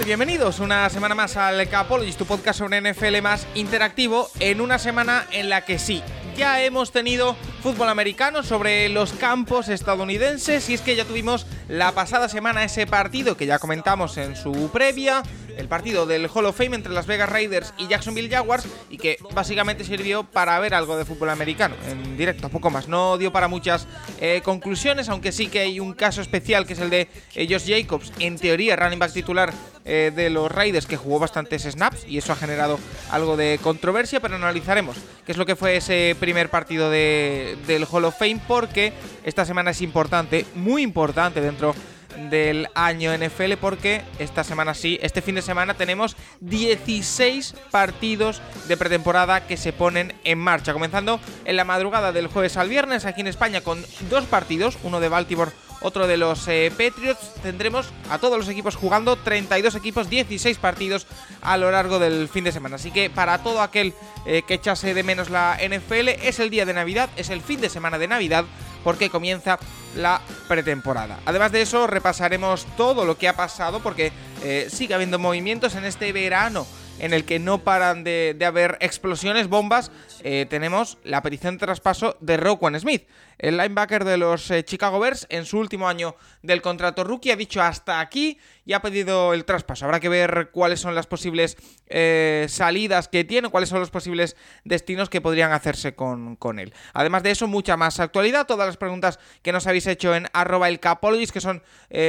Bienvenidos una semana más al Capologist, tu podcast sobre NFL más interactivo, en una semana en la que sí, ya hemos tenido fútbol americano sobre los campos estadounidenses y es que ya tuvimos la pasada semana ese partido que ya comentamos en su previa, el partido del Hall of Fame entre Las Vegas Raiders y Jacksonville Jaguars y que básicamente sirvió para ver algo de fútbol americano en directo, poco más. No dio para muchas eh, conclusiones, aunque sí que hay un caso especial que es el de eh, Josh Jacobs, en teoría running back titular eh, de los Raiders que jugó bastantes snaps y eso ha generado algo de controversia, pero analizaremos qué es lo que fue ese primer partido de, del Hall of Fame porque esta semana es importante, muy importante dentro del año NFL porque esta semana sí, este fin de semana tenemos 16 partidos de pretemporada que se ponen en marcha, comenzando en la madrugada del jueves al viernes aquí en España con dos partidos, uno de Baltimore otro de los eh, Patriots. Tendremos a todos los equipos jugando, 32 equipos, 16 partidos a lo largo del fin de semana. Así que para todo aquel eh, que echase de menos la NFL, es el día de Navidad, es el fin de semana de Navidad porque comienza la pretemporada. Además de eso, repasaremos todo lo que ha pasado porque eh, sigue habiendo movimientos en este verano en el que no paran de, haber explosiones, bombas, eh, tenemos la petición de traspaso de Roquan Smith. El linebacker de los eh, Chicago Bears en su último año del contrato rookie ha dicho hasta aquí y ha pedido el traspaso. Habrá que ver cuáles son las posibles eh, salidas que tiene, cuáles son los posibles destinos que podrían hacerse con, con, él. Además de eso, mucha más actualidad, todas las preguntas que nos habéis hecho en arroba el que son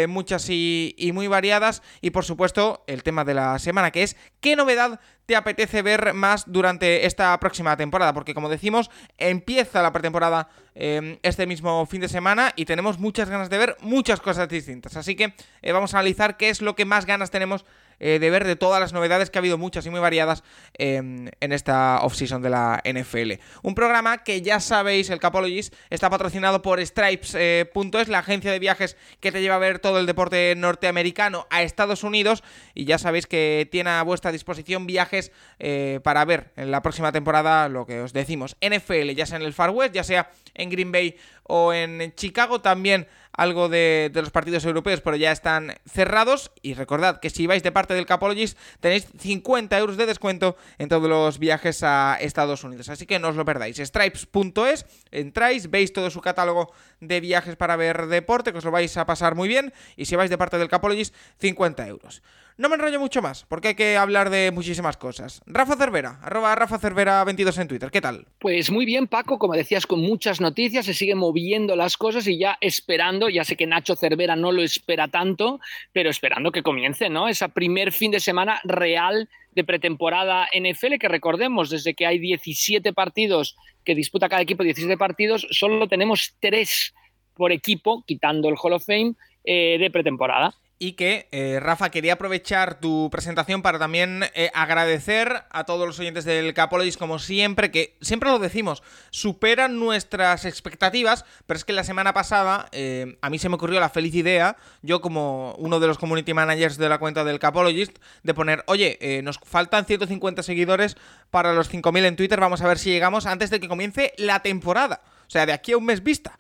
muchas y, y muy variadas. Y por supuesto, el tema de la semana, que es qué novedad te apetece ver más durante esta próxima temporada, porque como decimos, empieza la pretemporada em, este mismo fin de semana y tenemos muchas ganas de ver muchas cosas distintas. Así que eh, vamos a analizar qué es lo que más ganas tenemos eh, de ver de todas las novedades que ha habido muchas y muy variadas em, en esta offseason de la NFL. Un programa que ya sabéis, el Capologist, está patrocinado por Stripes.es, la agencia de viajes que te lleva a ver todo el deporte norteamericano a Estados Unidos y ya sabéis que tiene a vuestra disposición viajes eh, para ver en la próxima temporada lo que os decimos. NFL, ya sea en el Far West, ya sea en Green Bay o en Chicago, también algo de, los partidos europeos, pero ya están cerrados. Y recordad que si vais de parte del Capologist, tenéis 50 euros de descuento en todos los viajes a Estados Unidos. Así que no os lo perdáis. Stripes.es, entráis, veis todo su catálogo de viajes para ver deporte, que os lo vais a pasar muy bien. Y si vais de parte del Capologist, 50 euros. No me enrollo mucho más, porque hay que hablar de muchísimas cosas. Rafa Cervera, arroba Rafa Cervera 22 en Twitter, ¿qué tal? Pues muy bien, Paco, como decías, con muchas noticias, se siguen moviendo las cosas y ya esperando, ya sé que Nacho Cervera no lo espera tanto, pero esperando que comience, ¿no? Esa primer fin de semana real de pretemporada NFL, que recordemos, desde que hay 17 partidos que disputa cada equipo, 17 partidos, solo tenemos 3 por equipo, quitando el Hall of Fame, eh, de pretemporada y que, eh, Rafa, quería aprovechar tu presentación para también eh, agradecer a todos los oyentes del Capologis, como siempre, que siempre lo decimos, superan nuestras expectativas, pero es que la semana pasada eh, a mí se me ocurrió la feliz idea, yo como uno de los community managers de la cuenta del Capologist, de poner, oye, nos faltan 150 seguidores para los 5.000 en Twitter, vamos a ver si llegamos antes de que comience la temporada, o sea, de aquí a un mes vista.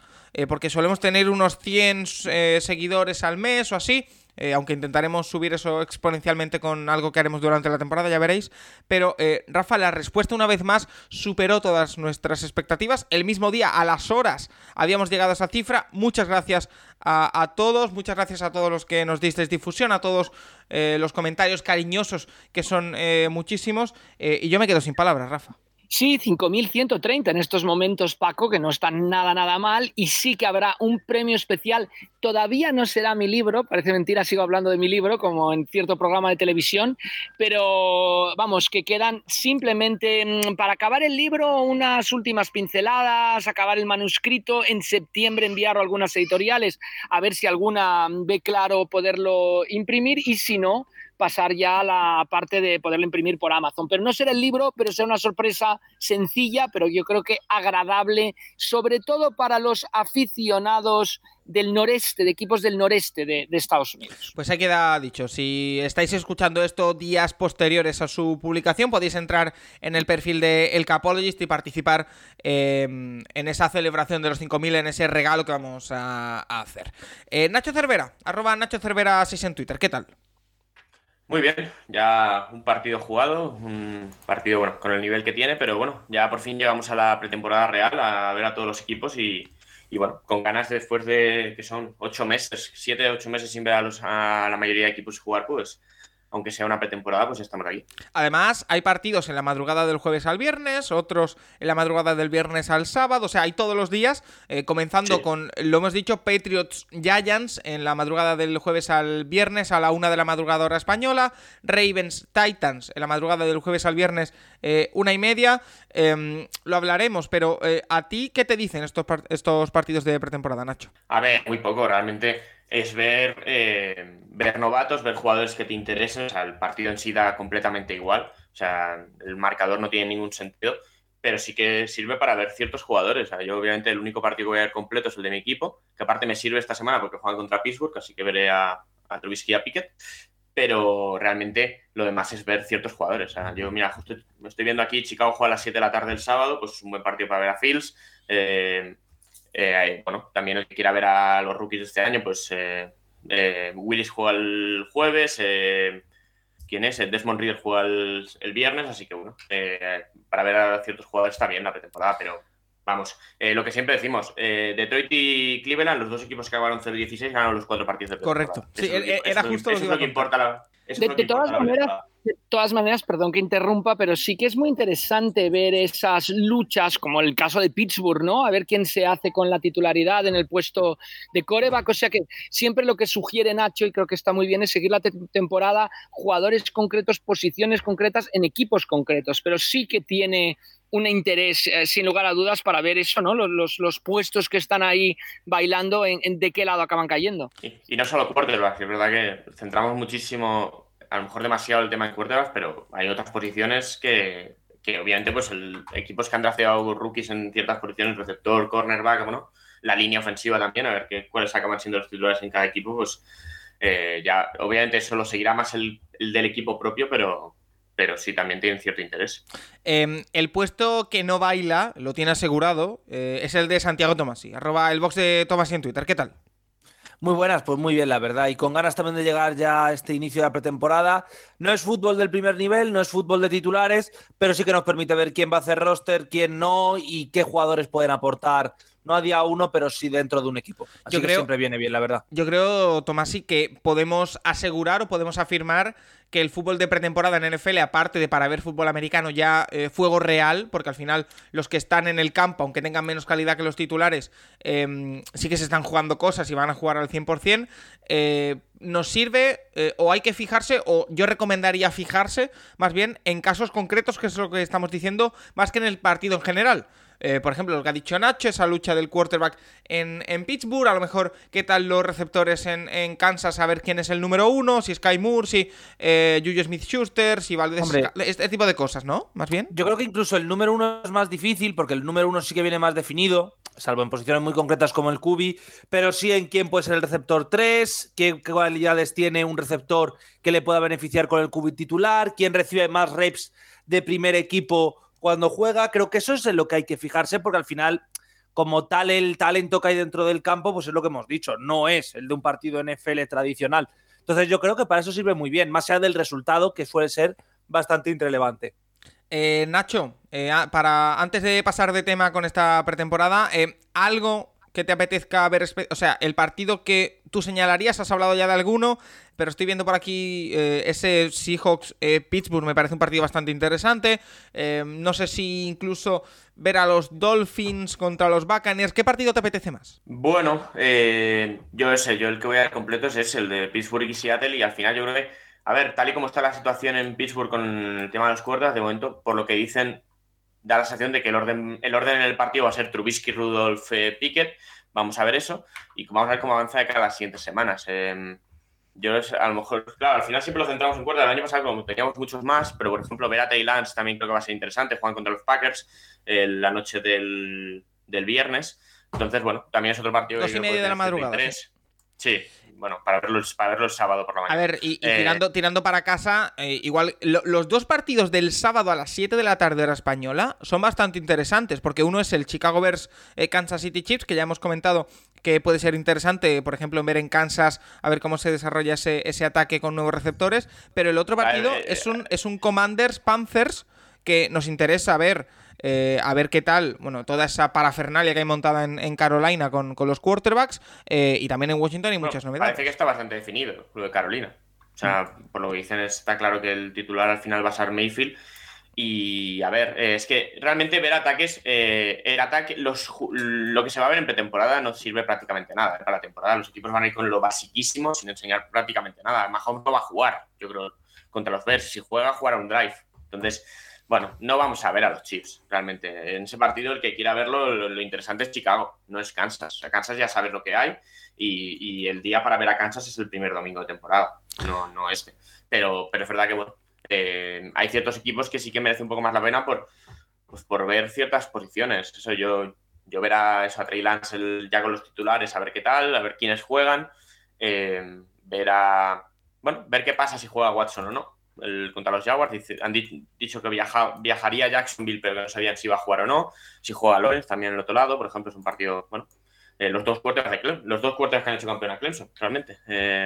porque solemos tener unos 100 seguidores al mes o así, eh, aunque intentaremos subir eso exponencialmente con algo que haremos durante la temporada, ya veréis. Pero eh, Rafa, la respuesta una vez más superó todas nuestras expectativas. El mismo día, a las horas, habíamos llegado a esa cifra. Muchas gracias a, todos, muchas gracias a todos los que nos disteis difusión, a todos eh, los comentarios cariñosos, que son muchísimos. y yo me quedo sin palabras, Rafa. Sí, 5.130 en estos momentos, Paco, que no está nada, nada mal. Y sí que habrá un premio especial. Todavía no será mi libro, parece mentira, sigo hablando de mi libro, como en cierto programa de televisión, pero vamos, que quedan simplemente mm, para acabar el libro unas últimas pinceladas, acabar el manuscrito, en septiembre enviarlo a algunas editoriales, a ver si alguna ve claro poderlo imprimir y si no, pasar ya a la parte de poderlo imprimir por Amazon. Pero no será el libro, pero será una sorpresa sencilla, pero yo creo que agradable, sobre todo para los aficionados del noreste, de equipos del noreste de, Estados Unidos. Pues ahí queda dicho. Si estáis escuchando esto días posteriores a su publicación, podéis entrar en el perfil de El Capologist y participar eh, en esa celebración de los 5.000, en ese regalo que vamos a, hacer. Eh, Nacho Cervera, arroba Nacho Cervera 6 en Twitter. ¿Qué tal? Muy bien, ya un partido jugado, un partido bueno, con el nivel que tiene, pero bueno, ya por fin llegamos a la pretemporada real, a ver a todos los equipos y, bueno, con ganas después de que son ocho meses, siete, ocho meses sin ver a, los, a la mayoría de equipos jugar, pues aunque sea una pretemporada, pues estamos aquí. Además, hay partidos en la madrugada del jueves al viernes, otros en la madrugada del viernes al sábado, o sea, hay todos los días, eh, comenzando con, lo hemos dicho, Patriots Giants en la madrugada del jueves al viernes a la una de la madrugada hora española, Ravens Titans en la madrugada del jueves al viernes eh, una y media, em, lo hablaremos, pero eh, ¿a ti qué te dicen estos, estos partidos de pretemporada, Nacho? A ver, muy poco, realmente es ver, eh, ver novatos, ver jugadores que te interesen. O sea, el partido en sí da completamente igual. O sea, el marcador no tiene ningún sentido, pero sí que sirve para ver ciertos jugadores. O sea, yo, obviamente, el único partido que voy a ver completo es el de mi equipo, que aparte me sirve esta semana porque juegan contra Pittsburgh, así que veré a, a Trubisky y a Pickett. Pero realmente lo demás es ver ciertos jugadores. O sea, yo, mira, justo me estoy viendo aquí, Chicago juega a las 7 de la tarde el sábado, pues es un buen partido para ver a Fields. Eh, eh, bueno, también el que quiera ver a los rookies de este año, pues eh, eh, Willis juega el jueves, ¿quién es? Desmond Reader juega el, viernes, así que bueno, para ver a ciertos jugadores está bien la pretemporada, pero vamos, lo que siempre decimos, Detroit y Cleveland, los dos equipos que acabaron 0-16, ganaron los cuatro partidos de. Correcto, sí, era justo lo que, importa la... De, todas maneras, de todas maneras, perdón que interrumpa, pero sí que es muy interesante ver esas luchas, como el caso de Pittsburgh, ¿no? A ver quién se hace con la titularidad en el puesto de coreback. O sea que siempre lo que sugiere Nacho, y creo que está muy bien, es seguir la temporada, jugadores concretos, posiciones concretas en equipos concretos, pero sí que tiene un interés, eh, sin lugar a dudas, para ver eso, ¿no? Los, los, puestos que están ahí bailando, en, de qué lado acaban cayendo. Y, no solo quarterback, es verdad que centramos muchísimo, a lo mejor demasiado el tema de quarterback, pero hay otras posiciones que, que obviamente, pues el, equipos que han drafteado rookies en ciertas posiciones, receptor, cornerback, bueno, la línea ofensiva también, a ver qué, cuáles acaban siendo los titulares en cada equipo, pues eh, ya, obviamente eso lo seguirá más el, el del equipo propio, pero, pero sí también tienen cierto interés. Em, el puesto que no baila, lo tiene asegurado, eh, es el de Santiago Tomasi, arroba el box de Tomasi en Twitter. ¿Qué tal? Muy buenas, pues muy bien, la verdad. Y con ganas también de llegar ya a este inicio de la pretemporada. No es fútbol del primer nivel, no es fútbol de titulares, pero sí que nos permite ver quién va a hacer roster, quién no y qué jugadores pueden aportar no a día uno, pero sí dentro de un equipo. Así yo que creo, siempre viene bien, la verdad. Yo creo, Tomasi, que podemos asegurar o podemos afirmar que el fútbol de pretemporada en NFL, aparte de para ver fútbol americano ya eh, fuego real, porque al final los que están en el campo, aunque tengan menos calidad que los titulares, em, sí que se están jugando cosas y van a jugar al 100%, eh, nos sirve eh, o hay que fijarse, o yo recomendaría fijarse más bien en casos concretos, que es lo que estamos diciendo, más que en el partido en general. Eh, por ejemplo, lo que ha dicho Nacho, esa lucha del quarterback en, Pittsburgh, a lo mejor qué tal los receptores en, Kansas, a ver quién es el número uno, si Sky Moore, si eh, Juju Smith-Schuster, si Valdez, este tipo de cosas, ¿no? Más bien. Yo creo que incluso el número uno es más difícil, porque el número uno sí que viene más definido, salvo en posiciones muy concretas como el QB, pero sí en quién puede ser el receptor 3, qué, cualidades tiene un receptor que le pueda beneficiar con el QB titular, quién recibe más reps de primer equipo cuando juega. Creo que eso es en lo que hay que fijarse, porque al final, como tal, el talento que hay dentro del campo, pues es lo que hemos dicho, no es el de un partido NFL tradicional. Entonces, yo creo que para eso sirve muy bien, más allá del resultado, que suele ser bastante irrelevante. Eh, Nacho, eh, para antes de pasar de tema con esta pretemporada, eh, algo que te apetezca ver? O sea, el partido que tú señalarías, has hablado ya de alguno, pero estoy viendo por aquí eh, ese Seahawks-Pittsburgh, me parece un partido bastante interesante. Eh, no sé si incluso ver a los Dolphins contra los Buccaneers. ¿Qué partido te apetece más? Bueno, eh, yo sé, yo el que voy a dar completo es el de Pittsburgh y Seattle, y al final yo creo que, a ver, tal y como está la situación en Pittsburgh con el tema de las cuerdas, de momento, por lo que dicen, da la sensación de que el orden, el orden en el partido va a ser Trubisky, Rudolph, Pickett. Vamos a ver eso y vamos a ver cómo avanza de cada las siguientes semanas. Em, yo a lo mejor, claro, al final siempre lo centramos en cuerda. El año pasado como teníamos muchos más, pero por ejemplo, ver a Tay Lance también creo que va a ser interesante. Juegan contra los Packers eh, la noche del, viernes. Entonces, bueno, también es otro partido. Dos y media de la madrugada. Sí, bueno, para verlo, para verlo el sábado por la mañana. A ver, y, eh, tirando, tirando, para casa, eh, igual, los dos partidos del sábado a las 7 de la tarde hora española son bastante interesantes, porque uno es el Chicago Bears Kansas City Chiefs, que ya hemos comentado que puede ser interesante, por ejemplo, ver en Kansas a ver cómo se desarrolla ese, ese ataque con nuevos receptores, pero el otro partido eh, es, un, es un Commanders Panthers que nos interesa ver. Eh, a ver qué tal, bueno, toda esa parafernalia que hay montada en, Carolina con, los quarterbacks eh, y también en Washington y muchas novedades. Parece que está bastante definido lo de Carolina. O sea, mm. por lo que dicen, está claro que el titular al final va a ser Mayfield. Y a ver, eh, es que realmente ver ataques, eh, el ataque, los, lo que se va a ver en pretemporada no sirve prácticamente nada. Para la temporada los equipos van a ir con lo basiquísimo sin enseñar prácticamente nada. Mahomes no va a jugar, yo creo, contra los Bears. Si juega, jugará un drive. Entonces, bueno, no vamos a ver a los Chiefs realmente. En ese partido, el que quiera verlo, lo, interesante es Chicago, no es Kansas. O sea, Kansas ya sabes lo que hay y, el día para ver a Kansas es el primer domingo de temporada, no, no este. Pero, pero es verdad que, bueno, eh, hay ciertos equipos que sí que merecen un poco más la pena por, pues por ver ciertas posiciones. Eso yo, yo ver a, eso, a Trey Lance ya con los titulares, a ver qué tal, a ver quiénes juegan, eh, ver a. Bueno, ver qué pasa si juega Watson o no. El, contra los Jaguars han dicho que viaja, viajaría a Jacksonville, pero que no sabían si iba a jugar o no. Si juega Lawrence también en el otro lado, por ejemplo, es un partido, bueno, eh, los dos cuartos de los dos que han hecho campeón a Clemson, realmente.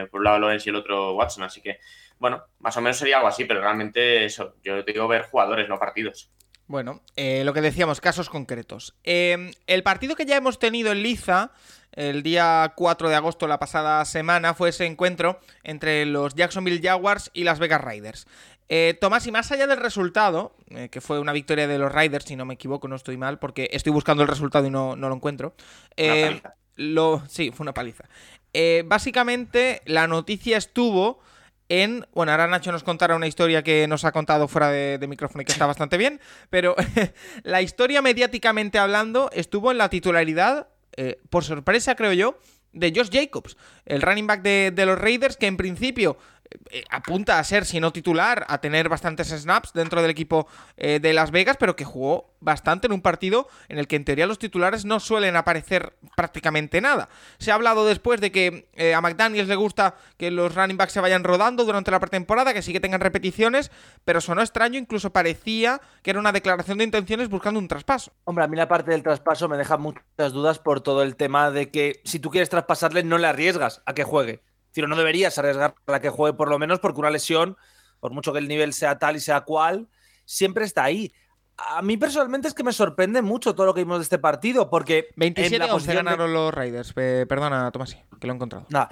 por un lado Lawrence y el otro Watson, así que bueno, más o menos sería algo así, pero realmente eso, yo digo ver jugadores, no partidos. Bueno, eh, lo que decíamos, casos concretos. Em, el partido que ya hemos tenido en Liza, el día 4 de agosto, la pasada semana, fue ese encuentro entre los Jacksonville Jaguars y las Vegas Raiders. Eh, Tomás, y más allá del resultado, eh, que fue una victoria de los Raiders, si no me equivoco, no estoy mal, porque estoy buscando el resultado y no, no lo encuentro. lo, sí, fue una paliza. básicamente, la noticia estuvo en. Bueno, ahora Nacho nos contará una historia que nos ha contado fuera de, micrófono y que está bastante bien. Pero la historia, mediáticamente hablando, estuvo en la titularidad, eh, por sorpresa, creo yo, de Josh Jacobs, el running back de, de los Raiders, que en principio apunta a ser, si no titular, a tener bastantes snaps dentro del equipo eh, de Las Vegas, pero que jugó bastante en un partido en el que en teoría los titulares no suelen aparecer prácticamente nada. Se ha hablado después de que eh, a McDaniels le gusta que los running backs se vayan rodando durante la pretemporada, que sí que tengan repeticiones, pero sonó extraño, incluso parecía que era una declaración de intenciones buscando un traspaso. Hombre, a mí la parte del traspaso me deja muchas dudas por todo el tema de que si tú quieres traspasarle no le arriesgas a que juegue no deberías arriesgar a que juegue por lo menos porque una lesión, por mucho que el nivel sea tal y sea cual, siempre está ahí. A mí personalmente es que me sorprende mucho todo lo que vimos de este partido, porque... 27 a 11 ganaron los Raiders. perdona, Tomás, que lo he encontrado. Nada,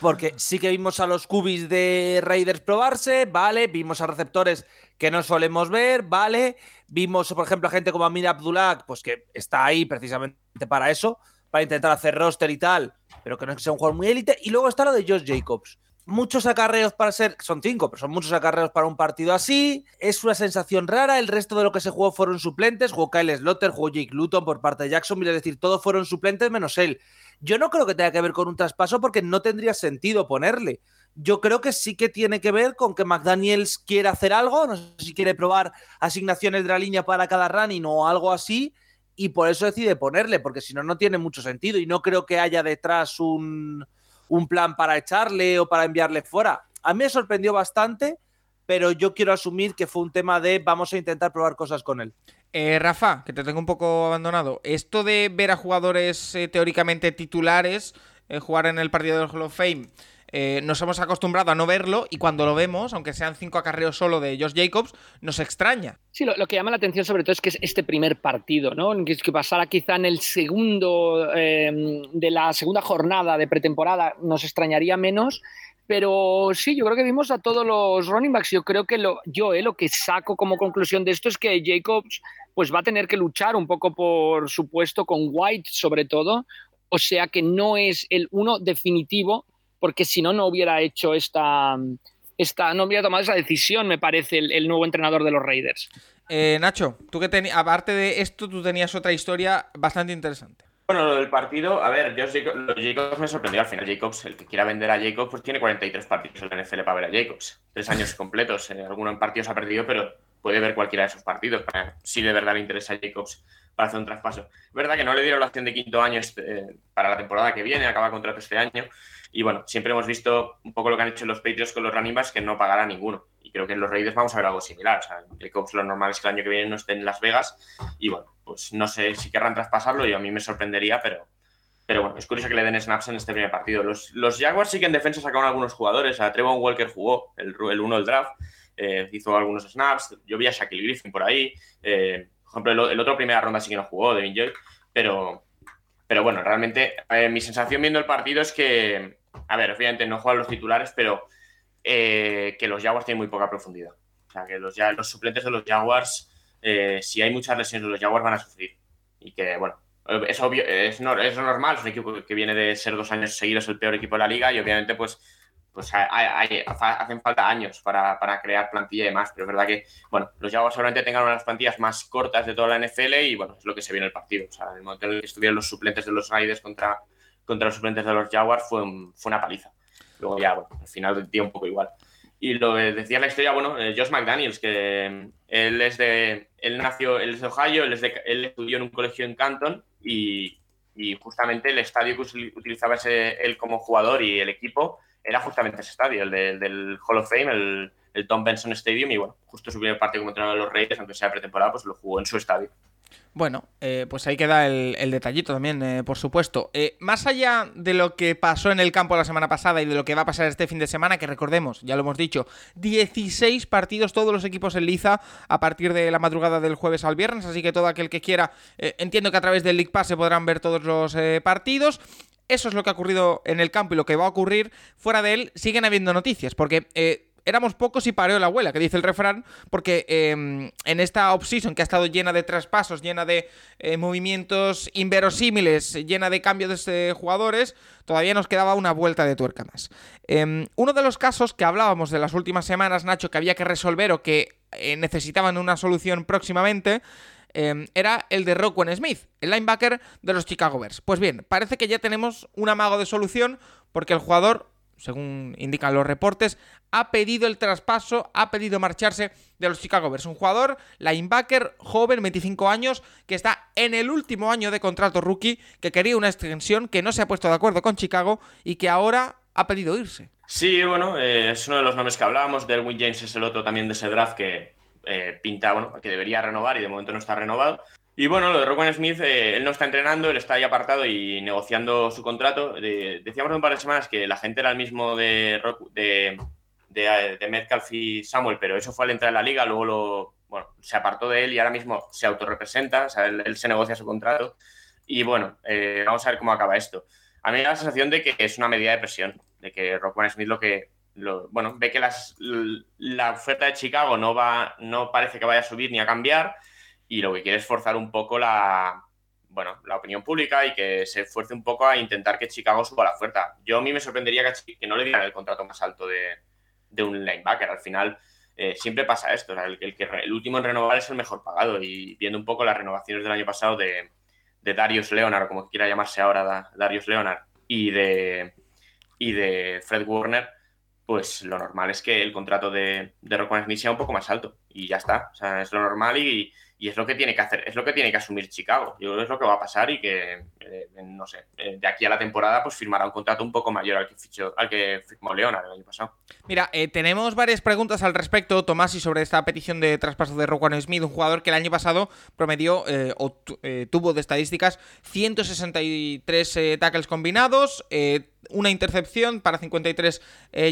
porque sí que vimos a los cubis de Raiders probarse, vale, vimos a receptores que no solemos ver, vale, vimos, por ejemplo, a gente como Amir Abdullah, pues que está ahí precisamente para eso, para intentar hacer roster y tal, pero que no sea un jugador muy élite. Y luego está lo de Josh Jacobs. Muchos acarreos para ser, son cinco, pero son muchos acarreos para un partido así. Es una sensación rara. El resto de lo que se jugó fueron suplentes. Jugó Kyle Slotter, jugó Jake Luton por parte de Jacksonville. Es decir, todos fueron suplentes menos él. Yo no creo que tenga que ver con un traspaso porque no tendría sentido ponerle. Yo creo que sí que tiene que ver con que McDaniels quiere hacer algo. No sé si quiere probar asignaciones de la línea para cada running o algo así y por eso decide ponerle, porque si no, no tiene mucho sentido y no creo que haya detrás un, plan para echarle o para enviarle fuera. A mí me sorprendió bastante, pero yo quiero asumir que fue un tema de vamos a intentar probar cosas con él. Eh, Rafa, que te tengo un poco abandonado. Esto de ver a jugadores eh, teóricamente titulares eh, jugar en el partido del Hall of Fame eh, nos hemos acostumbrado a no verlo y cuando lo vemos, aunque sean cinco acarreos solo de Josh Jacobs, nos extraña. Sí, lo, que llama la atención sobre todo es que es este primer partido, ¿no? Que, que pasara quizá en el segundo em, de la segunda jornada de pretemporada nos extrañaría menos, pero sí, yo creo que vimos a todos los running backs. Yo creo que lo, yo eh, lo que saco como conclusión de esto es que Jacobs pues va a tener que luchar un poco por su puesto con White sobre todo. O sea que no es el uno definitivo porque si no, no hubiera hecho esta, esta, no hubiera tomado esa decisión, me parece, el, nuevo entrenador de los Raiders. Eh, Nacho, tú que tenías, aparte de esto, tú tenías otra historia bastante interesante. Bueno, lo del partido, a ver, yo Jacobs, me sorprendió al final. Jacobs, el que quiera vender a Jacobs, pues tiene 43 partidos en la NFL para ver a Jacobs. Tres años completos. Eh, algunos en partidos ha perdido, pero puede ver cualquiera de esos partidos para, si de verdad le interesa a Jacobs para hacer un traspaso. Es verdad que no le dieron la opción de quinto año este, para la temporada que viene, acaba contrato este año. Y bueno, siempre hemos visto un poco lo que han hecho los Patriots con los running backs, que no pagará ninguno. Y creo que en los Raiders vamos a ver algo similar. O sea, Jacobs lo normal es que el año que viene no esté en Las Vegas. Y bueno, pues no sé si querrán traspasarlo y a mí me sorprendería, pero, pero bueno, es curioso que le den snaps en este primer partido. Los, los Jaguars sí que en defensa sacaron algunos jugadores. A Trevon Walker jugó el, el uno del draft, eh, hizo algunos snaps. Yo vi a Shaquille Griffin por ahí. Eh, por ejemplo, el, otro primera ronda sí que no jugó, Devin Joy. Pero, pero bueno, realmente eh, mi sensación viendo el partido es que a ver, obviamente no juegan los titulares, pero eh, que los Jaguars tienen muy poca profundidad. O sea, que los, los suplentes de los Jaguars, eh, si hay muchas lesiones de los Jaguars, van a sufrir. Y que, bueno, es obvio, es, es normal, es un equipo que viene de ser dos años seguidos el peor equipo de la liga y obviamente, pues, pues hacen falta años para, crear plantilla y demás. Pero es verdad que, bueno, los Jaguars seguramente tengan una de las plantillas más cortas de toda la NFL y, bueno, es lo que se viene en el partido. O sea, en el momento en el que estuvieron los suplentes de los Raiders contra contra los suplentes de los Jaguars fue, fue una paliza. Luego ya, bueno, al final dio un poco igual. Y lo que decía la historia, bueno, eh, Josh McDaniels, que mm, él es de, él nació, él es de Ohio, él, es de, él estudió en un colegio en Canton y, y justamente el estadio que utilizaba ese, él como jugador y el equipo era justamente ese estadio, el del Hall of Fame, el, el, Tom Benson Stadium y bueno, justo su primer partido como entrenador de los Reyes, aunque sea pretemporada, pues lo jugó en su estadio. Bueno, eh, pues ahí queda el, detallito también, eh, por supuesto. Eh, más allá de lo que pasó en el campo la semana pasada y de lo que va a pasar este fin de semana, que recordemos, ya lo hemos dicho, 16 partidos, todos los equipos en liza a partir de la madrugada del jueves al viernes, así que todo aquel que quiera, entiendo que a través del League Pass se podrán ver todos los partidos. Eso es lo que ha ocurrido en el campo y lo que va a ocurrir fuera de él. Siguen habiendo noticias, porque éramos pocos y pareó la abuela, que dice el refrán, porque em, en esta off-season que ha estado llena de traspasos, llena de eh, movimientos inverosímiles, llena de cambios de jugadores, todavía nos quedaba una vuelta de tuerca más. Em, uno de los casos que hablábamos de las últimas semanas, Nacho, que había que resolver o que eh, necesitaban una solución próximamente, em, era el de Rockwell Smith, el linebacker de los Chicago Bears. Pues bien, parece que ya tenemos un amago de solución porque el jugador según indican los reportes, ha pedido el traspaso, ha pedido marcharse de los Chicago Bears. Un jugador, linebacker, joven, 25 años, que está en el último año de contrato rookie, que quería una extensión, que no se ha puesto de acuerdo con Chicago y que ahora ha pedido irse. Sí, bueno, eh, es uno de los nombres que hablábamos. Derwin James es el otro también de ese draft que eh, pinta, bueno, que debería renovar y de momento no está renovado. Y bueno, lo de Rowan Smith, eh, él no está entrenando, él está ahí apartado y negociando su contrato. decíamos hace un par de semanas que la gente era el mismo de, de, de, Metcalf y Samuel, pero eso fue al entrar en la liga, luego lo, bueno, se apartó de él y ahora mismo se autorrepresenta, o sea, él, se negocia su contrato. Y bueno, eh, vamos a ver cómo acaba esto. A mí me da la sensación de que es una medida de presión, de que Rowan Smith lo que, lo, bueno, ve que las, la oferta de Chicago no, va, no parece que vaya a subir ni a cambiar y lo que quiere es forzar un poco la, bueno, la opinión pública y que se esfuerce un poco a intentar que Chicago suba la oferta. Yo a mí me sorprendería que, que no le dieran el contrato más alto de, de un linebacker. Al final eh, siempre pasa esto, el, el, que el último en renovar es el mejor pagado y viendo un poco las renovaciones del año pasado de, de Darius Leonard, como quiera llamarse ahora Darius Leonard, y de, y de Fred Warner, pues lo normal es que el contrato de, de Smith sea un poco más alto y ya está. O sea, es lo normal y es lo que tiene que hacer, es lo que tiene que asumir Chicago. Yo creo que es lo que va a pasar y que, eh, no sé, eh, de aquí a la temporada pues firmará un contrato un poco mayor al que fichó, al que firmó Leonard el año pasado. Mira, eh, tenemos varias preguntas al respecto, Tomás, y sobre esta petición de traspaso de Roquan Smith, un jugador que el año pasado promedió o tuvo de estadísticas 163 tackles combinados, una intercepción para 53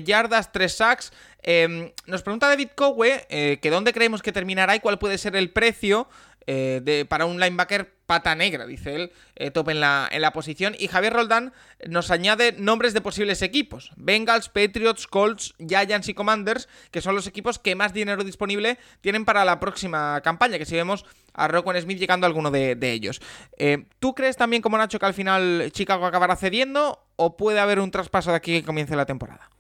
yardas, 3 sacks. Em, nos pregunta David Cowe que dónde creemos que terminará y cuál puede ser el precio eh, de, para un linebacker pata negra, dice él, eh, top en la, en la posición. Y Javier Roldán nos añade nombres de posibles equipos. Bengals, Patriots, Colts, Giants y Commanders, que son los equipos que más dinero disponible tienen para la próxima campaña, que si vemos a Rockwell Smith llegando a alguno de, ellos. Eh, ¿Tú crees también como Nacho que al final Chicago acabará cediendo o puede haber un traspaso de aquí que comience la temporada?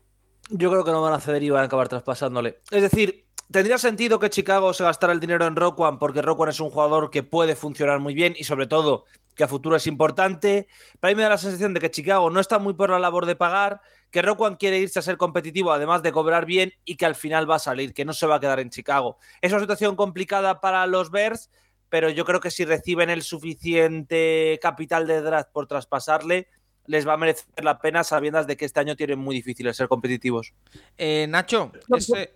Yo creo que no van a ceder y van a acabar traspasándole. Es decir, tendría sentido que Chicago se gastara el dinero en Roquan porque Roquan es un jugador que puede funcionar muy bien y sobre todo que a futuro es importante. Pero mí me da la sensación de que Chicago no está muy por la labor de pagar, que Roquan quiere irse a ser competitivo además de cobrar bien y que al final va a salir, que no se va a quedar en Chicago. Es una situación complicada para los Bears, pero yo creo que si reciben el suficiente capital de draft por traspasarle, les va a merecer la pena sabiendo de que este año tienen muy difícil ser competitivos. Eh, Nacho,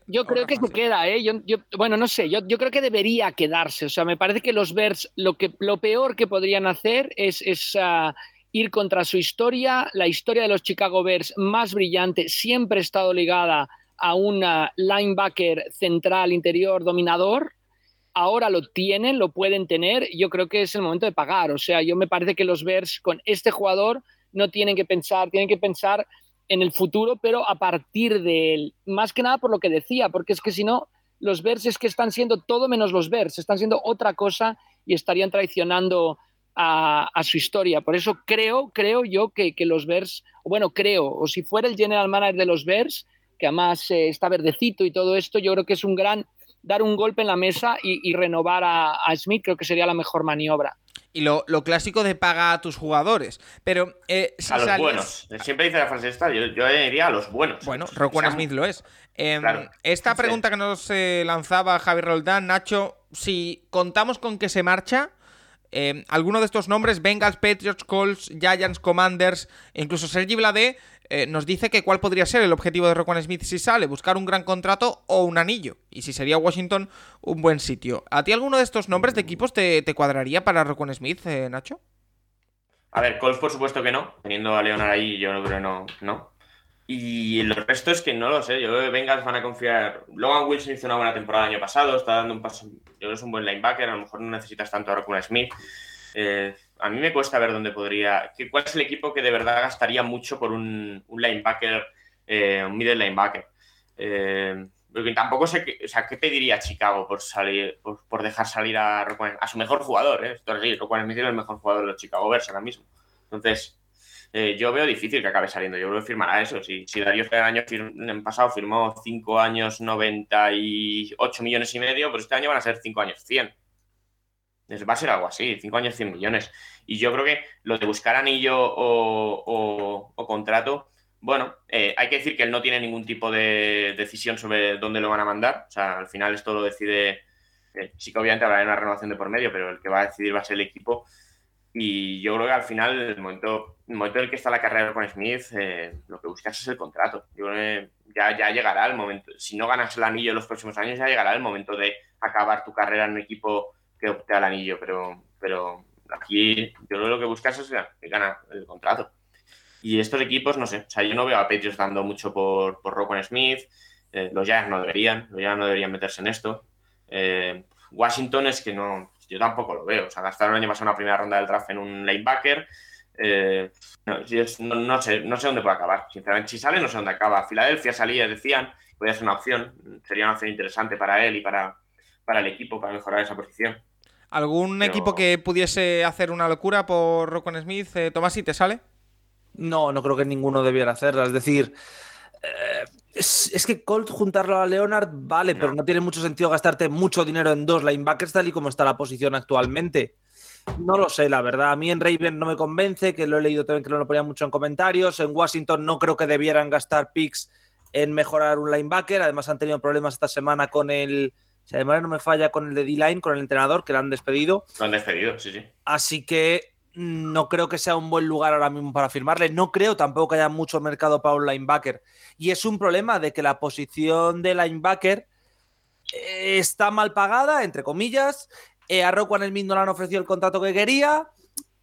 yo, creo que se queda, ¿eh? Yo, bueno, no sé, yo, creo que debería quedarse. O sea, me parece que los Bears lo, que, lo peor que podrían hacer es, ah, ir contra su historia. La historia de los Chicago Bears más brillante siempre ha estado ligada a un linebacker central interior dominador ahora lo tienen, lo pueden tener, yo creo que es el momento de pagar. O sea, yo me parece que los Bears con este jugador no tienen que pensar, tienen que pensar en el futuro, pero a partir de él. Más que nada por lo que decía, porque es que si no, los Bears que están siendo todo menos los Bears, están siendo otra cosa y estarían traicionando a, su historia. Por eso creo, creo yo que, los Bears, bueno, creo, o si fuera el general manager de los Bears, que además eh, está verdecito y todo esto, yo creo que es un gran dar un golpe en la mesa y, renovar a Smith, creo que sería la mejor maniobra y lo, clásico de paga a tus jugadores. Pero eh, a los buenos. Siempre dice la frase esta, yo, diría a los buenos. Bueno, Roquan Smith lo es. Em, esta pregunta que nos eh, lanzaba Javier Roldán, Nacho, si contamos con que se marcha, eh, alguno de estos nombres, Bengals, Patriots, Colts, Giants, Commanders, incluso Sergi Bladé, eh, nos dice que cuál podría ser el objetivo de Roquan Smith si sale, buscar un gran contrato o un anillo. Y si sería Washington, un buen sitio. ¿A ti alguno de estos nombres de equipos te, cuadraría para Roquan Smith, eh, Nacho? A ver, Colts por supuesto que no. Teniendo a Leonard ahí, yo creo no. no. Y el resto es que no lo sé. Yo creo que Bengals van a confiar. Logan Wilson hizo una buena temporada el año pasado, está dando un paso. Yo creo que es un buen linebacker, a lo mejor no necesitas tanto a Roquan Smith. Eh, a mí me cuesta ver dónde podría. ¿Cuál es el equipo que de verdad gastaría mucho por un, linebacker, eh, un middle linebacker? Eh, porque tampoco sé, qué, o sea, ¿qué pediría Chicago por salir, por, dejar salir a, a su mejor jugador? ¿eh? Esto es Smith es el mejor jugador de los Chicago Bears ahora mismo. Entonces, eh, yo veo difícil que acabe saliendo. Yo creo que firmará eso. Si, si Darío este año en pasado firmó 5 años 98 millones y medio, pues este año van a ser 5 años 100 va a ser algo así, 5 años, 100 millones. Y yo creo que lo de buscar anillo o, contrato, bueno, eh, hay que decir que él no tiene ningún tipo de decisión sobre dónde lo van a mandar. O sea, al final esto lo decide, eh, sí que obviamente habrá una renovación de por medio, pero el que va a decidir va a ser el equipo. Y yo creo que al final, el momento, el momento en el que está la carrera con Smith, eh, lo que buscas es el contrato. Yo ya, ya llegará el momento. Si no ganas el anillo en los próximos años, ya llegará el momento de acabar tu carrera en un equipo que opte al anillo, pero, pero aquí yo lo que buscas es que gana el contrato. Y estos equipos, no sé, o sea, yo no veo a Patriots dando mucho por, por Smith, eh, los Giants no deberían, los Giants no deberían meterse en esto. Eh, Washington es que no, yo tampoco lo veo, o sea, gastaron el año pasado una primera ronda del draft en un linebacker, eh, no, sé, no sé dónde puede acabar, sinceramente, si sale no sé dónde acaba. Filadelfia salía, decían, podría ser una opción, sería una opción interesante para él y para, para el equipo, para mejorar esa posición. ¿Algún equipo que pudiese hacer una locura por Rocon Smith, eh, Tomás, si te sale? No, no creo que ninguno debiera hacerla. Es decir, eh, es, que Colt juntarlo a Leonard vale, pero no tiene mucho sentido gastarte mucho dinero en dos linebackers tal y como está la posición actualmente. No lo sé, la verdad. A mí en Raven no me convence, que lo he leído también que no lo ponía mucho en comentarios. En Washington no creo que debieran gastar picks en mejorar un linebacker. Además han tenido problemas esta semana con el Si además no me falla con el de D-Line, con el entrenador, que le han despedido. Lo han despedido, sí, sí. Así que no creo que sea un buen lugar ahora mismo para firmarle. No creo tampoco que haya mucho mercado para un linebacker. Y es un problema de que la posición de linebacker eh, está mal pagada, entre comillas. Eh, a Roquan el mismo le han ofrecido el contrato que quería.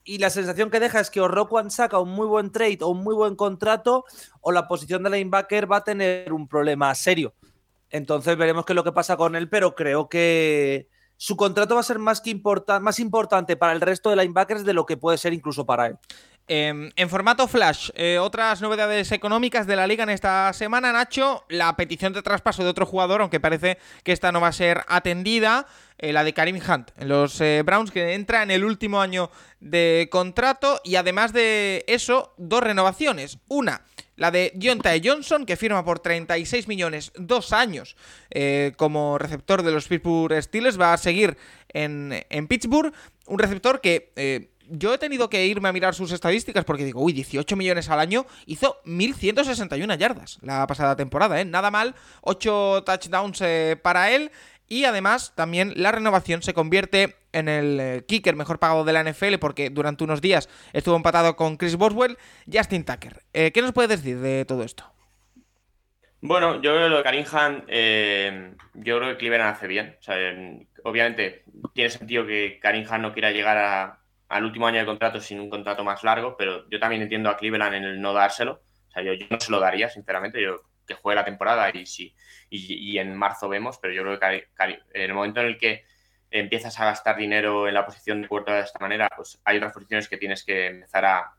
Y la sensación que deja es que o Roquan saca un muy buen trade o un muy buen contrato, o la posición de linebacker va a tener un problema serio. Entonces veremos qué es lo que pasa con él, pero creo que su contrato va a ser más, que más importante para el resto de linebackers de lo que puede ser incluso para él. Em, en formato flash, eh, otras novedades económicas de la liga en esta semana, Nacho, la petición de traspaso de otro jugador, aunque parece que esta no va a ser atendida, eh, la de Karim Hunt en los eh, Browns, que entra en el último año de contrato y además de eso, dos renovaciones. Una, la de Deontay Johnson, que firma por 36 millones, dos años como receptor de los Pittsburgh Steelers, va a seguir en, en Pittsburgh, un receptor que yo he tenido que irme a mirar sus estadísticas porque digo, uy, 18 millones al año, hizo 1161 yardas la pasada temporada, ¿eh? Nada mal, 8 touchdowns eh, para él. Y además, también la renovación se convierte en el eh, kicker mejor pagado de la NFL porque durante unos días estuvo empatado con Chris Boswell, Justin Tucker. Eh, ¿Qué nos puedes decir de todo esto? Bueno, yo creo que lo de Karim Hunt, yo creo que Cleveland hace bien. obviamente tiene sentido que Hunt no quiera llegar a, al último año de contrato sin un contrato más largo, pero yo también entiendo a Cleveland en el no dárselo. O sea, yo, no se lo daría, sinceramente, yo que juegue la temporada y sí, y, en marzo vemos, pero yo creo que en el momento en el que empiezas a gastar dinero en la posición de puerta de esta manera, pues hay otras posiciones que tienes que empezar a,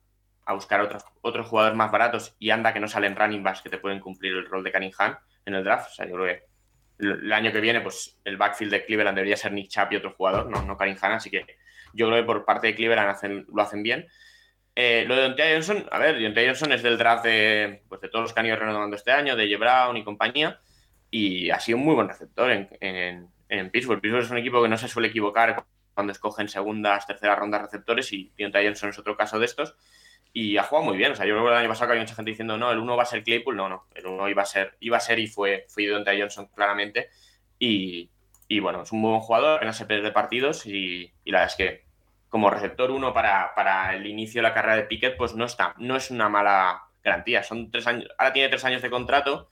buscar otros, otros jugadores más baratos y anda que no salen running backs que te pueden cumplir el rol de Cunningham en el draft. O sea, yo creo que el, año que viene, pues el backfield de Cleveland debería ser Nick Chubb y otro jugador, no, no Cunningham, así que yo creo que por parte de Cleveland lo hacen bien. Eh, lo de Deontay Johnson, a ver, Deontay Johnson es del draft de, pues de todos los que han ido renovando este año, de J. Brown y compañía, y ha sido un muy buen receptor en, en, en, Pittsburgh. Pittsburgh es un equipo que no se suele equivocar cuando escogen segundas, terceras rondas receptores, y Deontay Johnson es otro caso de estos, y ha jugado muy bien. O sea, yo que el año pasado que había mucha gente diciendo, no, el uno va a ser Claypool, no, no, el uno iba a ser, iba a ser y fue, fue Deontay Johnson claramente, y, y bueno, es un buen jugador, apenas se pierde partidos, y, y la verdad es que como receptor uno para, el inicio de la carrera de Piquet, pues no está, no es una mala garantía. Son tres años, ahora tiene tres años de contrato.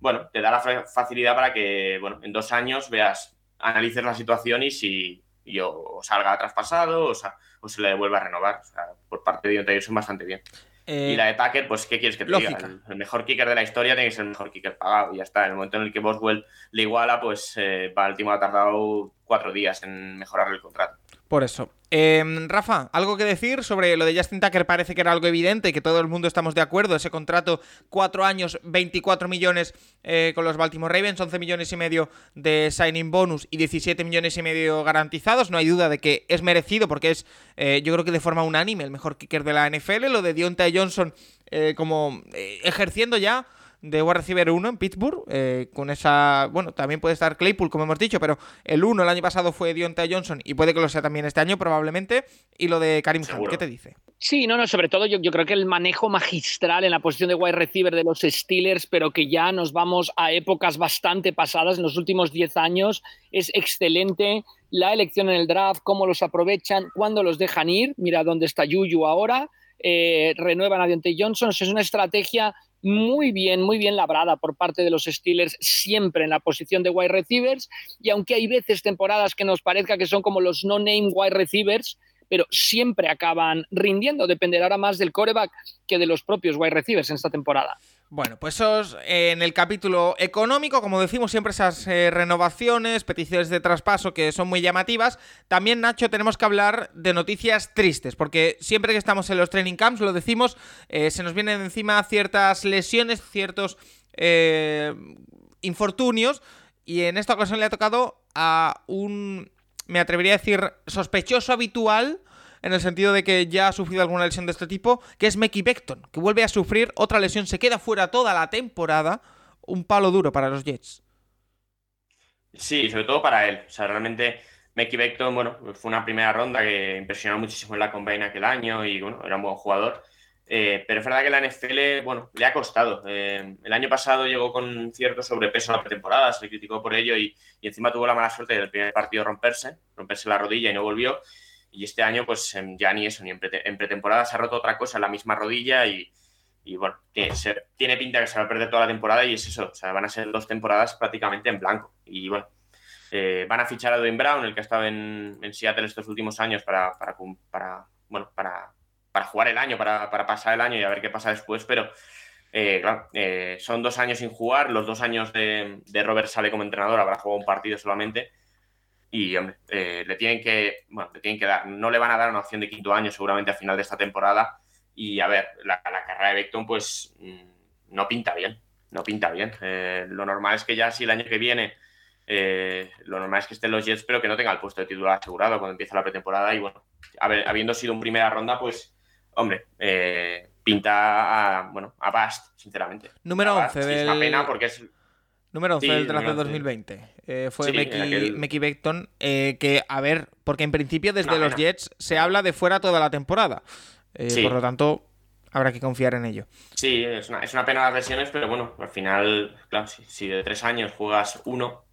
Bueno, te da la facilidad para que, bueno, en dos años veas, analices la situación y si o salga traspasado o, o se le devuelva a renovar. por parte de Deontay son bastante bien. y eh, la de Tucker, pues, ¿qué quieres que te diga? El, mejor kicker de la historia tiene que ser el mejor kicker pagado y ya está. En el momento en el que Boswell le iguala, pues eh, Baltimore ha tardado cuatro días en mejorar el contrato. Por eso. Em, Rafa, ¿algo que decir sobre lo de Justin Tucker? Parece que era algo evidente que todo el mundo estamos de acuerdo. Ese contrato, cuatro años, 24 millones eh, con los Baltimore Ravens, 11 millones y medio de signing bonus y 17 millones y medio garantizados. No hay duda de que es merecido porque es, eh, yo creo que de forma unánime, el mejor kicker de la NFL. Lo de Deontay Johnson eh, como ejerciendo ya de wide receiver 1 en Pittsburgh, eh, con esa, bueno, también puede estar Claypool, como hemos dicho, pero el 1 el año pasado fue Deontay Johnson y puede que lo sea también este año probablemente, y lo de Karim Hunt, ¿qué te dice? Sí, no, no, sobre todo yo, yo, creo que el manejo magistral en la posición de wide receiver de los Steelers, pero que ya nos vamos a épocas bastante pasadas, en los últimos 10 años, es excelente. La elección en el draft, cómo los aprovechan, cuándo los dejan ir, mira dónde está Yuyu ahora, eh, renuevan a Deontay Johnson, es una estrategia muy bien, muy bien labrada por parte de los Steelers, siempre en la posición de wide receivers. Y aunque hay veces temporadas que nos parezca que son como los no-name wide receivers, pero siempre acaban rindiendo. Dependerá más del coreback que de los propios wide receivers en esta temporada. Bueno, pues eso en el capítulo económico, como decimos siempre esas eh, renovaciones, peticiones de traspaso que son muy llamativas. También, Nacho, tenemos que hablar de noticias tristes, porque siempre que estamos en los training camps, lo decimos, eh, se nos vienen encima ciertas lesiones, ciertos eh, infortunios, y en esta ocasión le ha tocado a un, me atrevería a decir, sospechoso habitual en el sentido de que ya ha sufrido alguna lesión de este tipo, que es Mickey Beckton, que vuelve a sufrir otra lesión, se queda fuera toda la temporada, un palo duro para los Jets. Sí, sobre todo para él. O sea, realmente Mickey Beckton, bueno, fue una primera ronda que impresionó muchísimo en la combine aquel año y bueno, era un buen jugador. Eh, pero es verdad que la NFL, bueno, le ha costado. Eh, el año pasado llegó con cierto sobrepeso en la pretemporada, se le criticó por ello y, encima tuvo la mala suerte del primer partido romperse, romperse la rodilla y no volvió. Y este año, pues ya ni eso, ni en, pretemporada se ha roto otra cosa en la misma rodilla y, bueno, tiene, pinta que se va a perder toda la temporada y es eso, o sea, van a ser dos temporadas prácticamente en blanco. Y bueno, eh, van a fichar a Dwayne Brown, el que ha estado en, Seattle estos últimos años para, para bueno, para para jugar el año, para, pasar el año y a ver qué pasa después, pero eh, claro, eh, son dos años sin jugar, los dos años de, Robert sale como entrenador, habrá jugado un partido solamente. Y hombre, eh, le tienen que, bueno, le tienen que dar, no le van a dar una opción de quinto año seguramente a final de esta temporada. Y a ver, la, carrera de Beckton, pues mm, no pinta bien, no pinta bien. lo normal es que ya si el año que viene, lo normal es que estén los Jets, pero que no tenga el puesto de titular asegurado cuando empieza la pretemporada. Y bueno, habiendo sido en primera ronda, pues hombre, eh, pinta a, bueno, a Bast, sinceramente. Número 11 Es una pena porque es... Número 11 del draft de 2020. Eh, fue Mickey, Beckton. Eh, que, a ver, porque en principio desde los Jets se habla de fuera toda la temporada. Por lo tanto, habrá que confiar en ello. Sí, es una, es una pena las lesiones, pero bueno, al final, claro, si, de tres años juegas uno,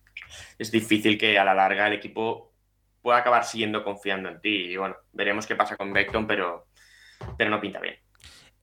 es difícil que a la larga el equipo pueda acabar siguiendo confiando en ti. Y bueno, veremos qué pasa con Beckton, pero pero no pinta bien.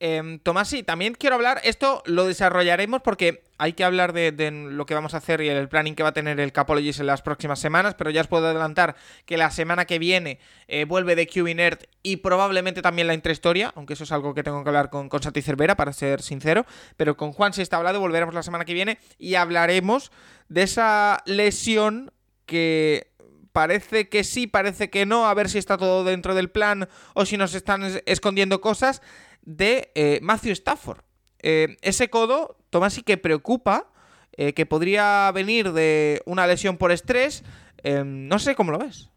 Eh, Tomás, sí, también quiero hablar, esto lo desarrollaremos porque hay que hablar de, lo que vamos a hacer y el planning que va a tener el Capologist en las próximas semanas, pero ya os puedo adelantar que la semana que viene eh, vuelve de QB Nerd y probablemente también la intrahistoria, aunque eso es algo que tengo que hablar con, con Santi Cervera, para ser sincero, pero con Juan si está hablado, volveremos la semana que viene y hablaremos de esa lesión que parece que sí, parece que no, a ver si está todo dentro del plan o si nos están escondiendo cosas, de eh, Matthew Stafford. Eh, ese codo, Tomás, sí que preocupa, eh, que podría venir de una lesión por estrés. no sé cómo lo ves.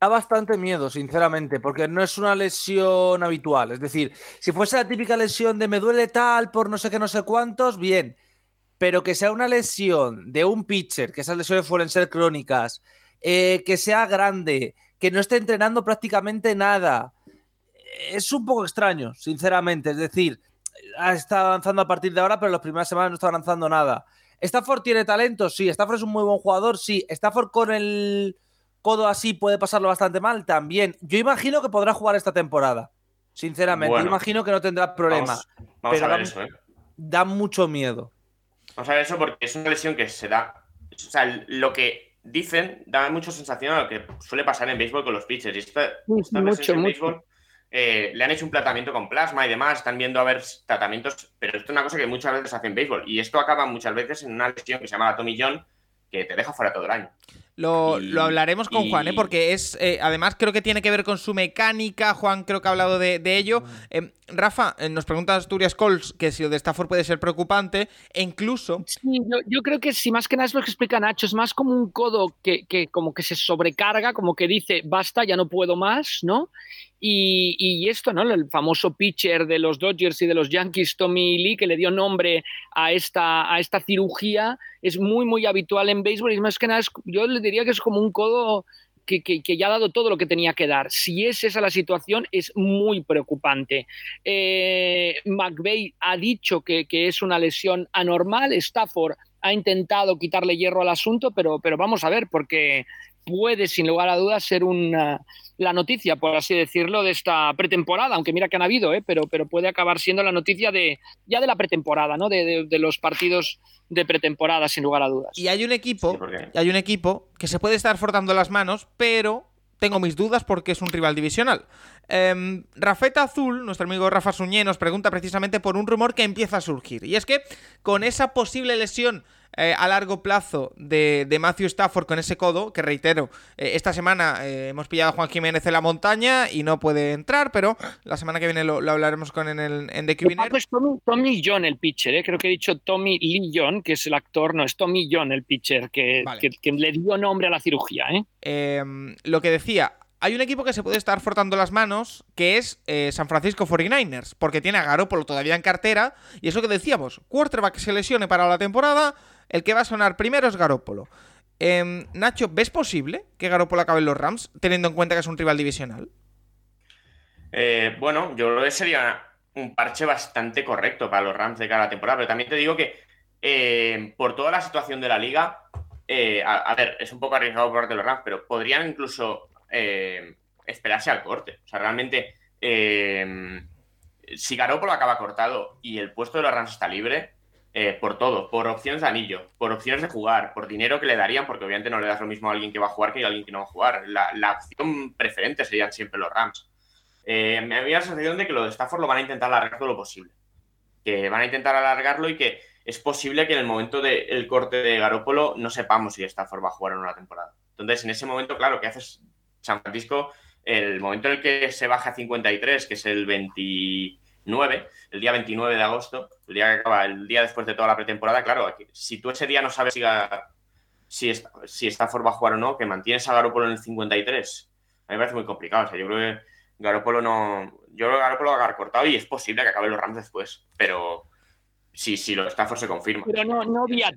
Da bastante miedo, sinceramente, porque no es una lesión habitual. Es decir, si fuese la típica lesión de me duele tal por no sé qué, no sé cuántos, bien. Pero que sea una lesión de un pitcher, que esas lesiones suelen ser crónicas, que sea grande, que no esté entrenando prácticamente nada. Es un poco extraño, sinceramente. Es decir, está avanzando a partir de ahora, pero en las primeras semanas no está avanzando nada. ¿Stafford tiene talento? Sí. ¿Stafford es un muy buen jugador? Sí. ¿Stafford con el codo así puede pasarlo bastante mal? También. Yo imagino que podrá jugar esta temporada. Sinceramente, yo imagino que no tendrá problema. Vamos, a ver eso, ¿eh? Da mucho miedo. Vamos a ver eso porque es una lesión que se da. O sea, lo que dicen, da mucha sensación a lo que suele pasar en béisbol con los pitchers. Y esta, en béisbol eh, le han hecho un tratamiento con plasma y demás, están viendo a ver tratamientos, pero esto es una cosa que muchas veces hacen en béisbol. Y esto acaba muchas veces en una lesión que se llama la Tommy John, que te deja fuera todo el año. Lo, hablaremos con Juan, ¿eh? porque es. Eh, además, creo que tiene que ver con su mecánica. Juan creo que ha hablado de, ello. Em, Rafa, eh, nos pregunta Asturias Cols que si lo de Stafford puede ser preocupante. E incluso. Sí, yo, creo que si más que nada es lo que explica Nacho, es más como un codo que, que como que se sobrecarga, como que dice, basta, ya no puedo más, ¿no? Y, esto, ¿no? El famoso pitcher de los Dodgers y de los Yankees, Tommy Lee, que le dio nombre a esta, a esta cirugía, es muy, muy habitual en béisbol. Y más que nada, yo le diría que es como un codo que, ya ha dado todo lo que tenía que dar. Si es esa la situación, es muy preocupante. Eh, McVeigh ha dicho que, es una lesión anormal. Stafford ha intentado quitarle hierro al asunto, pero, pero vamos a ver, porque puede, sin lugar a dudas, ser una la noticia, por así decirlo, de esta pretemporada, aunque mira que han habido, ¿eh? pero, pero puede acabar siendo la noticia de ya de la pretemporada, ¿no? De, los partidos de pretemporada, sin lugar a dudas. Y hay un equipo, hay un equipo que se puede estar frotando las manos, pero tengo mis dudas porque es un rival divisional. Eh, Rafeta Azul, nuestro amigo Rafa Suñé, nos pregunta precisamente por un rumor que empieza a surgir. Y es que con esa posible lesión eh, a largo plazo de, Matthew Stafford con ese codo, que reitero, eh, esta semana eh, hemos pillado a Juan Jiménez en la montaña y no puede entrar, pero la semana que viene lo, hablaremos con en, el, en The Es pues Tommy, John el pitcher, creo que he dicho Tommy Lee John, que es el actor, no, es Tommy John el pitcher, que, que, le dio nombre a la cirugía. Em, lo que decía, hay un equipo que se puede estar frotando las manos, que es San Francisco 49ers, porque tiene a Garoppolo todavía en cartera, y eso que decíamos, quarterback se lesione para la temporada, el que va a sonar primero es Garópolo. Em, Nacho, ¿ves posible que Garópolo acabe en los Rams, teniendo en cuenta que es un rival divisional? Eh, bueno, yo creo que sería un parche bastante correcto para los Rams de cada temporada. Pero también te digo que eh, por toda la situación de la liga, eh, a, ver, es un poco arriesgado por parte de los Rams, pero podrían incluso eh, esperarse al corte. O sea, realmente, si Garoppolo acaba cortado y el puesto de los Rams está libre, por todo, por opciones de anillo, por opciones de jugar, por dinero que le darían, porque obviamente no le das lo mismo a alguien que va a jugar que a alguien que no va a jugar. La, la opción preferente serían siempre los Rams. me había la sensación de que lo de Stafford lo van a intentar alargar todo lo posible. Que van a intentar alargarlo y que es posible que en el momento del corte de Garópolo no sepamos si Stafford va a jugar en una temporada. Entonces, en ese momento, claro, ¿qué haces San Francisco? El momento en el que se baja a 53, que es el 29, el día 29 de agosto, el día que acaba, el día después de toda la pretemporada, claro, si tú ese día no sabes si, si, Stafford va a jugar o no, que mantienes a Garópolo en el 53, a mí me parece muy complicado. O sea, yo creo que Garópolo no. Yo creo que Garópolo va a cortado y es posible que acabe los Rams después, pero si, si los Stafford se confirman. Pero no, no había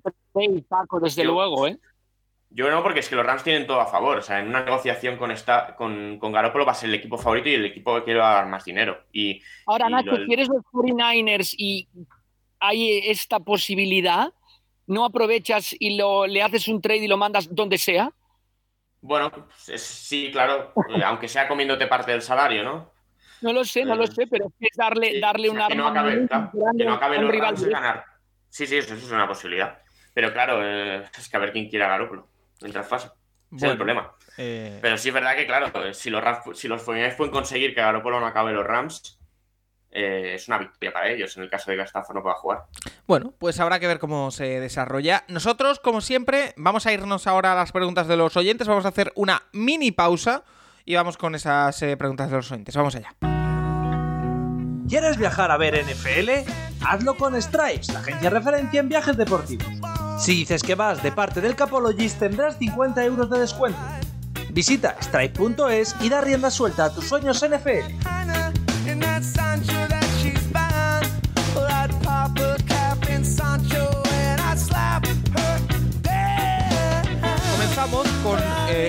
Paco, desde luego, ¿eh? Yo no, porque es que los Rams tienen todo a favor. O sea, en una negociación con, esta, con, con Garoppolo va a ser el equipo favorito y el equipo que quiere dar más dinero. Y, Ahora, Nacho, si eres los 49ers y hay esta posibilidad, ¿no aprovechas y lo, le haces un trade y lo mandas donde sea? Bueno, pues, sí, claro, aunque sea comiéndote parte del salario, ¿no? No lo sé, no lo sé, pero es darle, darle un arma. Que no acabe, que no acabe los Rams de ganar. Sí, sí, eso, es una posibilidad. Pero claro, eh, es que a ver quién quiere a Garoppolo mientras pasa. Ese es el problema. Eh, pero sí es verdad que, claro, si los, Rams, si los pueden conseguir que Garoppolo no acabe los Rams, eh, es una victoria para ellos en el caso de que Stafford no pueda jugar. Bueno, pues habrá que ver cómo se desarrolla. Nosotros, como siempre, vamos a irnos ahora a las preguntas de los oyentes. Vamos a hacer una mini pausa y vamos con esas preguntas de los oyentes. Vamos allá. ¿Quieres viajar a ver NFL? Hazlo con Stripes, la agencia referencia en viajes deportivos. Si dices que vas de parte del Capologist tendrás 50 euros de descuento. Visita stripe.es y da rienda suelta a tus sueños NFL.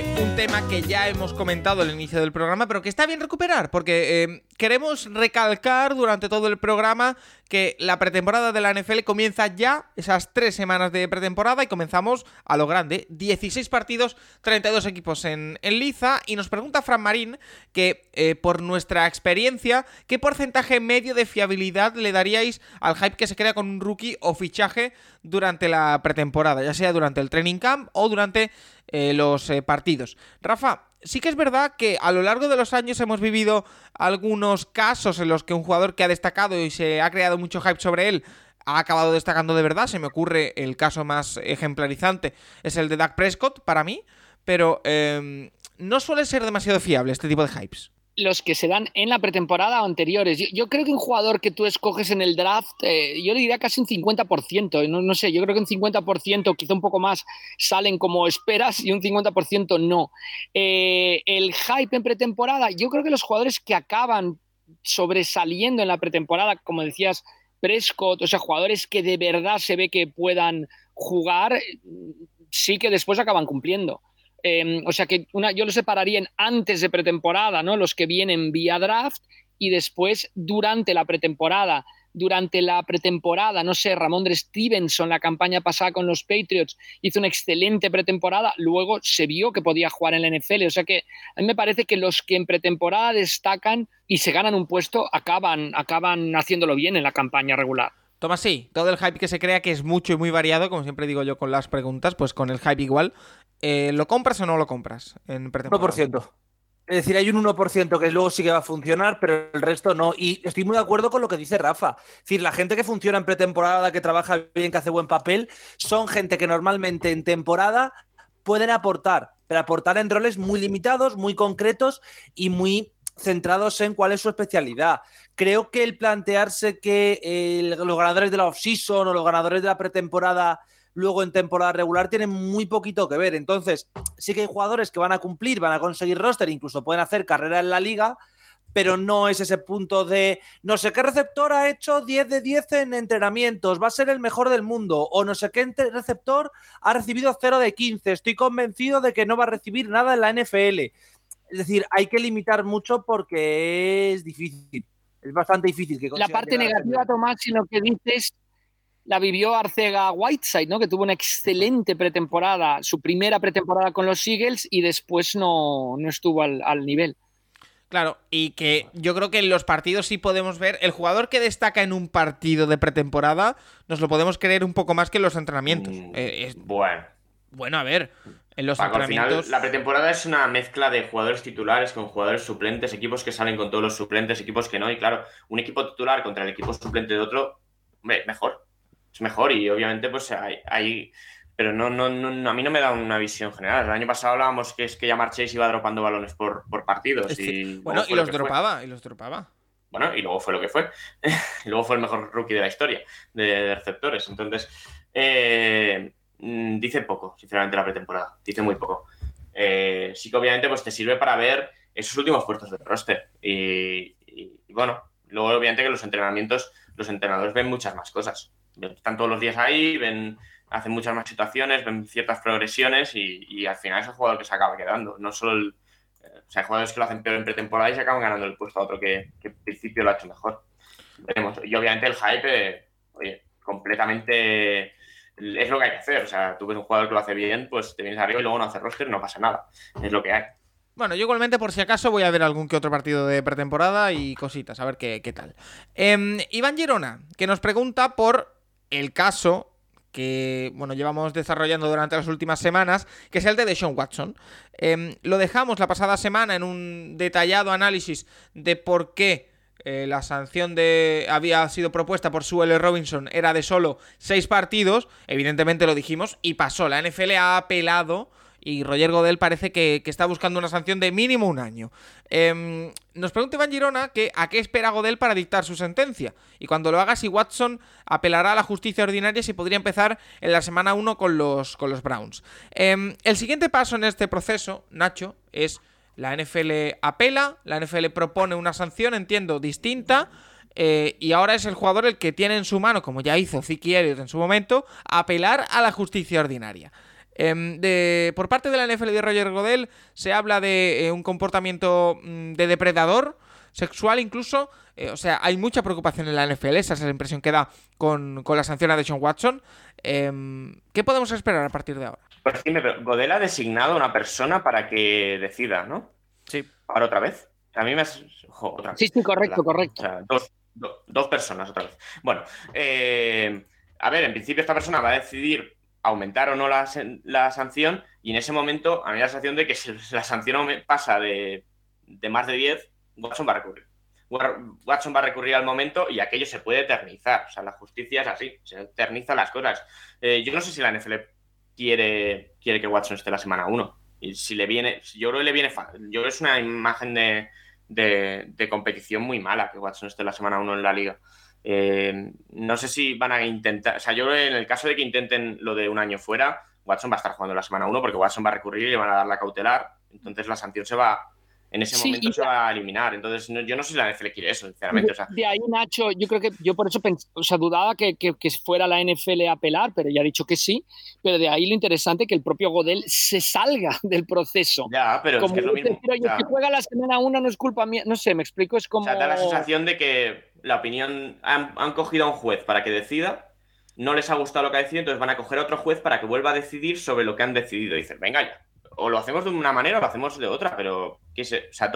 Un tema que ya hemos comentado al inicio del programa, pero que está bien recuperar, porque eh, queremos recalcar durante todo el programa que la pretemporada de la NFL comienza ya, esas tres semanas de pretemporada, y comenzamos a lo grande. 16 partidos, 32 equipos en, en Liza, y nos pregunta Fran Marín que, eh, por nuestra experiencia, ¿qué porcentaje medio de fiabilidad le daríais al hype que se crea con un rookie o fichaje durante la pretemporada, ya sea durante el training camp o durante eh, los eh, partidos. Rafa, sí que es verdad que a lo largo de los años hemos vivido algunos casos en los que un jugador que ha destacado y se ha creado mucho hype sobre él ha acabado destacando de verdad. Se me ocurre el caso más ejemplarizante, es el de Dak Prescott para mí, pero em, no suele ser demasiado fiable este tipo de hypes los que se dan en la pretemporada o anteriores. Yo, creo que un jugador que tú escoges en el draft, eh, yo le diría casi un 50%, no, no sé, yo creo que un 50%, quizá un poco más, salen como esperas y un 50% no. Eh, el hype en pretemporada, yo creo que los jugadores que acaban sobresaliendo en la pretemporada, como decías, Prescott, o sea, jugadores que de verdad se ve que puedan jugar, sí que después acaban cumpliendo. Em, o sea que una, yo lo separaría en antes de pretemporada, ¿no? Los que vienen vía draft y después durante la pretemporada. Durante la pretemporada, no sé, Ramondre Stevenson, la campaña pasada con los Patriots, hizo una excelente pretemporada, luego se vio que podía jugar en la NFL. O sea que a mí me parece que los que en pretemporada destacan y se ganan un puesto acaban, acaban haciéndolo bien en la campaña regular. Tomás, sí, todo el hype que se crea que es mucho y muy variado, como siempre digo yo con las preguntas, pues con el hype igual. Eh, ¿Lo compras o no lo compras en pretemporada? 1%. Es decir, hay un 1% que luego sí que va a funcionar, pero el resto no. Y estoy muy de acuerdo con lo que dice Rafa. Es decir, la gente que funciona en pretemporada, que trabaja bien, que hace buen papel, son gente que normalmente en temporada pueden aportar, pero aportar en roles muy limitados, muy concretos y muy centrados en cuál es su especialidad. Creo que el plantearse que los ganadores de la off-season o los ganadores de la pretemporada luego en temporada regular tienen muy poquito que ver. Entonces, sí que hay jugadores que van a cumplir, van a conseguir roster, incluso pueden hacer carrera en la liga, pero no es ese punto de no sé qué receptor ha hecho 10 de 10 en entrenamientos, va a ser el mejor del mundo, o no sé qué receptor ha recibido 0 de 15, estoy convencido de que no va a recibir nada en la NFL. Es decir, hay que limitar mucho porque es difícil. es bastante difícil que La parte negativa, Tomás, si lo que dices la vivió Arcega Whiteside, ¿no? Que tuvo una excelente pretemporada, su primera pretemporada con los Eagles y después no, no estuvo al, al nivel. Claro, y que yo creo que en los partidos sí podemos ver el jugador que destaca en un partido de pretemporada, nos lo podemos creer un poco más que en los entrenamientos. Mm, Eh, es- Bueno, bueno, a ver, en los Paco, al final la pretemporada es una mezcla de jugadores titulares con jugadores suplentes, equipos que salen con todos los suplentes, equipos que no, y claro, un equipo titular contra el equipo suplente de otro, hombre, mejor. Es mejor y obviamente pues hay, hay- pero no, no, no, a mí no me da una visión general. El año pasado hablábamos que es que ya Chase iba dropando balones por, por partidos. Y bueno, y lo los fue. dropaba, y los dropaba. Bueno, y luego fue lo que fue. luego fue el mejor rookie de la historia de, de receptores. Entonces, eh, mm, dice poco, sinceramente, la pretemporada. Dice muy poco. Eh, sí que obviamente pues, te sirve para ver esos últimos puestos de roster. Y, y- y bueno, luego obviamente que los entrenamientos, los entrenadores ven muchas más cosas. Están todos los días ahí, ven, hacen muchas más situaciones, ven ciertas progresiones y, y al final es el jugador que se acaba quedando. No solo el, eh, o sea, hay jugadores que lo hacen peor en pretemporada y se acaban ganando el puesto a otro que, que en principio lo ha hecho mejor. Veremos. Y obviamente el hype, eh, oye, completamente es lo que hay que hacer. O sea, tú ves un jugador que lo hace bien, pues te vienes arriba y luego no hace roster, no pasa nada. Es lo que hay. Bueno, yo igualmente, por si acaso, voy a ver algún que otro partido de pretemporada y cositas, a ver qué, qué tal. Em, Iván Girona, que nos pregunta por el caso que, bueno, llevamos desarrollando durante las últimas semanas, que es el de Deshaun Watson. Em, lo dejamos la pasada semana en un detallado análisis de por qué eh, la sanción de había sido propuesta por Sue L. Robinson era de solo seis partidos, evidentemente lo dijimos, y pasó. La NFL ha apelado y Roger Godel parece que, está buscando una sanción de mínimo un año. Em, nos pregunta Iván Girona que a qué espera Godel para dictar su sentencia. Y cuando lo haga, si Watson apelará a la justicia ordinaria, si podría empezar en la semana 1 con los, con los Browns. Em, el siguiente paso en este proceso, Nacho, es la NFL apela, la NFL propone una sanción, entiendo, distinta. eh, y ahora es el jugador el que tiene en su mano, como ya hizo Ziki Elliott en su momento, apelar a la justicia ordinaria. Em, por parte de la NFL de Roger Godel se habla de eh, un comportamiento mm, de depredador sexual incluso. eh, o sea, hay mucha preocupación en la NFL, esa es la impresión que da con, con la sanción a Deshaun Watson. Em, ¿Qué podemos esperar a partir de ahora? Pues pero Godel ha designado a una persona para que decida, ¿no? Sí. Ahora otra vez. A mí me has... jo, otra vez. Sí, sí, correcto, ¿verdad? correcto. O sea, dos, do- dos personas otra vez. Bueno, eh, a ver, en principio esta persona va a decidir aumentar o no la, la sanción y en ese momento a mí me da la sensación de que si la sanción pasa de, de más de 10, Watson va a recurrir. Wa- Watson va a recurrir al momento y aquello se puede eternizar. O sea, la justicia es así, se eternizan las cosas. Eh, yo no sé si la NFL quiere, quiere que Watson esté la semana 1. Y si le viene, yo creo que le viene, yo es una imagen de, de, de competición muy mala que Watson esté la semana 1 en la liga. Eh, no sé si van a intentar, o sea, yo creo que en el caso de que intenten lo de un año fuera, Watson va a estar jugando la semana 1 porque Watson va a recurrir y le van a dar la cautelar, entonces la sanción se va, en ese Sí, momento y- se va a eliminar. Entonces, no- yo no sé si la NFL quiere eso, sinceramente. O sea, De ahí, Nacho, yo creo que yo por eso o sea, dudaba que, que- que fuera la NFL a apelar, pero ya ha dicho que sí. Pero de ahí lo interesante que el propio Godel se salga del proceso. ya, pero es como que es lo mismo. "Pero, oye, que juega la semana una no es culpa mía. No sé, me explico, es como. O sea, da la sensación de que la opinión. Han, han cogido a un juez para que decida, no les ha gustado lo que ha decidido, entonces van a coger a otro juez para que vuelva a decidir sobre lo que han decidido. Dicen, venga ya. O lo hacemos de una manera o lo hacemos de otra, pero. ¿qué sé? O sea,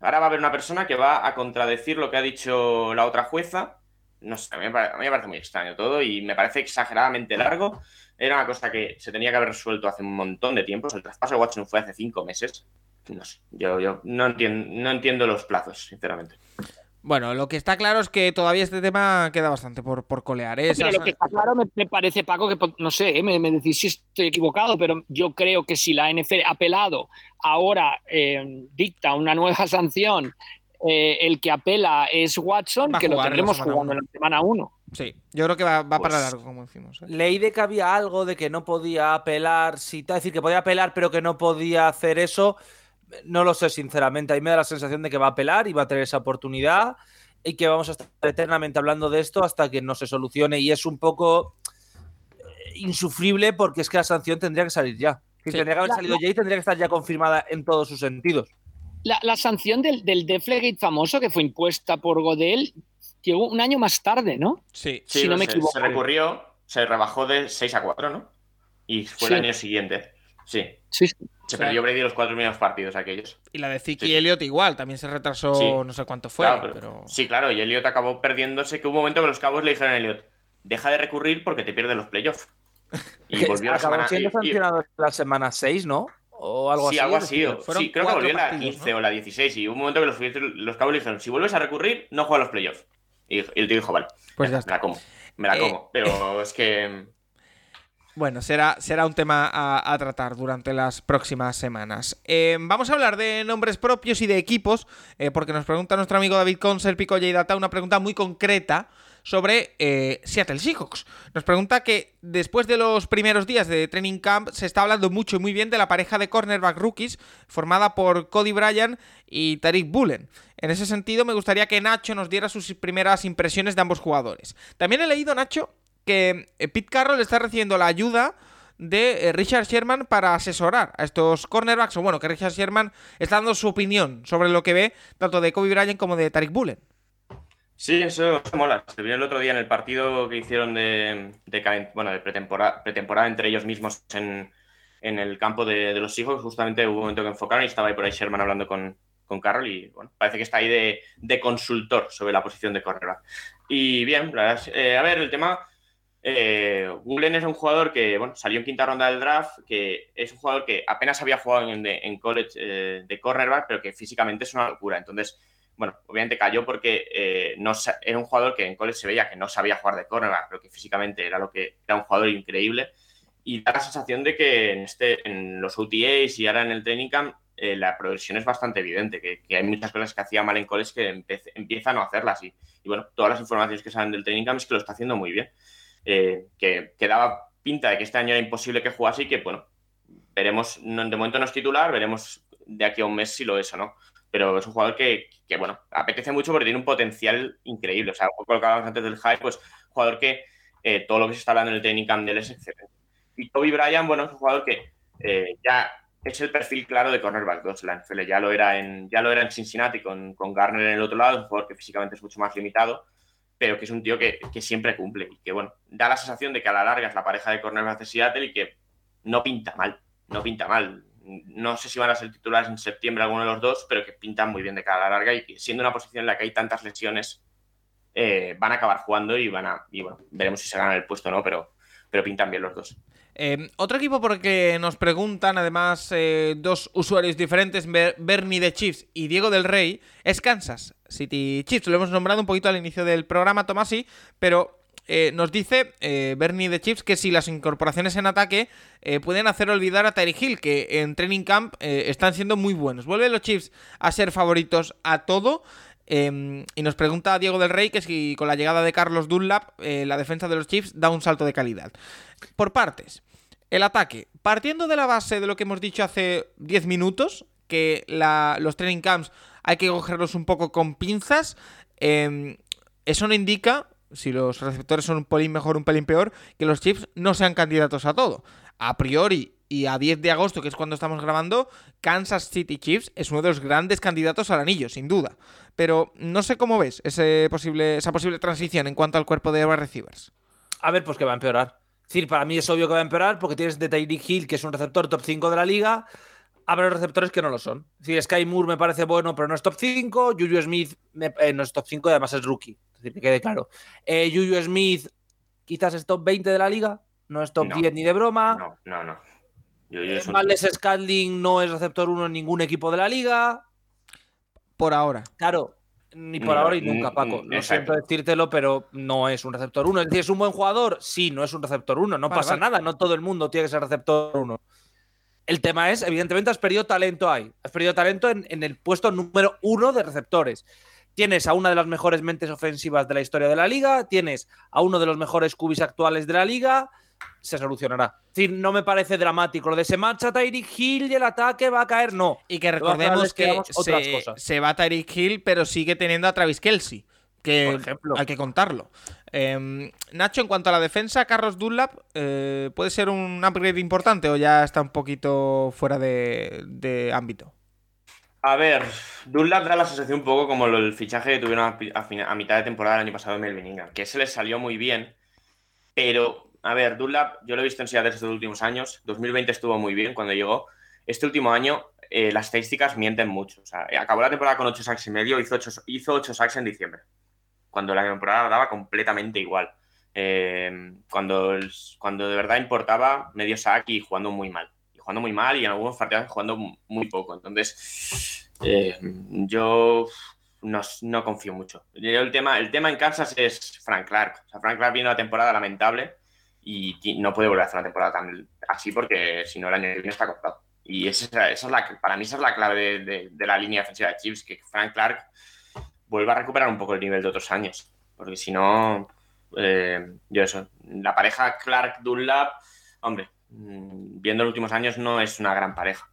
Ahora va a haber una persona que va a contradecir lo que ha dicho la otra jueza. No sé, a mí, me pare- a mí me parece muy extraño todo y me parece exageradamente largo. Era una cosa que se tenía que haber resuelto hace un montón de tiempo. El traspaso de Watson fue hace cinco meses. No sé, yo, yo no, no entiendo los plazos, sinceramente. Bueno, lo que está claro es que todavía este tema queda bastante por, por colear. ¿eh? Pero lo que está claro me, me parece, Paco, que po- no sé, eh, me, me decís si estoy equivocado, pero yo creo que si la NFL ha apelado ahora eh, dicta una nueva sanción, eh, el que apela es Watson, Va que lo tendremos jugando uno. en la semana 1. Sí, yo creo que va, va para Pues- largo, como decimos. ¿eh? Leí de que había algo de que no podía apelar, si es decir, que podía apelar, pero que no podía hacer eso. No lo sé, sinceramente. A mí me da la sensación de que va a apelar y va a tener esa oportunidad y que vamos a estar eternamente hablando de esto hasta que no se solucione. Y es un poco eh, insufrible porque es que la sanción tendría que salir ya. Si Sí. Tendría que haber La- salido ya y tendría que estar ya confirmada en todos sus sentidos. la, sanción del, del Deflegate famoso que fue impuesta por Godel llegó un año más tarde, ¿no? Sí, sí si no me equivoco. Se recurrió, se rebajó de 6 a 4, ¿no? Y fue el año siguiente. Sí. Sí. Se perdió Brady los cuatro primeros partidos aquellos. Y la de Ziki y Elliot igual, también se retrasó no sé cuánto fue. pero, Sí, claro, y Elliot acabó perdiéndose, que hubo un momento que los cabos le dijeron a Elliot, deja de recurrir porque te pierdes los playoffs. Y volvió la semana... siendo sancionado la semana 6, ¿no? O algo así. Sí, algo así. Sí, creo que volvió la 15 o la 16 y hubo un momento que los, los cabos le dijeron, si vuelves a recurrir, no juega los playoffs. Y, el tío dijo, vale, pues ya me la como. Me la eh, como. Pero es que bueno, será, será un tema a, tratar durante las próximas semanas. Eh, vamos a hablar de nombres propios y de equipos, eh, porque nos pregunta nuestro amigo David Conserpico y Data una pregunta muy concreta sobre eh, Seattle Seahawks. Nos pregunta que después de los primeros días de training camp se está hablando mucho y muy bien de la pareja de cornerback rookies formada por Cody Bryan y Tariq Bullen. En ese sentido, me gustaría que Nacho nos diera sus primeras impresiones de ambos jugadores. También he leído, Nacho, que eh, Pete Carroll está recibiendo la ayuda de eh, Richard Sherman para asesorar a estos cornerbacks, o bueno, que Richard Sherman está dando su opinión sobre lo que ve tanto de Kobe Bryant como de Tariq Bullen. Sí, eso mola. Se vio el otro día en el partido que hicieron de, pretemporada, entre ellos mismos en, el campo de, los hijos. Justamente hubo un momento que enfocaron y estaba ahí por ahí Sherman hablando con, Carroll y bueno, parece que está ahí de, consultor sobre la posición de cornerback. Y bien, eh, a ver, el tema eh, es un jugador que bueno, salió en quinta ronda del draft, que es un jugador que apenas había jugado en, college eh, de cornerback, pero que físicamente es una locura. Entonces, bueno, obviamente cayó porque eh, no, era un jugador que en college se veía que no sabía jugar de cornerback, pero que físicamente era lo que era un jugador increíble. Y da la sensación de que en, este, en los OTAs y ahora en el training camp eh, la progresión es bastante evidente, que, hay muchas cosas que hacía mal en college que empiezan a hacerlas. Y, y, bueno, todas las informaciones que salen del training camp es que lo está haciendo muy bien. Eh, que, daba pinta de que este año era imposible que jugase y que, bueno, veremos, de momento no es titular, veremos de aquí a un mes si lo es o no. Pero es un jugador que, bueno, apetece mucho porque tiene un potencial increíble. O sea, como antes del hype, pues jugador que eh, todo lo que se está hablando en el training camp de él es excelente. Y Toby Bryan, bueno, es un jugador que eh, ya es el perfil claro de cornerback 2 la NFL. Ya lo era en, ya lo era en Cincinnati con, con Garner en el otro lado, un jugador que físicamente es mucho más limitado pero que es un tío que, siempre cumple y que, bueno, da la sensación de que a la larga es la pareja de cornerbacks de Seattle y que no pinta mal, no pinta mal. No sé si van a ser titulares en septiembre alguno de los dos, pero que pintan muy bien de cara a la larga y que siendo una posición en la que hay tantas lesiones, eh, van a acabar jugando y van a, y bueno, veremos si se ganan el puesto o no, pero, pero pintan bien los dos. Em, otro equipo porque nos preguntan, además, eh, dos usuarios diferentes, Bernie de Chiefs y Diego del Rey, es Kansas City Chiefs. Lo hemos nombrado un poquito al inicio del programa, Tomasi, pero eh, nos dice eh, Bernie de Chiefs que si las incorporaciones en ataque pueden hacer olvidar a Terry Hill, que en Training Camp están siendo muy buenos. Vuelven los Chiefs a ser favoritos a todo. Em, y nos pregunta Diego del Rey que si con la llegada de Carlos Dunlap la defensa de los Chiefs da un salto de calidad. Por partes. El ataque. Partiendo de la base de lo que hemos dicho hace 10 minutos, que los training camps hay que cogerlos un poco con pinzas, em, eso no indica, si los receptores son un pelín mejor, un pelín peor, que los Chiefs no sean candidatos a todo. A priori, y a 10 de agosto, que es cuando estamos grabando, Kansas City Chiefs es uno de los grandes candidatos al anillo, sin duda. Pero no sé cómo ves ese posible, esa posible transición en cuanto al cuerpo de receivers. A ver, pues que va a empeorar. Es decir, para mí es obvio que va a empeorar porque tienes de Tyreek Hill, que es un receptor top 5 de la liga. Habrá receptores que no lo son. Es decir, Sky Moore me parece bueno, pero no es top 5. Juju Smith eh, no es top 5 y además es rookie. Es decir, que quede claro. Eh, Juju Smith quizás es top 20 de la liga. No es top 10 ni de broma. No, no, no. Eh, Males Scalding no es receptor 1 en ningún equipo de la liga. Por ahora. Claro, ni por ahora y nunca, Paco. No siento decírtelo, pero no es un receptor 1. Es decir, ¿es un buen jugador? Sí, no es un receptor 1. No pasa nada, no todo el mundo tiene que ser receptor 1. El tema es, evidentemente, has perdido talento ahí. Has perdido talento en, en el puesto número uno de receptores. Tienes a una de las mejores mentes ofensivas de la historia de la liga, tienes a uno de los mejores cubis actuales de la liga, se solucionará. Es decir, no me parece dramático. Lo de se marcha Tyreek Hill y el ataque va a caer, no. Y que recordemos que se, se, va Tyreek Hill, pero sigue teniendo a Travis Kelsey. Que ejemplo. hay que contarlo. Em, Nacho, en cuanto a la defensa, Carlos Dunlap, eh, ¿puede ser un upgrade importante o ya está un poquito fuera de, ámbito? A ver, Dunlap da la sensación un poco como el fichaje que tuvieron a, mitad de temporada el año pasado en Melvin Ingram, que se les salió muy bien, pero, a ver, Dunlap, yo lo he visto en Seattle estos últimos años, 2020 estuvo muy bien cuando llegó, este último año eh, las estadísticas mienten mucho, o sea, acabó la temporada con 8 sacks y medio, hizo 8, hizo 8 sacks en diciembre, cuando la temporada daba completamente igual. Eh, cuando, cuando de verdad importaba medio sack y jugando muy mal jugando muy mal y en algunos partidos jugando muy poco. Entonces, eh, yo no, confío mucho. el, tema, el tema en Kansas es Frank Clark. O sea, Frank Clark viene una temporada lamentable y no puede volver a hacer una temporada tan así porque si no el año que viene está cortado. Y esa, es la, para mí esa es la clave de, la línea defensiva de Chiefs, que Frank Clark vuelva a recuperar un poco el nivel de otros años. Porque si no, eh, yo eso, la pareja Clark-Dunlap, hombre, Mm, viendo los últimos años, no es una gran pareja.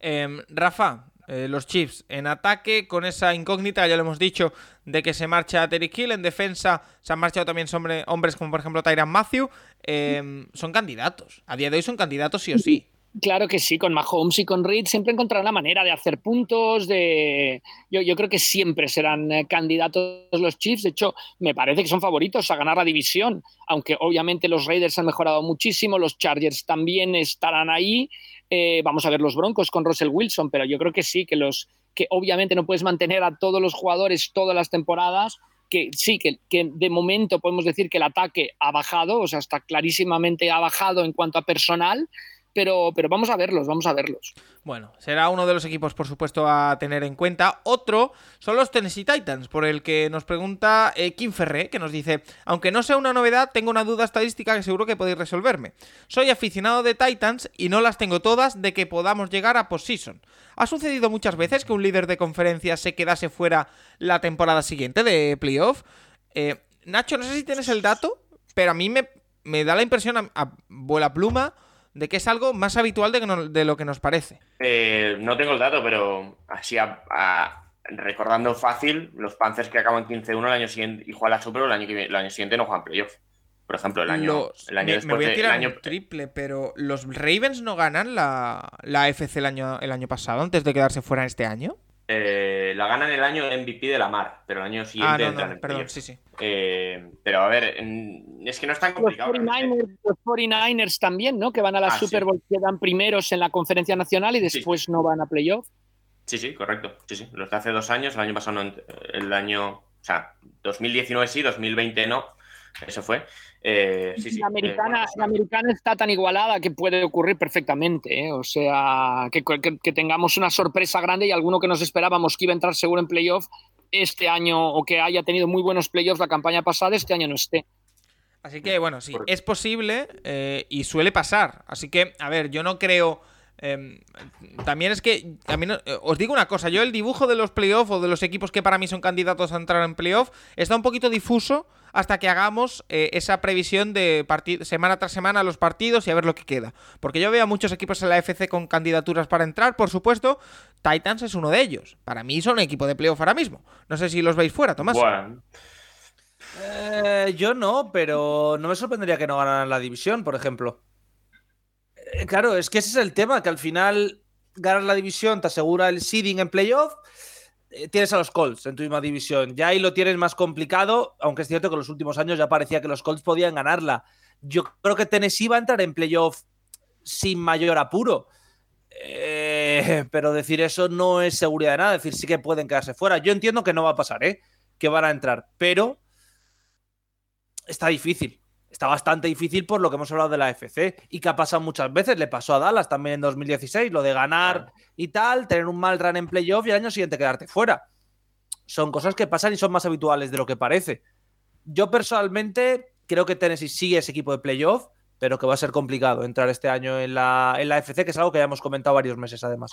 Em, Rafa, eh, los Chiefs en ataque con esa incógnita, ya lo hemos dicho, de que se marcha Terry Hill. En defensa se han marchado también hombres como por ejemplo Tyran Matthew. Em, son candidatos. A día de hoy son candidatos sí o sí. Claro que sí, con Mahomes y con Reed siempre encontrarán la manera de hacer puntos, yo, creo que siempre serán eh, candidatos los Chiefs, de hecho me parece que son favoritos a ganar la división, aunque obviamente los Raiders han mejorado muchísimo, los Chargers también estarán ahí, eh, vamos a ver los Broncos con Russell Wilson, pero yo creo que sí, que, los, que obviamente no puedes mantener a todos los jugadores todas las temporadas, que sí, que, que, de momento podemos decir que el ataque ha bajado, o sea, está clarísimamente ha bajado en cuanto a personal, pero, pero vamos a verlos, vamos a verlos. Bueno, será uno de los equipos, por supuesto, a tener en cuenta. Otro son los Tennessee Titans, por el que nos pregunta eh, Kim Ferré, que nos dice, aunque no sea una novedad, tengo una duda estadística que seguro que podéis resolverme. Soy aficionado de Titans y no las tengo todas de que podamos llegar a postseason. ¿Ha sucedido muchas veces que un líder de conferencia se quedase fuera la temporada siguiente de playoff? Eh, Nacho, no sé si tienes el dato, pero a mí me, me da la impresión a, a vuela pluma de que es algo más habitual de, lo que nos parece. Eh, no tengo el dato, pero así recordando fácil, los Panthers que acaban 15-1 el año siguiente y juegan la Super, el año, el año siguiente no juegan playoff. Por ejemplo, el año, el año después. Me voy a año... triple, pero ¿los Ravens no ganan la, la FC el año, el año pasado antes de quedarse fuera este año? Eh, la ganan el año MVP de la mar, pero el año siguiente ah, no, perdón, sí, sí. Eh, pero a ver, es que no es tan complicado. Los 49ers, también, ¿no? Que van a la ah, Super Bowl, quedan primeros en la conferencia nacional y después no van a playoff. Sí, sí, correcto. Sí, sí. Los de hace dos años, el año pasado, el año, o sea, 2019 sí, 2020 no. Eso fue. Eh, la, americana, la americana está tan igualada que puede ocurrir perfectamente. ¿eh? O sea, que, que, tengamos una sorpresa grande y alguno que nos esperábamos que iba a entrar seguro en playoff este año o que haya tenido muy buenos playoffs la campaña pasada, este año no esté. Así que bueno, sí, es posible eh, y suele pasar. Así que, a ver, yo no creo Em, también es que, también eh, os digo una cosa, yo el dibujo de los playoffs o de los equipos que para mí son candidatos a entrar en playoff está un poquito difuso hasta que hagamos eh, esa previsión de semana tras semana los partidos y a ver lo que queda. Porque yo veo a muchos equipos en la FC con candidaturas para entrar, por supuesto, Titans es uno de ellos. Para mí son equipo de playoff ahora mismo. No sé si los veis fuera, Tomás. Eh, yo no, pero no me sorprendería que no ganaran la división, por ejemplo. Eh, claro, es que ese es el tema, que al final ganar la división te asegura el seeding en playoff. Eh, tienes a los Colts en tu misma división. Ya ahí lo tienes más complicado, aunque es cierto que en los últimos años ya parecía que los Colts podían ganarla. Yo creo que Tennessee va a entrar en playoff sin mayor apuro. Eh, pero decir eso no es seguridad de nada. Decir sí que pueden quedarse fuera. Yo entiendo que no va a pasar, ¿eh? Que van a entrar. Pero está difícil está bastante difícil por lo que hemos hablado de la FC y que ha pasado muchas veces. Le pasó a Dallas también en 2016, lo de ganar y tal, tener un mal run en playoff y al año siguiente quedarte fuera. Son cosas que pasan y son más habituales de lo que parece. Yo personalmente creo que Tennessee sigue ese equipo de playoff, pero que va a ser complicado entrar este año en la, en la FC, que es algo que ya hemos comentado varios meses además.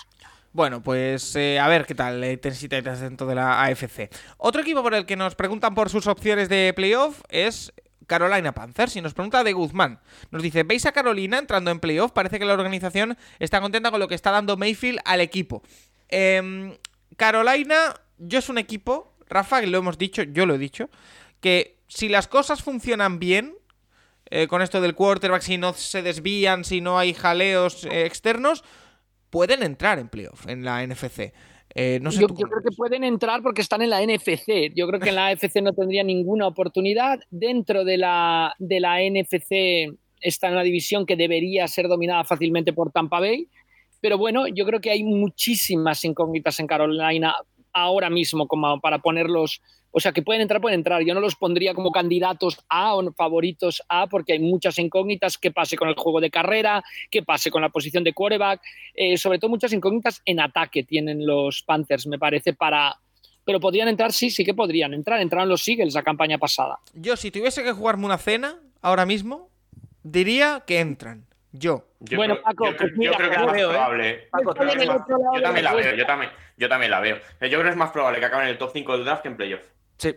Bueno, pues eh, a ver qué tal eh, Tennessee Titans dentro de la AFC. Otro equipo por el que nos preguntan por sus opciones de playoff es Carolina Panthers. Y nos pregunta de Guzmán. Nos dice, ¿veis a Carolina entrando en playoff? Parece que la organización está contenta con lo que está dando Mayfield al equipo. Em, Carolina, yo es un equipo, Rafa, que lo hemos dicho, yo lo he dicho, que si las cosas funcionan bien, eh, con esto del quarterback, si no se desvían, si no hay jaleos eh, externos, pueden entrar en playoff en la NFC. Eh, no sé yo, creo que pueden entrar porque están en la NFC. Yo creo que en la AFC no tendría ninguna oportunidad. Dentro de la, de la NFC está en una división que debería ser dominada fácilmente por Tampa Bay. Pero bueno, yo creo que hay muchísimas incógnitas en Carolina ahora mismo como para ponerlos. O sea, que pueden entrar, pueden entrar. Yo no los pondría como candidatos A o favoritos A porque hay muchas incógnitas. ¿Qué pase con el juego de carrera? ¿Qué pase con la posición de quarterback? Eh, sobre todo muchas incógnitas en ataque tienen los Panthers, me parece, para... Pero podrían entrar, sí, sí que podrían entrar. Entraron los Eagles la campaña pasada. Yo, si tuviese que jugarme una cena ahora mismo, diría que entran. Yo. Yo Bueno, creo, Paco, yo, pues creo- mira, yo creo que es más veo, ¿eh? probable. Paco, yo también la veo, yo también, yo también la veo. Yo creo que es más probable que acaben en el top 5 del draft que en playoff. Sí.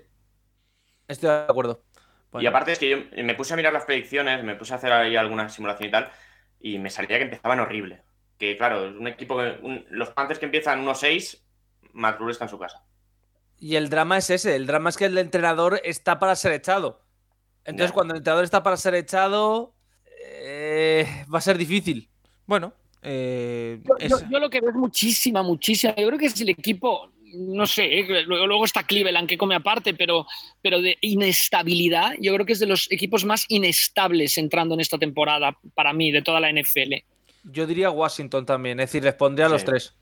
Estoy de acuerdo. Bueno, Y aparte es que yo me puse a mirar las predicciones, me puse a hacer ahí alguna simulación y tal, y me salía que empezaban horrible. Que claro, es un equipo que. un- los Panthers que empiezan 1-6, Matt Rule está en su casa. Y el drama es ese, el drama es que el entrenador está para ser echado. Entonces, Ya. cuando el entrenador está para ser echado, eh, va a ser difícil. Bueno, eh, Yo, yo- yo lo que veo es muchísima, muchísima. Yo creo que es el equipo, no sé, eh, luego, luego está Cleveland que come aparte, pero, pero de inestabilidad, yo creo que es de los equipos más inestables entrando en esta temporada para mí, de toda la NFL. Yo diría Washington también, es decir, les pondría a los tres.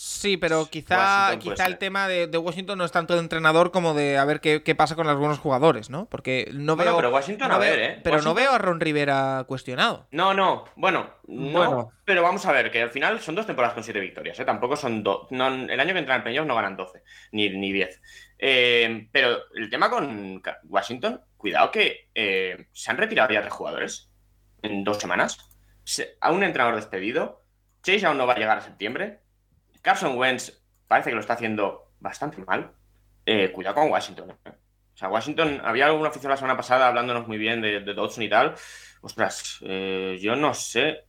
Sí, pero quizá, Washington puede quizá el tema de, de Washington no es tanto de entrenador como de a ver qué, qué pasa con buenos jugadores, ¿no? Porque no Bueno, veo. pero Washington, no a ver, ¿eh? Pero no veo a Ron Rivera cuestionado. No, no, bueno, no, Bueno. pero vamos a ver, que al final son dos temporadas con siete victorias, ¿eh? Tampoco son dos. No, el año que entran en playoff no ganan 12, ni, ni 10. Eh, pero el tema con Washington, cuidado que eh, se han retirado ya tres jugadores en dos semanas. Se- a un entrenador despedido. Chase aún no va a llegar a septiembre. Carson Wentz parece que lo está haciendo bastante mal. Eh, cuidado con Washington. ¿eh? O sea, Washington, había algún oficial la semana pasada hablándonos muy bien de, Dodson y tal. Ostras, eh, yo no sé.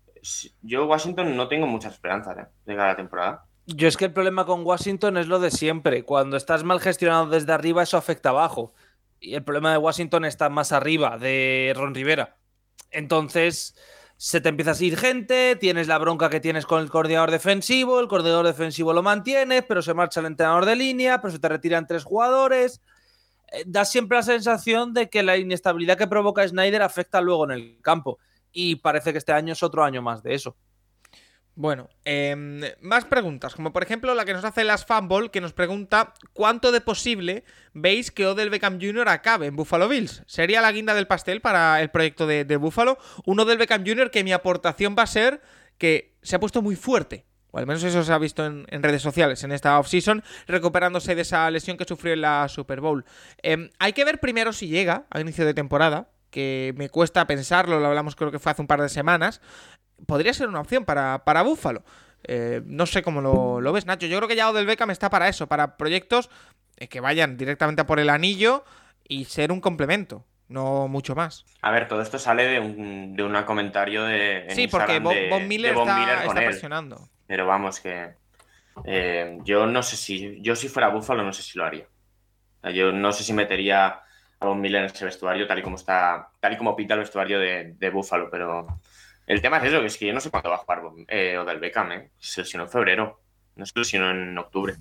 Yo, Washington, no tengo muchas esperanzas ¿eh? de cada temporada. Yo es que el problema con Washington es lo de siempre. Cuando estás mal gestionado desde arriba, eso afecta abajo. Y el problema de Washington está más arriba, de Ron Rivera. Entonces, se te empieza a ir gente, tienes la bronca que tienes con el coordinador defensivo, el coordinador defensivo lo mantienes, pero se marcha el entrenador de línea, pero se te retiran tres jugadores. Eh, Da siempre la sensación de que la inestabilidad que provoca Snyder afecta luego en el campo. Y parece que este año es otro año más de eso. Bueno, em, más preguntas, como por ejemplo la que nos hace Las Fanball, que nos pregunta cuánto de posible veis que Odell Beckham Jr. acabe en Buffalo Bills. ¿Sería la guinda del pastel para el proyecto de, de Buffalo? Un Odell Beckham Jr. que mi aportación va a ser que se ha puesto muy fuerte. O al menos eso se ha visto en, redes sociales en esta offseason, recuperándose de esa lesión que sufrió en la Super Bowl. Em, hay que ver primero si llega a inicio de temporada, que me cuesta pensarlo, lo hablamos creo que fue hace un par de semanas podría ser una opción para, para Buffalo. Eh, no sé cómo lo, lo ves, Nacho. Yo creo que ya Odell Beckham está para eso, para proyectos eh, que vayan directamente a por el anillo y ser un complemento, no mucho más. A ver, todo esto sale de un, de un comentario de. en sí, porque Bob, Miller de está, Miller con está él. presionando. Pero vamos, que. eh, yo no sé si. Yo, si fuera Buffalo, no sé si lo haría. Yo no sé si metería a Von Miller en ese vestuario, tal y como está. Tal y como pinta el vestuario de, de Buffalo, pero. El tema es eso, que es que yo no sé cuándo va a jugar eh, Beckham, ¿eh? Se lesionó en febrero. No se lesionó en octubre.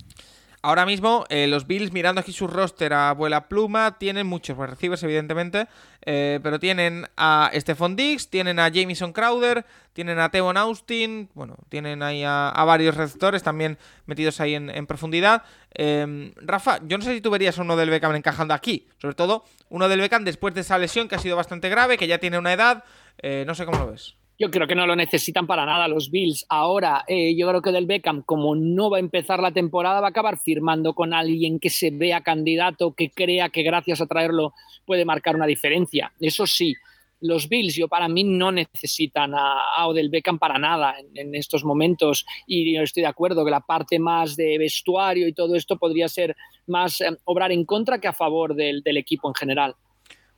Ahora mismo, eh, los Bills, mirando aquí su roster a vuela pluma, tienen muchos receivers, evidentemente, eh, pero tienen a Stephon Diggs, tienen a Jamison Crowder, tienen a Tevon Austin, bueno, tienen ahí a, varios receptores también metidos ahí en, profundidad. Eh, Rafa, yo no sé si tú verías a uno del Beckham encajando aquí, sobre todo uno del Beckham después de esa lesión que ha sido bastante grave, que ya tiene una edad, eh, no sé cómo lo ves. Yo creo que no lo necesitan para nada los Bills. Ahora, eh, yo creo que del Beckham, como no va a empezar la temporada, va a acabar firmando con alguien que se vea candidato, que crea que gracias a traerlo puede marcar una diferencia. Eso sí, los Bills, yo para mí no necesitan a, a Odell Beckham para nada en, estos momentos y yo estoy de acuerdo que la parte más de vestuario y todo esto podría ser más eh, obrar en contra que a favor del equipo en general.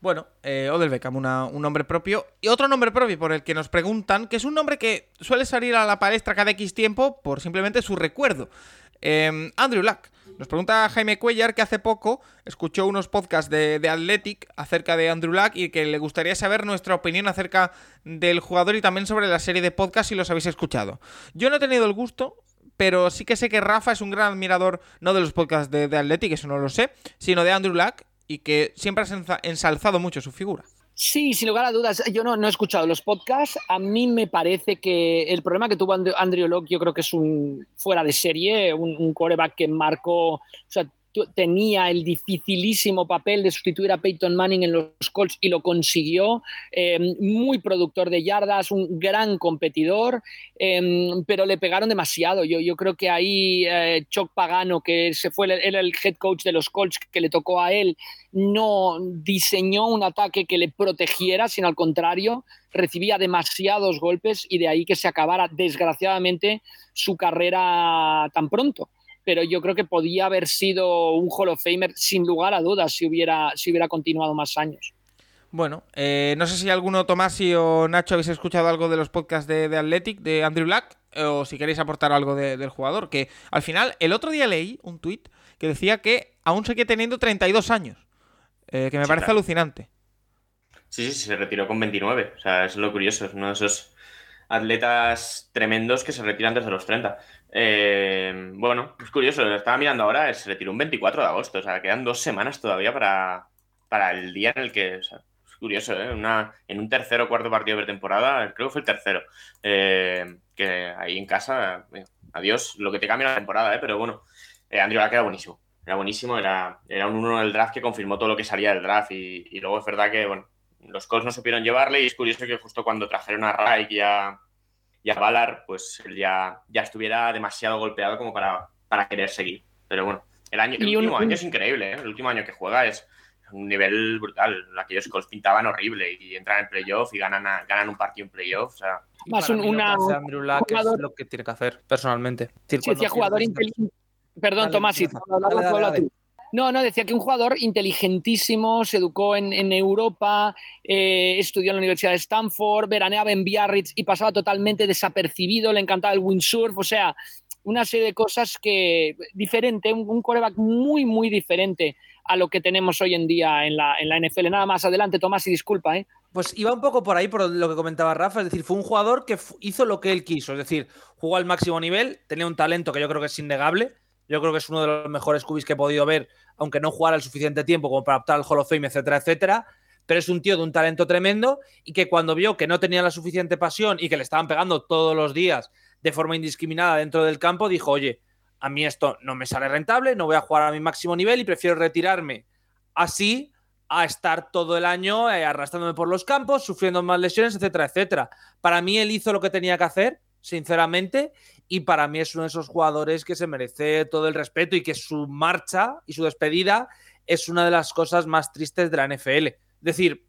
Bueno, eh, Odell Beckham, un nombre propio. Y otro nombre propio por el que nos preguntan, que es un nombre que suele salir a la palestra cada X tiempo por simplemente su recuerdo. Eh, Andrew Luck. Nos pregunta Jaime Cuellar que hace poco escuchó unos podcasts de, de, Athletic acerca de Andrew Luck y que le gustaría saber nuestra opinión acerca del jugador y también sobre la serie de podcasts si los habéis escuchado. Yo no he tenido el gusto, pero sí que sé que Rafa es un gran admirador, no de los podcasts de, de Athletic, eso no lo sé, sino de Andrew Luck, y que siempre has ensalzado mucho su figura. Sí, sin lugar a dudas. Yo no, no, he escuchado los podcasts. A mí me parece que el problema que tuvo Andrew Locke, yo creo que es un fuera de serie, un, un coreback que marcó, tenía el dificilísimo papel de sustituir a Peyton Manning en los Colts y lo consiguió. Em, muy productor de yardas, un gran competidor, em, pero le pegaron demasiado. Yo, creo que ahí eh, Chuck Pagano, que se fue, era el head coach de los Colts, que le tocó a él, no diseñó un ataque que le protegiera, sino al contrario, recibía demasiados golpes y de ahí que se acabara, desgraciadamente, su carrera tan pronto pero yo creo que podía haber sido un Hall of Famer sin lugar a dudas si hubiera, si hubiera continuado más años. Bueno, eh, no sé si alguno, Tomás o Nacho, habéis escuchado algo de los podcasts de, de Athletic, de Andrew Black, o si queréis aportar algo del jugador, que al final, el otro día leí un tuit que decía que aún sigue teniendo 32 años, eh, que me parece alucinante. Sí, sí, se retiró con 29, o sea, es lo curioso, es uno de esos atletas tremendos que se retiran desde los 30. Eh, bueno, es curioso, lo estaba mirando ahora, se retiró un 24 de agosto, o sea, quedan dos semanas todavía para, para el día en el que... es curioso, ¿eh? Una, en un tercer o cuarto partido de temporada, creo que fue el tercero, eh, que ahí en casa, adiós, lo que te cambia la temporada, ¿eh? pero bueno, eh, Andrew era buenísimo, era buenísimo, era, era un uno del draft que confirmó todo lo que salía del draft y, luego es verdad que, bueno, los Colts no supieron llevarle y es curioso que justo cuando trajeron a Reich y a, y a Valar, pues él ya, ya estuviera demasiado golpeado como para, para querer seguir. Pero bueno, el, año, el último año es increíble, ¿eh? el último año que juega es un nivel brutal. Aquellos Colts pintaban horrible y entran en playoff y ganan, ganan un partido en playoff. O sea, más una, Andrew Luck es lo que tiene que hacer personalmente. Sí, decía jugador inteligente. Perdón, Tomás, si no, no, decía que un jugador inteligentísimo, se educó en, Europa, eh, estudió en la Universidad de Stanford, veraneaba en Biarritz y pasaba totalmente desapercibido, le encantaba el windsurf, o sea, una serie de cosas que diferente, un, coreback muy, muy diferente a lo que tenemos hoy en día en la, en la NFL. Nada más adelante, Tomás, y disculpa, ¿eh? Pues iba un poco por ahí, por lo que comentaba Rafa, es decir, fue un jugador que hizo lo que él quiso, es decir, jugó al máximo nivel, tenía un talento que yo creo que es innegable, yo creo que es uno de los mejores cubis que he podido ver, aunque no jugara el suficiente tiempo como para optar al Hall of Fame, etcétera, etcétera. Pero es un tío de un talento tremendo y que cuando vio que no tenía la suficiente pasión y que le estaban pegando todos los días de forma indiscriminada dentro del campo, dijo, oye, a mí esto no me sale rentable, no voy a jugar a mi máximo nivel y prefiero retirarme así a estar todo el año eh, arrastrándome por los campos, sufriendo más lesiones, etcétera, etcétera. Para mí él hizo lo que tenía que hacer, sinceramente, y para mí es uno de esos jugadores que se merece todo el respeto y que su marcha y su despedida es una de las cosas más tristes de la NFL. Es decir,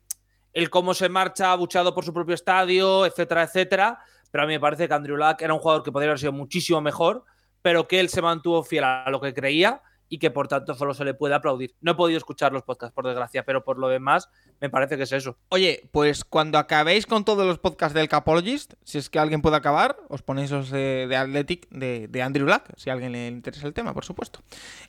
el cómo se marcha abuchado por su propio estadio, etcétera, etcétera, pero a mí me parece que Andrew Luck era un jugador que podría haber sido muchísimo mejor, pero que él se mantuvo fiel a lo que creía y que por tanto solo se le puede aplaudir. No he podido escuchar los podcasts, por desgracia, pero por lo demás me parece que es eso. Oye, pues cuando acabéis con todos los podcasts del Capologist, si es que alguien puede acabar, os ponéis los de, Athletic de, Andrew Black, si a alguien le interesa el tema, por supuesto.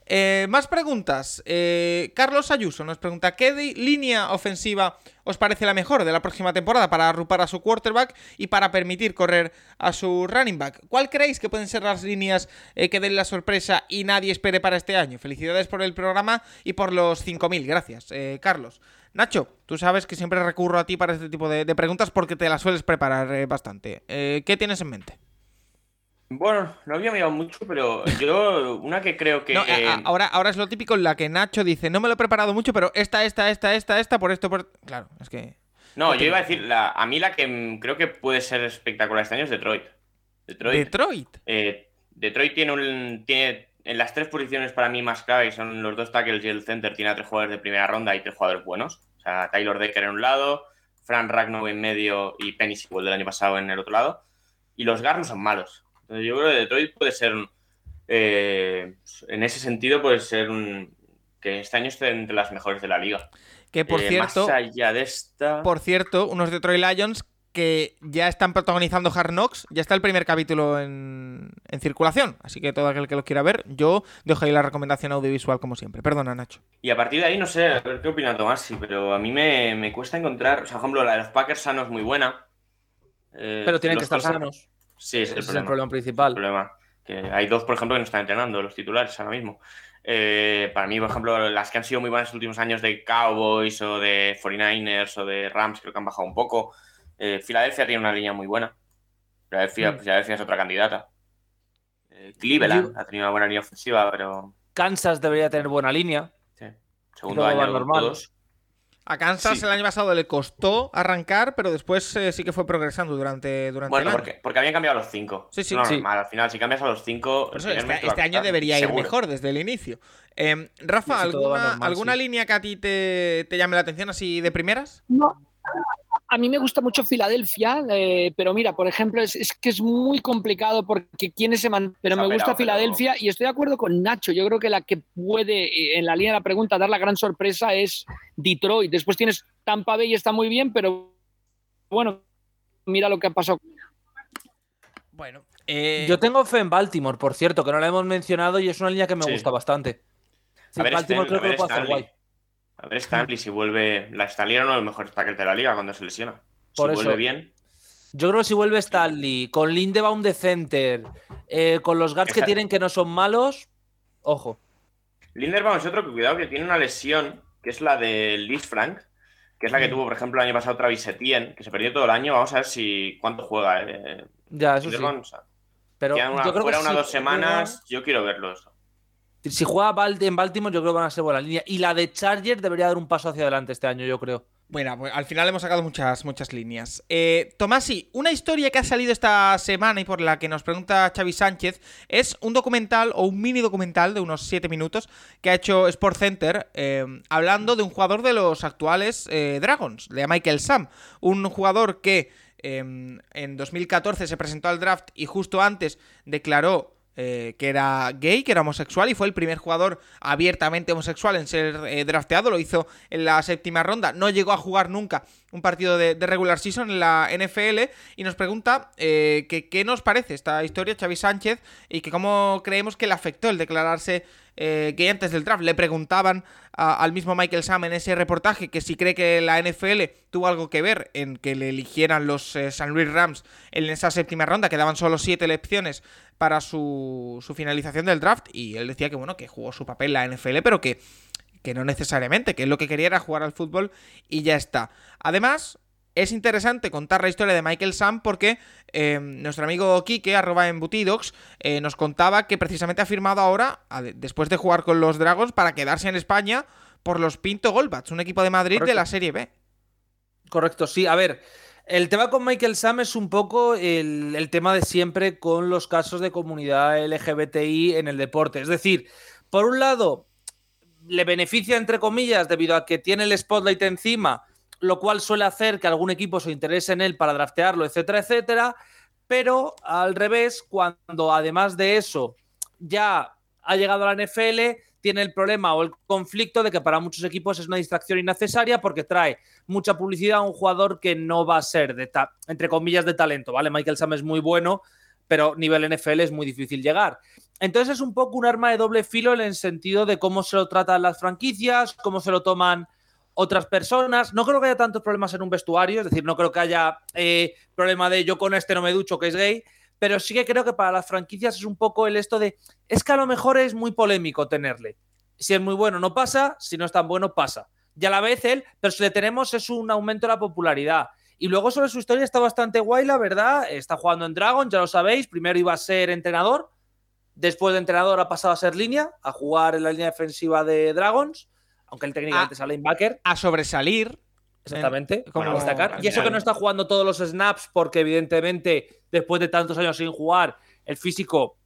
Eh, más preguntas. Eh, Carlos Ayuso nos pregunta, ¿qué línea ofensiva os parece la mejor de la próxima temporada para arrupar a su quarterback y para permitir correr a su running back. ¿Cuál creéis que pueden ser las líneas eh, que den la sorpresa y nadie espere para este año? Felicidades por el programa y por los 5.000. Gracias, eh, Carlos. Nacho, tú sabes que siempre recurro a ti para este tipo de, preguntas porque te las sueles preparar eh, bastante. ¿Qué tienes en mente? Bueno, no había mirado mucho, pero yo una que creo que... ahora, ahora es lo típico en la que Nacho dice, no me lo he preparado mucho, pero esta, esta, esta, esta, esta, por esto, por... Claro, es que... No, yo iba a decir, la, a mí la que creo que puede ser espectacular este año es Detroit. Detroit. Detroit. Eh, Detroit tiene, un, tiene en las tres posiciones para mí más clave, son los dos tackles y el center, tiene a tres jugadores de primera ronda y tres jugadores buenos. O sea, Taylor Decker en un lado, Frank Ragnow en medio y Penny Sewell del año pasado en el otro lado. Y los Garnos son malos yo creo que Detroit puede ser, eh, en ese sentido, puede ser un, que este año esté entre las mejores de la liga. Que por eh, cierto, más allá de esta... por cierto, unos Detroit Lions que ya están protagonizando Hard Knocks, ya está el primer capítulo en, circulación, así que todo aquel que lo quiera ver, yo dejo ahí la recomendación audiovisual como siempre. Perdona, Nacho. Y a partir de ahí, no sé, a ver qué opina Tomás, sí, pero a mí me, cuesta encontrar, o sea, por ejemplo, la de los Packers sanos es muy buena. Eh, pero tienen que estar sanos. Sí, es, el, problema. principal. problema. Que hay dos, por ejemplo, que no están entrenando, los titulares ahora mismo. Eh, para mí, por ejemplo, las que han sido muy buenas en los últimos años de Cowboys o de 49ers o de Rams, creo que han bajado un poco. Eh, Filadelfia tiene una línea muy buena. Filadelfia, Mm. Filadelfia es otra candidata. Eh, Cleveland ha tenido una buena línea ofensiva, pero Kansas debería tener buena línea. sí, segundo año normal. todos. A Kansas Sí. el año pasado le costó arrancar, pero después eh, sí que fue progresando durante, durante Bueno, el año. porque, porque habían cambiado a los cinco. Sí, sí, no, sí. normal, al final, si cambias a los cinco. Eso, este, este año debería ir seguro. mejor desde el inicio. Eh, Rafa, ¿alguna, normal, ¿alguna sí. línea que a ti te, te llame la atención así de primeras? No. A mí me gusta mucho Filadelfia, eh, pero mira, por ejemplo, es, es que es muy complicado porque quiénes se man... Pero me gusta Filadelfia y estoy de acuerdo con Nacho. Yo creo que la que puede, eh, en la línea de la pregunta, dar la gran sorpresa es Detroit. Después tienes Tampa Bay, está muy bien, pero bueno, mira lo que ha pasado. Bueno, eh, Yo tengo fe en Baltimore, por cierto, que no la hemos mencionado y es una línea que me Sí. gusta bastante. Sí, A ver, Baltimore creo a que lo puede hacer guay. A ver, Stanley, si vuelve. La Stanley era uno de los mejores tackles de la liga cuando se lesiona. Por si eso. vuelve bien. Yo creo que si vuelve Stanley, con Lindebaum de center, eh, con los guards que tienen que no son malos, ojo. Linderbaum es otro que cuidado que tiene una lesión, que es la de Liz Frank, que es la que Mm. tuvo, por ejemplo, el año pasado Travis Etienne, que se perdió todo el año. Vamos a ver si cuánto juega. Eh. Ya, eso sí. Pero yo creo fuera que una si dos semanas, yo quiero verlos. Si juega en Baltimore, yo creo que van a ser buena línea. Y la de Chargers debería dar un paso hacia adelante este año, yo creo. Bueno, pues al final hemos sacado muchas, muchas líneas. Eh, Tomasi, una historia que ha salido esta semana y por la que nos pregunta Xavi Sánchez es un documental o un mini documental de unos 7 minutos que ha hecho Sport Center eh, hablando de un jugador de los actuales eh, Dragons, de Michael Sam, un jugador que eh, en 2014 se presentó al draft y justo antes declaró eh, que era gay, que era homosexual y fue el primer jugador abiertamente homosexual en ser eh, drafteado, lo hizo en la séptima ronda, no llegó a jugar nunca un partido de, regular season en la NFL y nos pregunta eh, que qué nos parece esta historia Xavi Sánchez y que cómo creemos que le afectó el declararse eh, gay antes del draft. Le preguntaban al mismo Michael Sam en ese reportaje que si cree que la NFL tuvo algo que ver en que le eligieran los San Luis Rams en esa séptima ronda, quedaban solo siete elecciones para su, su finalización del draft y él decía que bueno, que jugó su papel la NFL, pero que, que no necesariamente, que lo que quería era jugar al fútbol y ya está. Además, es interesante contar la historia de Michael Sam porque eh, nuestro amigo Kike, arroba embutidox, eh, nos contaba que precisamente ha firmado ahora, después de jugar con los Dragons, para quedarse en España por los Pinto Golbats, un equipo de Madrid de la Serie B. Correcto, sí. A ver, el tema con Michael Sam es un poco el, tema de siempre con los casos de comunidad LGBTI en el deporte. Es decir, por un lado, le beneficia, entre comillas, debido a que tiene el spotlight encima, lo cual suele hacer que algún equipo se interese en él para draftearlo, etcétera, etcétera. Pero al revés, cuando además de eso ya ha llegado a la NFL, tiene el problema o el conflicto de que para muchos equipos es una distracción innecesaria porque trae mucha publicidad a un jugador que no va a ser de entre comillas de talento, ¿vale? Michael Sam es muy bueno, pero nivel NFL es muy difícil llegar. Entonces es un poco un arma de doble filo en el sentido de cómo se lo tratan las franquicias, cómo se lo toman otras personas. No creo que haya tantos problemas en un vestuario, es decir, no creo que haya eh, problema de yo con este no me ducho que es gay, pero sí que creo que para las franquicias es un poco el esto de es que a lo mejor es muy polémico tenerle. Si es muy bueno no pasa, si no es tan bueno pasa. Y a la vez él, pero si le tenemos es un aumento de la popularidad. Y luego sobre su historia está bastante guay, la verdad. Está jugando en Dragon, ya lo sabéis. Primero iba a ser entrenador. Después de entrenador ha pasado a ser línea, a jugar en la línea defensiva de Dragons. Aunque él técnicamente Ah. es linebacker. A sobresalir. Exactamente. como- destacar. Y eso que no está jugando todos los snaps, porque evidentemente, después de tantos años sin jugar, el físico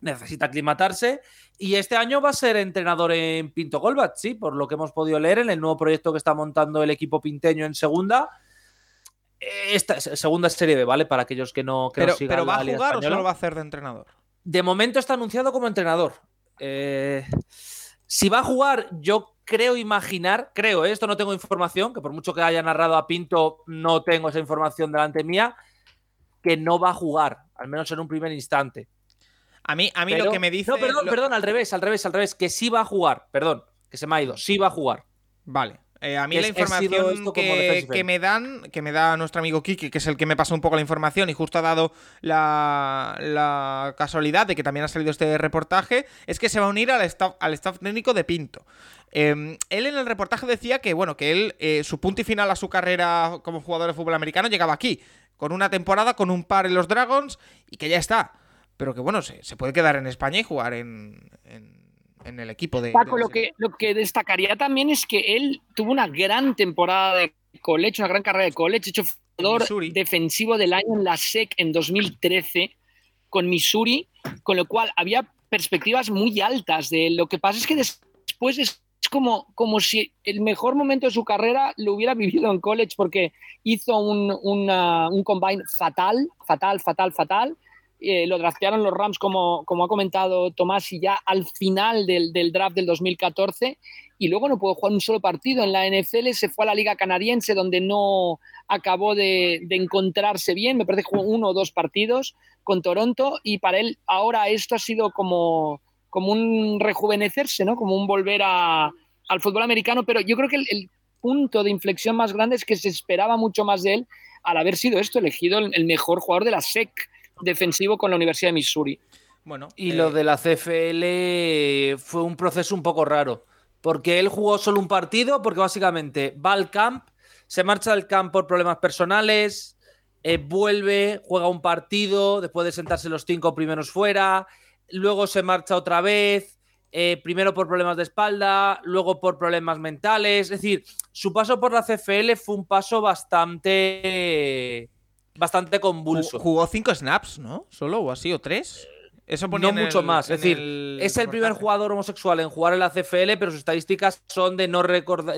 necesita aclimatarse. Y este año va a ser entrenador en Pinto Golbat, sí, por lo que hemos podido leer en el nuevo proyecto que está montando el equipo pinteño en segunda. Eh, Esta es- segunda serie B, ¿vale? Para aquellos que no, que no Pero, sigan pero ¿va la a jugar o solo va a hacer de entrenador? De momento está anunciado como entrenador. Eh, si va a jugar, yo creo imaginar, creo, ¿eh? esto no tengo información, que por mucho que haya narrado a Pinto, no tengo esa información delante mía, que no va a jugar, al menos en un primer instante. A mí, a mí Pero- lo que me dice. No, perdón, lo- perdón, al revés, al revés, al revés, que sí va a jugar, perdón, que se me ha ido, sí va a jugar. Vale. Eh, a mí la información que, me dan, que me da nuestro amigo Kiki, que es el que me pasó un poco la información y justo ha dado la, casualidad de que también ha salido este reportaje, es que se va a unir al staff, al staff técnico de Pinto. Em, él en el reportaje decía que, bueno, que él, eh, su punto y final a su carrera como jugador de fútbol americano llegaba aquí, con una temporada, con un par en los Dragons y que ya está. Pero que, bueno, se, se puede quedar en España y jugar en en el equipo de. Paco, lo, que, lo que destacaría también es que él tuvo una gran temporada de college, una gran carrera de college, hecho jugador defensivo del año en la SEC en 2013 con Missouri, con lo cual había perspectivas muy altas de él. Lo que pasa es que después es como, como si el mejor momento de su carrera lo hubiera vivido en college porque hizo un, un combine fatal, fatal, fatal, fatal eh, lo draftearon los Rams, como, como ha comentado Tomás, y ya al final del, del, draft del 2014, y luego no pudo jugar un solo partido. En la NFL, se fue a la Liga Canadiense, donde no acabó de, encontrarse bien, me parece que jugó uno o dos partidos con Toronto, y para él ahora esto ha sido como, como un rejuvenecerse, ¿no? como un volver al fútbol americano, pero yo creo que el, el punto de inflexión más grande es que se esperaba mucho más de él al haber sido esto elegido el mejor jugador de la SEC defensivo con la Universidad de Missouri. Bueno, y lo eh, de la CFL fue un proceso un poco raro, porque él jugó solo un partido, porque básicamente va al camp, se marcha del camp por problemas personales, eh, vuelve, juega un partido, después de sentarse los cinco primeros fuera, luego se marcha otra vez, eh, primero por problemas de espalda, luego por problemas mentales. Es decir, su paso por la CFL fue un paso bastante bastante convulso. Jugó cinco snaps, ¿no? Solo o así, o tres. Eso no mucho más. Es decir, es el primer jugador homosexual en jugar en la CFL, pero sus estadísticas son de no,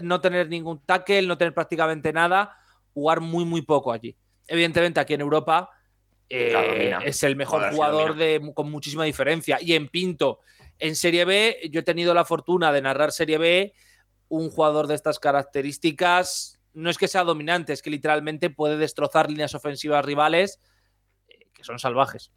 no tener ningún tackle, no tener prácticamente nada, jugar muy, muy poco allí. Evidentemente, aquí en Europa eh, es el mejor jugador de, con muchísima diferencia. Y en Pinto, en Serie B, yo he tenido la fortuna de narrar Serie B. Un jugador de estas características no es que sea dominante, es que literalmente puede destrozar líneas ofensivas rivales eh, que son salvajes.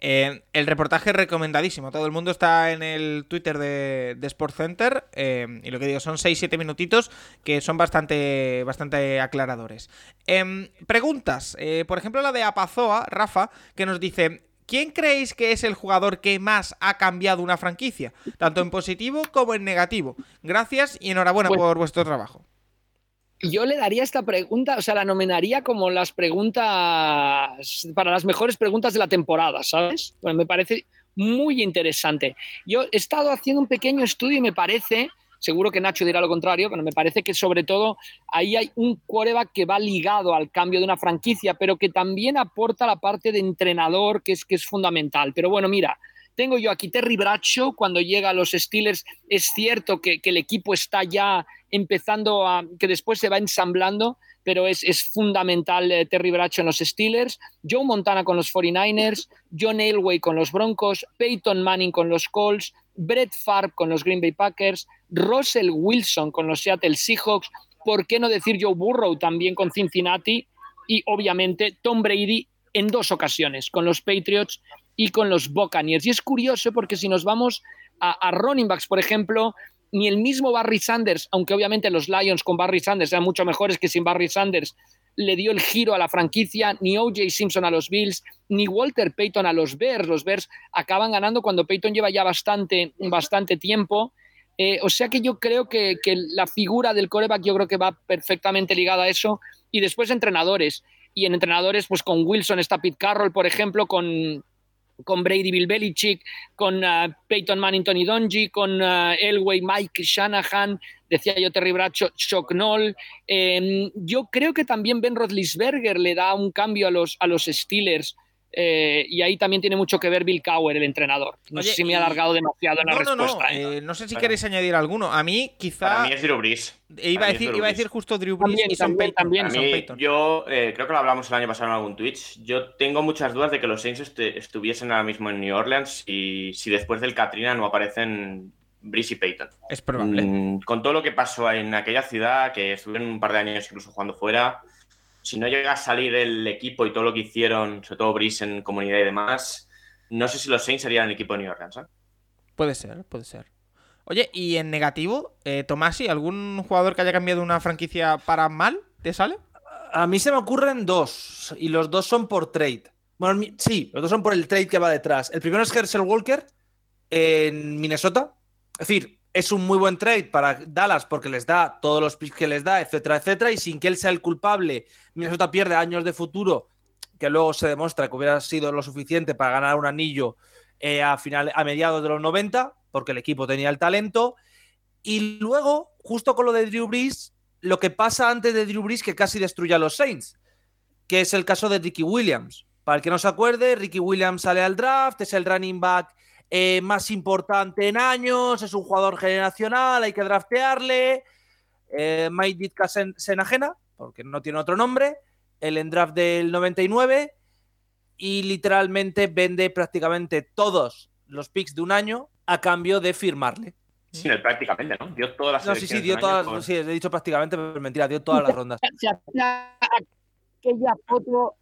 Eh, el reportaje es recomendadísimo. Todo el mundo está en el Twitter de, de Sport Center. Eh, y lo que digo, son 6-7 minutitos que son bastante, bastante aclaradores. Em, preguntas. por ejemplo, la de Apazoa, Rafa, que nos dice: ¿Quién creéis que es el jugador que más ha cambiado una franquicia? Tanto en positivo como en negativo. Gracias y enhorabuena pues por vuestro trabajo yo le daría esta pregunta, o sea, la nominaría como las preguntas, para las mejores preguntas de la temporada, ¿sabes? Bueno, me parece muy interesante. Yo he estado haciendo un pequeño estudio y me parece, seguro que Nacho dirá lo contrario, pero me parece que sobre todo ahí hay un quarterback que va ligado al cambio de una franquicia, pero que también aporta la parte de entrenador, que es, que es fundamental. Pero bueno, mira, tengo yo aquí Terry Bradshaw cuando llega a los Steelers. Es cierto que, el equipo está ya empezando a. que después se va ensamblando, pero es, fundamental eh, Terry Bradshaw en los Steelers. Joe Montana con los 49ers. John Elway con los Broncos. Peyton Manning con los Colts. Brett Favre con los Green Bay Packers. Russell Wilson con los Seattle Seahawks. ¿Por qué no decir Joe Burrow también con Cincinnati? Y obviamente Tom Brady en dos ocasiones, con los Patriots y con los Buccaneers. Y es curioso porque si nos vamos a, running backs, por ejemplo, ni el mismo Barry Sanders, aunque obviamente los Lions con Barry Sanders eran mucho mejores que sin Barry Sanders, le dio el giro a la franquicia, ni OJ Simpson a los Bills, ni Walter Payton a los Bears. Los Bears acaban ganando cuando Payton lleva ya bastante, bastante tiempo. Eh, o sea que yo creo que, que, la figura del coreback yo creo que va perfectamente ligada a eso. Y después entrenadores. Y en entrenadores, pues con Wilson está Pete Carroll, por ejemplo, con, con Brady Bill Belichick, con uh, Peyton Manning, Tony Dungy, con uh, Elway, Mike Shanahan, decía yo Terry Bradshaw, Chuck Noll. Em, yo creo que también Ben Roethlisberger le da un cambio a los, a los Steelers. Eh, y ahí también tiene mucho que ver Bill Cowher, el entrenador. No sé si me ha alargado demasiado en la respuesta. No, ¿eh? no sé si queréis añadir alguno. A mí, quizá. Para mí es Drew Brees. Iba a, decir, iba a decir justo Drew Brees y Son También, Yo eh, creo que lo hablamos el año pasado en algún Twitch. Yo tengo muchas dudas de que los Saints estuviesen ahora mismo en New Orleans y si después del Katrina no aparecen Brees y Peyton. Es probable. Mm, con todo lo que pasó en aquella ciudad, que estuvieron un par de años incluso jugando fuera si no llega a salir el equipo y todo lo que hicieron, sobre todo Brice en comunidad y demás, no sé si los Saints serían el equipo de New Orleans. ¿eh? Puede ser, puede ser. Oye, y en negativo, eh, Tomasi, ¿algún jugador que haya cambiado una franquicia para mal te sale? A mí se me ocurren dos, y los dos son por trade. Bueno, sí, los dos son por el trade que va detrás. El primero es Herschel Walker en Minnesota. Es decir, es un muy buen trade para Dallas porque les da todos los picks que les da, etcétera, etcétera, y sin que él sea el culpable, Minnesota pierde años de futuro que luego se demuestra que hubiera sido lo suficiente para ganar un anillo eh, a, final, a mediados de los 90, porque el equipo tenía el talento. Y luego, justo con lo de Drew Brees, lo que pasa antes de Drew Brees que casi destruye a los Saints, que es el caso de Ricky Williams. Para el que no se acuerde, Ricky Williams sale al draft, es el running back eh, más importante en años, es un jugador generacional, hay que draftearle. Eh, Mike Ditka se, se, enajena, porque no tiene otro nombre, el en draft del 99 y literalmente vende prácticamente todos los picks de un año a cambio de firmarle. Sí, prácticamente, ¿no? Dio todas las No, sí, sí, dio todas, sí, he dicho prácticamente, pero mentira, dio todas las rondas. aquella foto,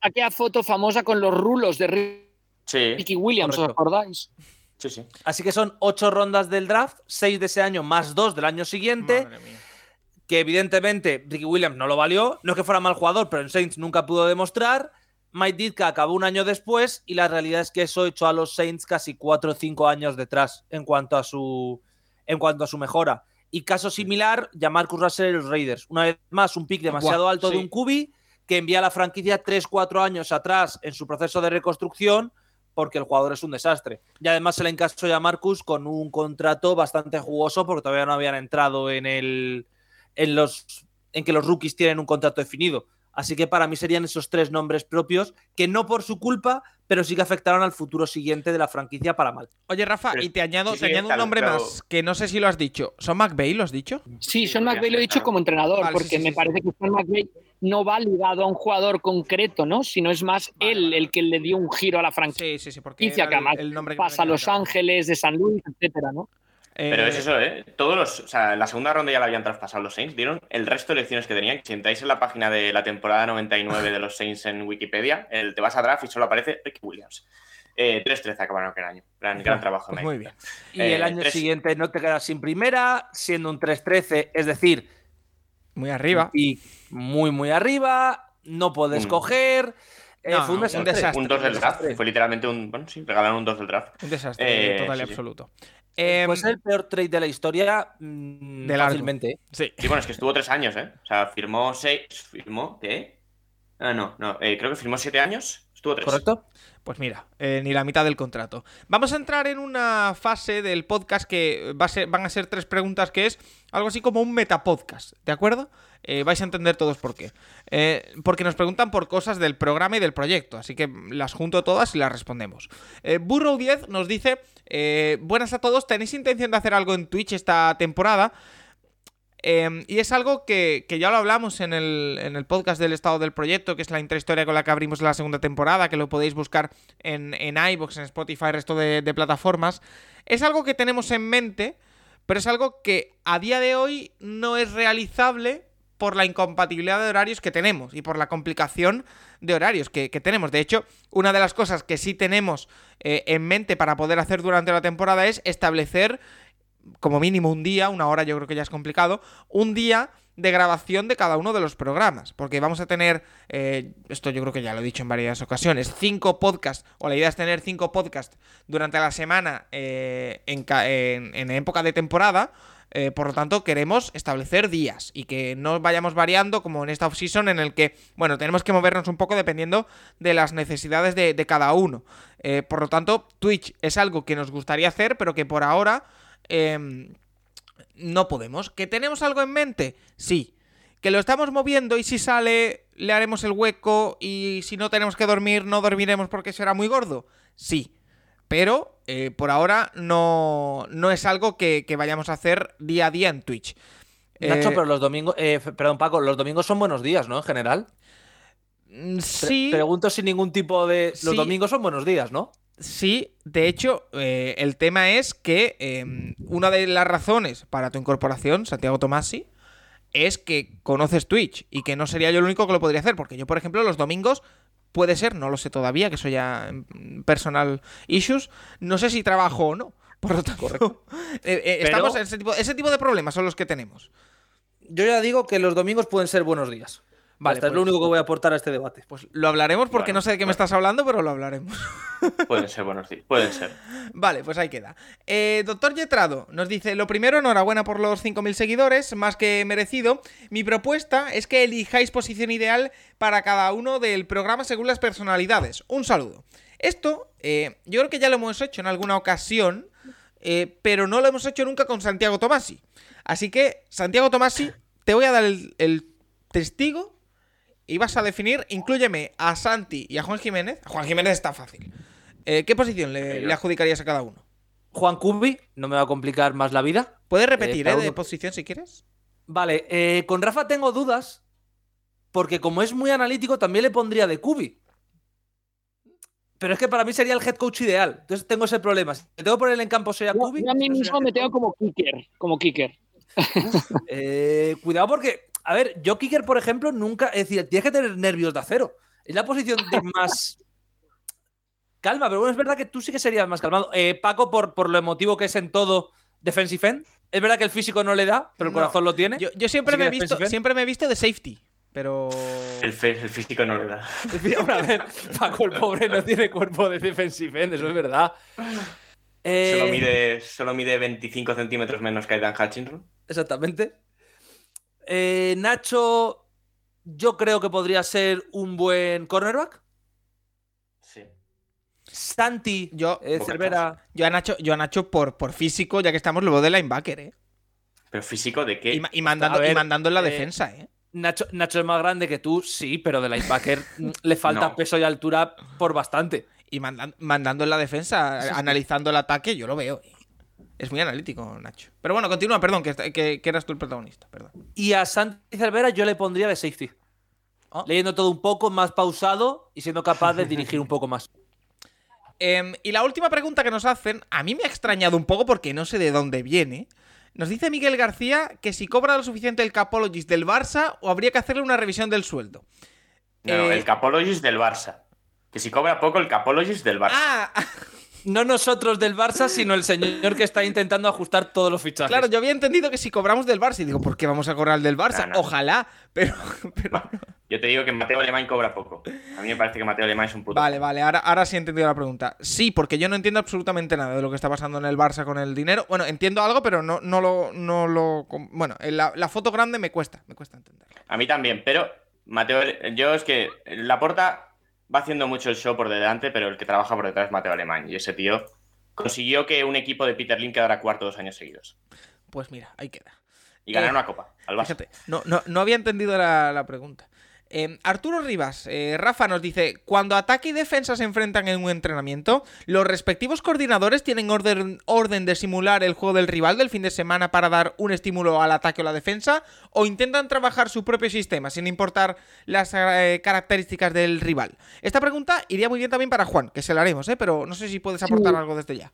aquella foto famosa con los rulos de sí, Ricky Williams, ¿os acordáis? Sí, sí. Así que son ocho rondas del draft, seis de ese año más dos del año siguiente. Que evidentemente Ricky Williams no lo valió. No es que fuera mal jugador, pero en Saints nunca pudo demostrar. Mike Ditka acabó un año después y la realidad es que eso echó a los Saints casi cuatro o cinco años detrás en cuanto a su, en cuanto a su mejora. Y caso similar, Marcus Russell y los Raiders. Una vez más, un pick demasiado alto sí. de un cubi que envía a la franquicia 3-4 años atrás en su proceso de reconstrucción porque el jugador es un desastre. Y además se le encasó a Marcus con un contrato bastante jugoso porque todavía no habían entrado en el en los en que los rookies tienen un contrato definido. Así que para mí serían esos tres nombres propios que no por su culpa, pero sí que afectaron al futuro siguiente de la franquicia para mal. Oye, Rafa, Pero- y te añado, sí, te sí, añado un nombre más, que no sé si lo has dicho. ¿Son McVeigh, lo has dicho? Sí, podría McVay lo he dicho como entrenador, Vale, porque sí, sí, me sí. parece que Sean McVay no va ligado a un jugador concreto, ¿no? Sino es más Vale, él vale. el que le dio un giro a la franquicia, Sí, sí, sí, porque que era además el, el nombre que pasa a Los. Ángeles, de San Luis, etcétera, ¿no? Pero Eh, es eso, ¿eh? Todos los. O sea, la segunda ronda ya la habían traspasado los Saints. Dieron el resto de elecciones que tenían. Si entráis en la página de la temporada 99 de los Saints en Wikipedia, el, te vas a draft y solo aparece Ricky Williams. Eh, 3-13 acabaron aquel año. Gran, gran trabajo, pues Mike. muy bien. Y Eh, el año tres- siguiente no te quedas sin primera, siendo un 3-13, es decir, Muy arriba. y muy, muy arriba, no puedes Mm. coger. eh, No, fue un desastre. desastre. Un 2 del draft. Fue literalmente un. Bueno, sí, regalaron un 2 del draft. Un desastre Eh, total y sí, sí. absoluto. Em, ser el peor trade de la historia mm, De fácilmente. ¿eh? sí. Sí, bueno, es que estuvo tres años, ¿eh? O sea, firmó seis. ¿Firmó qué? Ah, no, no. eh, creo que firmó siete años. Estuvo tres. ¿Correcto? Pues mira, eh, ni la mitad del contrato. Vamos a entrar en una fase del podcast que va a ser, van a ser tres preguntas, que es algo así como un metapodcast, ¿de acuerdo? Eh, vais a entender todos por qué. Eh, porque nos preguntan por cosas del programa y del proyecto, así que las junto todas y las respondemos. Eh, Burrow 10 nos dice, eh, buenas a todos, ¿tenéis intención de hacer algo en Twitch esta temporada? Eh, y es algo que, que ya lo hablamos en el, en el podcast del estado del proyecto, que es la intrahistoria con la que abrimos la segunda temporada, que lo podéis buscar en, en iVoox, en Spotify, resto de plataformas. Es algo que tenemos en mente, pero es algo que a día de hoy no es realizable por la incompatibilidad de horarios que tenemos y por la complicación de horarios que, tenemos. De hecho, una de las cosas que sí tenemos eh, en mente para poder hacer durante la temporada es establecer como mínimo un día, una hora yo creo que ya es complicado, un día de grabación de cada uno de los programas, porque vamos a tener, eh, esto yo creo que ya lo he dicho en varias ocasiones, cinco podcasts, o la idea es tener cinco podcasts durante la semana eh, en- en época de temporada, eh, por lo tanto queremos establecer días y que no vayamos variando como en esta off-season en el que, bueno, tenemos que movernos un poco dependiendo de las necesidades de, de cada uno. Eh, por lo tanto, Twitch es algo que nos gustaría hacer, pero que por ahora em, no podemos. ¿Que tenemos algo en mente? Sí. ¿Que lo estamos moviendo y si sale le haremos el hueco y si no tenemos que dormir no dormiremos porque será muy gordo? Sí. Pero eh, por ahora no, no es algo que, que vayamos a hacer día a día en Twitch. Nacho, Eh, pero los domingos, eh, perdón Paco, los domingos son buenos días, ¿no? En general. mm, Pre- sí, Pregunto sin ningún tipo de... Los Sí. domingos son buenos días, ¿no? Sí, de hecho, el tema es que eh, una de las razones para tu incorporación, Santiago Tomasi, es que conoces Twitch y que no sería yo el único que lo podría hacer, porque yo, por ejemplo, los domingos puede ser, no lo sé todavía, que eso ya mm, personal issues, no sé si trabajo o no. Por lo tanto, eh, eh, estamos en ese tipo, ese tipo de problemas son los que tenemos. Yo ya digo que los domingos pueden ser buenos días. Vale, Esto es lo pues único que voy a aportar a este debate. Pues lo hablaremos porque no sé de qué me estás hablando, pero lo hablaremos. Pueden ser buenos días, pueden ser. Vale, pues ahí queda. Eh, doctor Yetrado nos dice: Lo primero, enhorabuena por los 5.000 seguidores, más que merecido. Mi propuesta es que elijáis posición ideal para cada uno del programa según las personalidades. Un saludo. Esto, eh, yo creo que ya lo hemos hecho en alguna ocasión, eh, pero no lo hemos hecho nunca con Santiago Tomasi. Así que, Santiago Tomasi, te voy a dar el testigo y vas a definir, incluyeme a Santi y a Juan Jiménez. A Juan Jiménez está fácil. Eh, ¿Qué posición le, adjudicarías a cada uno? Juan Cubi, no me va a complicar más la vida. ¿Puedes repetir eh, eh de posición si quieres? Vale, eh, con Rafa tengo dudas, porque como es muy analítico, también le pondría de Cubi. Pero es que para mí sería el head coach ideal. Entonces tengo ese problema. Si tengo que poner en campo, sería Cubi. Yo a mí mismo me tengo como kicker. Como kicker. cuidado porque a ver, yo Kicker, por ejemplo, nunca. Es decir, tienes que tener nervios de acero. Es la posición de más. Calma, pero bueno, es verdad que tú sí que serías más calmado. Eh, Paco, por, por lo emotivo que es en todo defensive end. Es verdad que el físico no le da, pero el corazón lo tiene. Yo, siempre, me he visto, siempre me he visto de safety, pero. El, físico no le da. a ver, Paco, el pobre, no tiene cuerpo de defensive end, eso es verdad. Solo, eh, mide, solo mide 25 centímetros menos que Aidan Hutchinson. Exactamente. Eh, Nacho, yo creo que podría ser un buen cornerback. Sí. Santi, yo, eh, Cervera. Yo a Nacho, yo a Nacho por, por físico, ya que estamos, lo veo de linebacker, ¿eh? ¿Pero físico de qué? Y, mandando, mandando en la eh, defensa, ¿eh? Nacho, Nacho, es más grande que tú, sí, pero de linebacker le falta peso y altura por bastante. Y mandando en la defensa, analizando el ataque, yo lo veo. ¿eh? Es muy analítico, Nacho. Pero bueno, continúa, perdón, que, eras tú el protagonista. Perdón. Y a Santi Cervera yo le pondría de safety. Ah. Leyendo todo un poco, más pausado y siendo capaz de dirigir un poco más. Em, y la última pregunta que nos hacen, a mí me ha extrañado un poco porque no sé de dónde viene. Nos dice Miguel García que si cobra lo suficiente el Capologist del Barça o habría que hacerle una revisión del sueldo. No, eh, el Capologist del Barça. Que si cobra poco, el Capologist del Barça. Ah, no nosotros del Barça, sino el señor que está intentando ajustar todos los fichajes. Claro, yo había entendido que si cobramos del Barça, y digo, ¿por qué vamos a cobrar del Barça? Ojalá, pero, Yo te digo que Mateo Alemán cobra poco. A mí me parece que Mateo Alemán es un puto. Vale, vale, ahora, ahora sí he entendido la pregunta. Sí, porque yo no entiendo absolutamente nada de lo que está pasando en el Barça con el dinero. Bueno, entiendo algo, pero no, no lo. No lo bueno, la, la foto grande me cuesta, me cuesta entender. A mí también, pero Mateo, yo es que la porta va haciendo mucho el show por delante, pero el que trabaja por detrás es Mateo Alemán. Y ese tío consiguió que un equipo de Peter Link quedara cuarto dos años seguidos. Pues mira, ahí queda. Y ganar eh, una copa al Fíjate, no, no, no había entendido la pregunta. Em, Arturo Rivas, eh, Rafa nos dice, cuando ataque y defensa se enfrentan en un entrenamiento, los respectivos coordinadores tienen orden, orden, de simular el juego del rival del fin de semana para dar un estímulo al ataque o la defensa, o intentan trabajar su propio sistema sin importar las eh, características del rival. Esta pregunta iría muy bien también para Juan, que se la haremos, ¿eh? pero no sé si puedes aportar algo desde ya.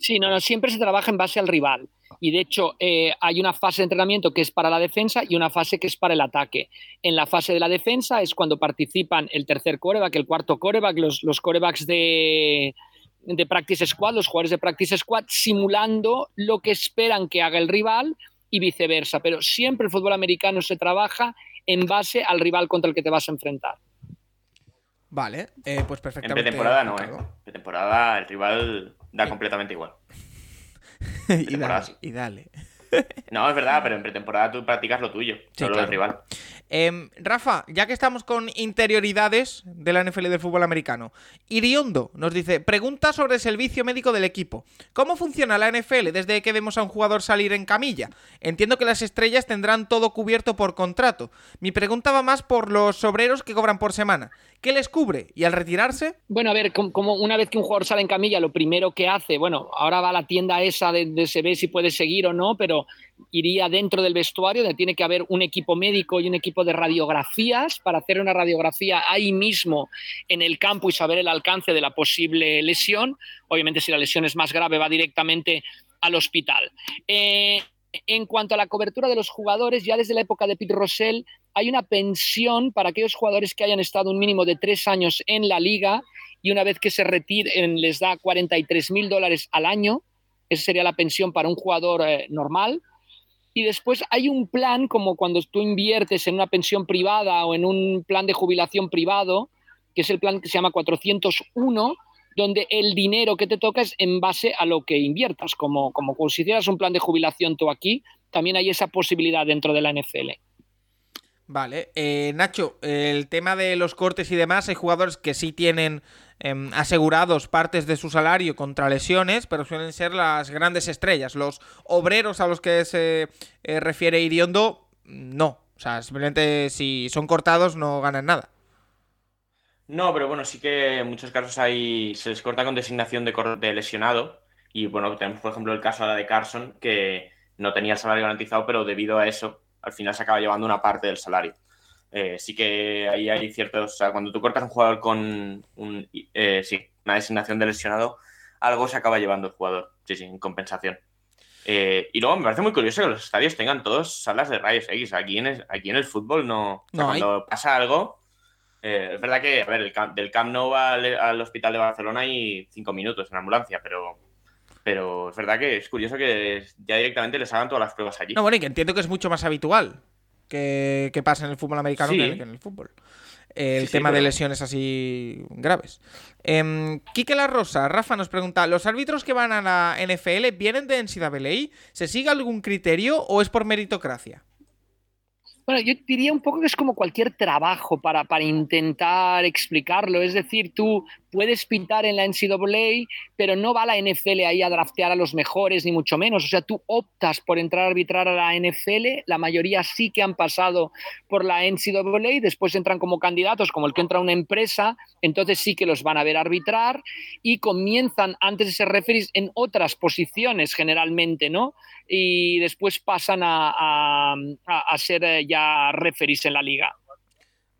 Sí, no, no, siempre se trabaja en base al rival. Y de hecho, eh, hay una fase de entrenamiento que es para la defensa y una fase que es para el ataque. En la fase de la defensa es cuando participan el tercer coreback, el cuarto coreback, los, los corebacks de, de Practice Squad, los jugadores de Practice Squad, simulando lo que esperan que haga el rival y viceversa. Pero siempre el fútbol americano se trabaja en base al rival contra el que te vas a enfrentar. Vale, eh, pues perfectamente. En pretemporada no, ¿eh? En pretemporada el rival da completamente igual. y, dale, No, es verdad, pero en pretemporada tú practicas lo tuyo, solo el rival. Em, Rafa, ya que estamos con interioridades de la NFL del fútbol americano, Iriondo nos dice, pregunta sobre el servicio médico del equipo. ¿Cómo funciona la NFL desde que vemos a un jugador salir en camilla? Entiendo que las estrellas tendrán todo cubierto por contrato. Mi pregunta va más por los obreros que cobran por semana. ¿Qué les cubre? ¿Y al retirarse? Bueno, a ver, como una vez que un jugador sale en camilla, lo primero que hace, bueno, ahora va a la tienda esa de, se ve si puede seguir o no, pero iría dentro del vestuario donde tiene que haber un equipo médico y un equipo de radiografías para hacer una radiografía ahí mismo en el campo y saber el alcance de la posible lesión. Obviamente, si la lesión es más grave, va directamente al hospital. Eh, en cuanto a la cobertura de los jugadores, ya desde la época de Pete Rossell hay una pensión para aquellos jugadores que hayan estado un mínimo de tres años en la liga y una vez que se retiren les da 43 mil dólares al año. Esa sería la pensión para un jugador eh, normal. Y después hay un plan como cuando tú inviertes en una pensión privada o en un plan de jubilación privado, que es el plan que se llama 401, donde el dinero que te toca es en base a lo que inviertas, como, como si hicieras un plan de jubilación tú aquí, también hay esa posibilidad dentro de la NFL. Vale, eh, Nacho, el tema de los cortes y demás, hay jugadores que sí tienen em, asegurados partes de su salario contra lesiones, pero suelen ser las grandes estrellas. Los obreros a los que se eh, refiere Iriondo, no. O sea, simplemente si son cortados no ganan nada. No, pero bueno, sí que en muchos casos hay, se les corta con designación de, de lesionado. Y bueno, tenemos por ejemplo el caso de Carson, que no tenía el salario garantizado, pero debido a eso al final se acaba llevando una parte del salario. Eh, sí que ahí hay ciertos. O sea, cuando tú cortas un jugador con un, eh, sí, una designación de lesionado, algo se acaba llevando el jugador. Sí, sí, en compensación. Eh, y luego me parece muy curioso que los estadios tengan todos salas de rayos X. Aquí en el, aquí en el fútbol no. cuando pasa algo. es verdad que, a ver, el del Camp Nou al, al, hospital de Barcelona hay cinco minutos en ambulancia, pero pero es verdad que es curioso que ya directamente les hagan todas las pruebas allí. No, bueno, y que entiendo que es mucho más habitual que, que pasa en el fútbol americano que, en el fútbol. El tema de lesiones así graves. Eh, Quique La Rosa, Rafa nos pregunta: ¿Los árbitros que van a la NFL vienen de NCAA? ¿Se sigue algún criterio o es por meritocracia? Bueno, yo diría un poco que es como cualquier trabajo para, para intentar explicarlo. Es decir, tú puedes pintar en la NCAA, pero no va la NFL ahí a draftear a los mejores, ni mucho menos. O sea, tú optas por entrar a arbitrar a la NFL, la mayoría sí que han pasado por la NCAA, después entran como candidatos, como el que entra a una empresa, entonces sí que los van a ver arbitrar y comienzan antes de ser referees en otras posiciones generalmente, ¿no? Y después pasan a, a, a ser eh, ya referees en la liga.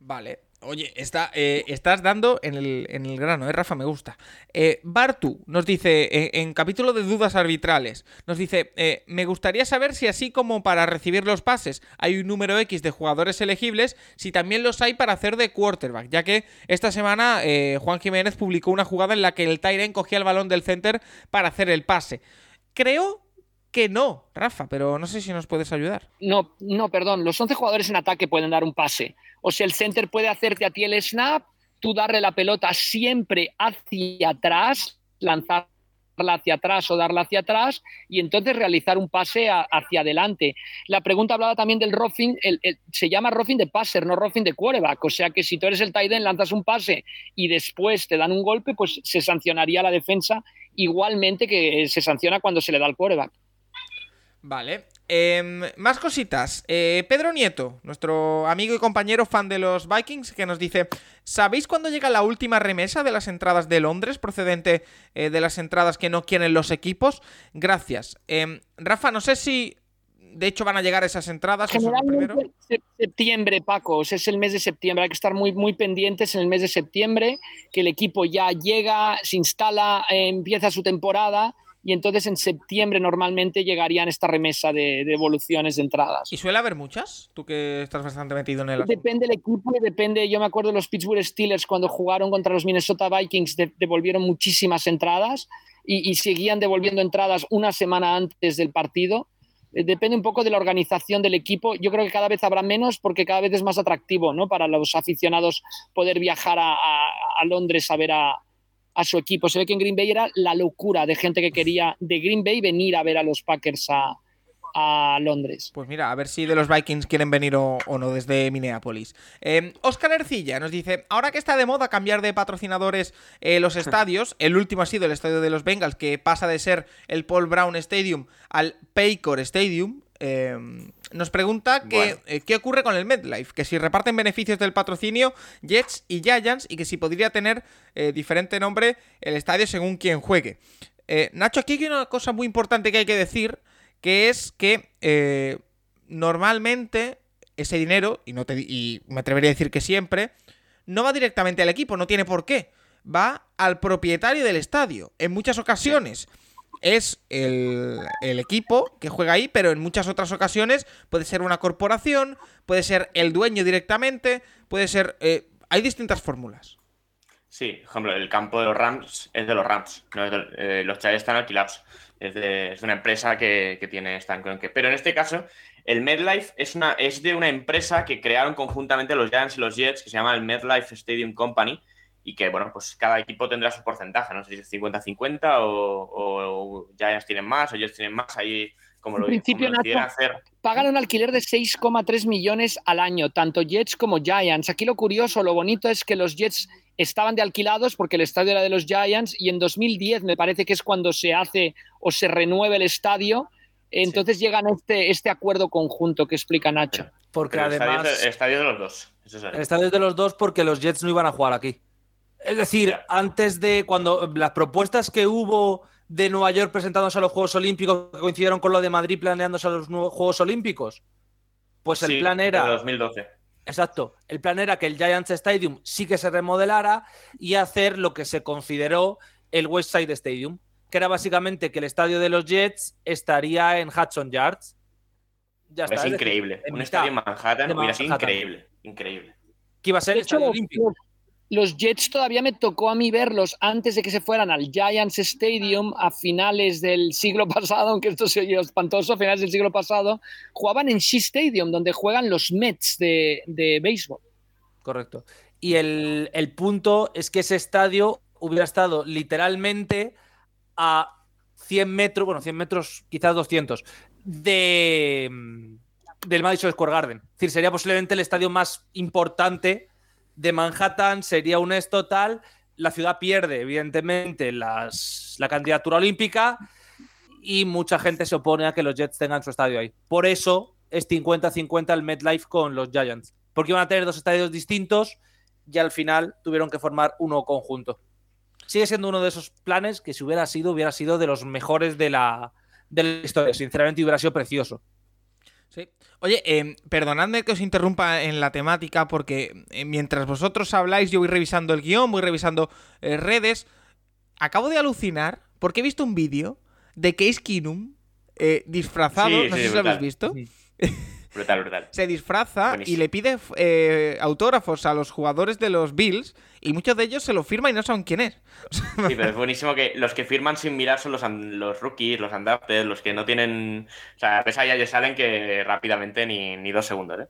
Vale, Oye, está, eh, estás dando en el, en el, grano, ¿eh, Rafa? Me gusta. Eh, Bartu nos dice, en, capítulo de dudas arbitrales, nos dice, eh, me gustaría saber si así como para recibir los pases hay un número X de jugadores elegibles, si también los hay para hacer de quarterback, ya que esta semana Juan Jiménez publicó una jugada en la que el Tyren cogía el balón del center para hacer el pase. Creo que no, Rafa, pero no sé si nos puedes ayudar. No, no, perdón, los 11 jugadores en ataque pueden dar un pase. O sea, el center puede hacerte a ti el snap, tú darle la pelota siempre hacia atrás, lanzarla hacia atrás o darla hacia atrás y entonces realizar un pase hacia adelante. La pregunta hablaba también del roughing, se llama roughing de passer, no roughing de quarterback, o sea que si tú eres el tight end, lanzas un pase y después te dan un golpe, pues se sancionaría la defensa igualmente que se sanciona cuando se le da al quarterback. Vale. Em, más cositas. Eh, Pedro Nieto, nuestro amigo y compañero fan de los Vikings, que nos dice: ¿Sabéis cuándo llega la última remesa de las entradas de Londres, procedente eh, de las entradas que no quieren los equipos? Gracias. Em, Rafa, no sé si de hecho van a llegar esas entradas. Generalmente septiembre, Paco, es el mes de septiembre. Hay que estar muy, muy pendientes en el mes de septiembre, que el equipo ya llega, se instala, empieza su temporada y entonces en septiembre normalmente llegarían esta remesa de, devoluciones de entradas. ¿Y suele haber muchas? Tú que estás bastante metido en el Depende del equipo depende, yo me acuerdo de los Pittsburgh Steelers cuando jugaron contra los Minnesota Vikings devolvieron muchísimas entradas y, y, seguían devolviendo entradas una semana antes del partido. Eh, depende un poco de la organización del equipo. Yo creo que cada vez habrá menos porque cada vez es más atractivo ¿no? para los aficionados poder viajar a, a, a Londres a ver a, a su equipo. Se ve que en Green Bay era la locura de gente que quería de Green Bay venir a ver a los Packers a, Londres. Pues mira, a ver si de los Vikings quieren venir o, no desde Minneapolis. Oscar em, Ercilla nos dice, ahora que está de moda cambiar de patrocinadores eh, los estadios, el último ha sido el estadio de los Bengals, que pasa de ser el Paul Brown Stadium al Paycor Stadium, Em, nos pregunta que, eh, qué ocurre con el MedLife, que si reparten beneficios del patrocinio Jets y Giants y que si podría tener eh, diferente nombre el estadio según quien juegue. Eh, Nacho, aquí hay una cosa muy importante que hay que decir, que es que normalmente ese dinero, y, no te, y me atrevería a decir que siempre, no va directamente al equipo, no tiene por qué. Va al propietario del estadio. En muchas ocasiones es el, equipo que juega ahí, pero en muchas otras ocasiones puede ser una corporación, puede ser el dueño directamente, puede ser... Eh, hay distintas fórmulas. Sí, por ejemplo, el campo de los Rams es de los Rams, eh, los Chargers están alquilados. Es de, una empresa que, tiene Stan. Pero en este caso, el MedLife es, una, es de una empresa que crearon conjuntamente los Giants y los Jets, que se llama el MedLife Stadium Company, y que, bueno, pues cada equipo tendrá su porcentaje, no sé si es 50-50 o, o, Giants tienen más o Jets tienen más, ahí como lo, en principio, hacer. Pagan un alquiler de 6,3 millones al año, tanto Jets como Giants. Aquí lo curioso, lo bonito es que los Jets estaban de alquilados porque el estadio era de los Giants y en 2010 me parece que es cuando se hace o se renueve el estadio. Entonces llegan a este, este acuerdo conjunto que explica Nacho. Porque además. El estadio, de los dos. el estadio de los dos porque los Jets no iban a jugar aquí. Es decir, antes de cuando las propuestas que hubo de Nueva York presentándose a los Juegos Olímpicos que coincidieron con lo de Madrid planeándose a los nuevos Juegos Olímpicos, pues el plan era. 2012. Exacto. El plan era que el Giants Stadium sí que se remodelara y hacer lo que se consideró el West Side Stadium, que era básicamente que el estadio de los Jets estaría en Hudson Yards. Ya está, es, increíble. Un estadio en Manhattan hubiera sido increíble. Increíble. Que iba a ser el estadio olímpico los Jets todavía me tocó a mí verlos antes de que se fueran al Giants Stadium a finales del siglo pasado, aunque esto se oye espantoso, a finales del siglo pasado, jugaban en Shea Stadium, donde juegan los Mets de, de béisbol. Correcto. Y el, punto es que ese estadio hubiera estado literalmente a 100 metros, bueno, 100 metros, quizás 200, de, del Madison Square Garden. Es decir, sería posiblemente el estadio más importante de Manhattan sería un es total. La ciudad pierde, evidentemente, la candidatura olímpica y mucha gente se opone a que los Jets tengan su estadio ahí. Por eso es 50-50 el MetLife con los Giants, porque iban a tener dos estadios distintos y al final tuvieron que formar uno conjunto. Sigue siendo uno de esos planes que si hubiera sido, hubiera sido de los mejores de la, de la historia. Sinceramente hubiera sido precioso. Sí. Oye, eh, perdonadme que os interrumpa en la temática porque eh, mientras vosotros habláis yo voy revisando el guion, voy revisando eh, redes. Acabo de alucinar porque he visto un vídeo de Case Keenum disfrazado, no sé si lo habéis visto. Brutal, brutal. Se disfraza y le pide eh, autógrafos a los jugadores de los Bills y muchos de ellos se lo firman y no saben quién es. sí, pero es buenísimo que los que firman sin mirar son los, los rookies, los undrafted, los que no tienen... O sea, ves ahí ya salen que rápidamente ni, ni dos segundos, ¿eh?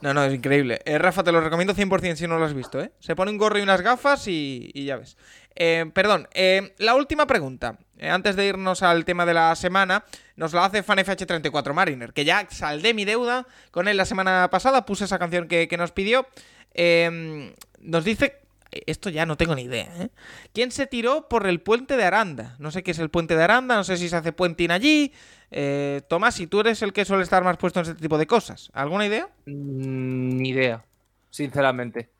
No, no, es increíble. Eh, Rafa, te lo recomiendo 100% si no lo has visto, ¿eh? Se pone un gorro y unas gafas y, ya ves. Eh, perdón, eh, la última pregunta. antes de irnos al tema de la semana, nos la hace FanFH34 Mariner, que ya saldé mi deuda con él la semana pasada, puse esa canción que, que nos pidió. nos dice esto ya no tengo ni idea, ¿eh? ¿Quién se tiró por el puente de Aranda? No sé qué es el puente de Aranda, no sé si se hace puentín allí. Eh, Tomás, si tú eres el que suele estar más puesto en este tipo de cosas, ¿alguna idea? Mm, ni idea, sinceramente.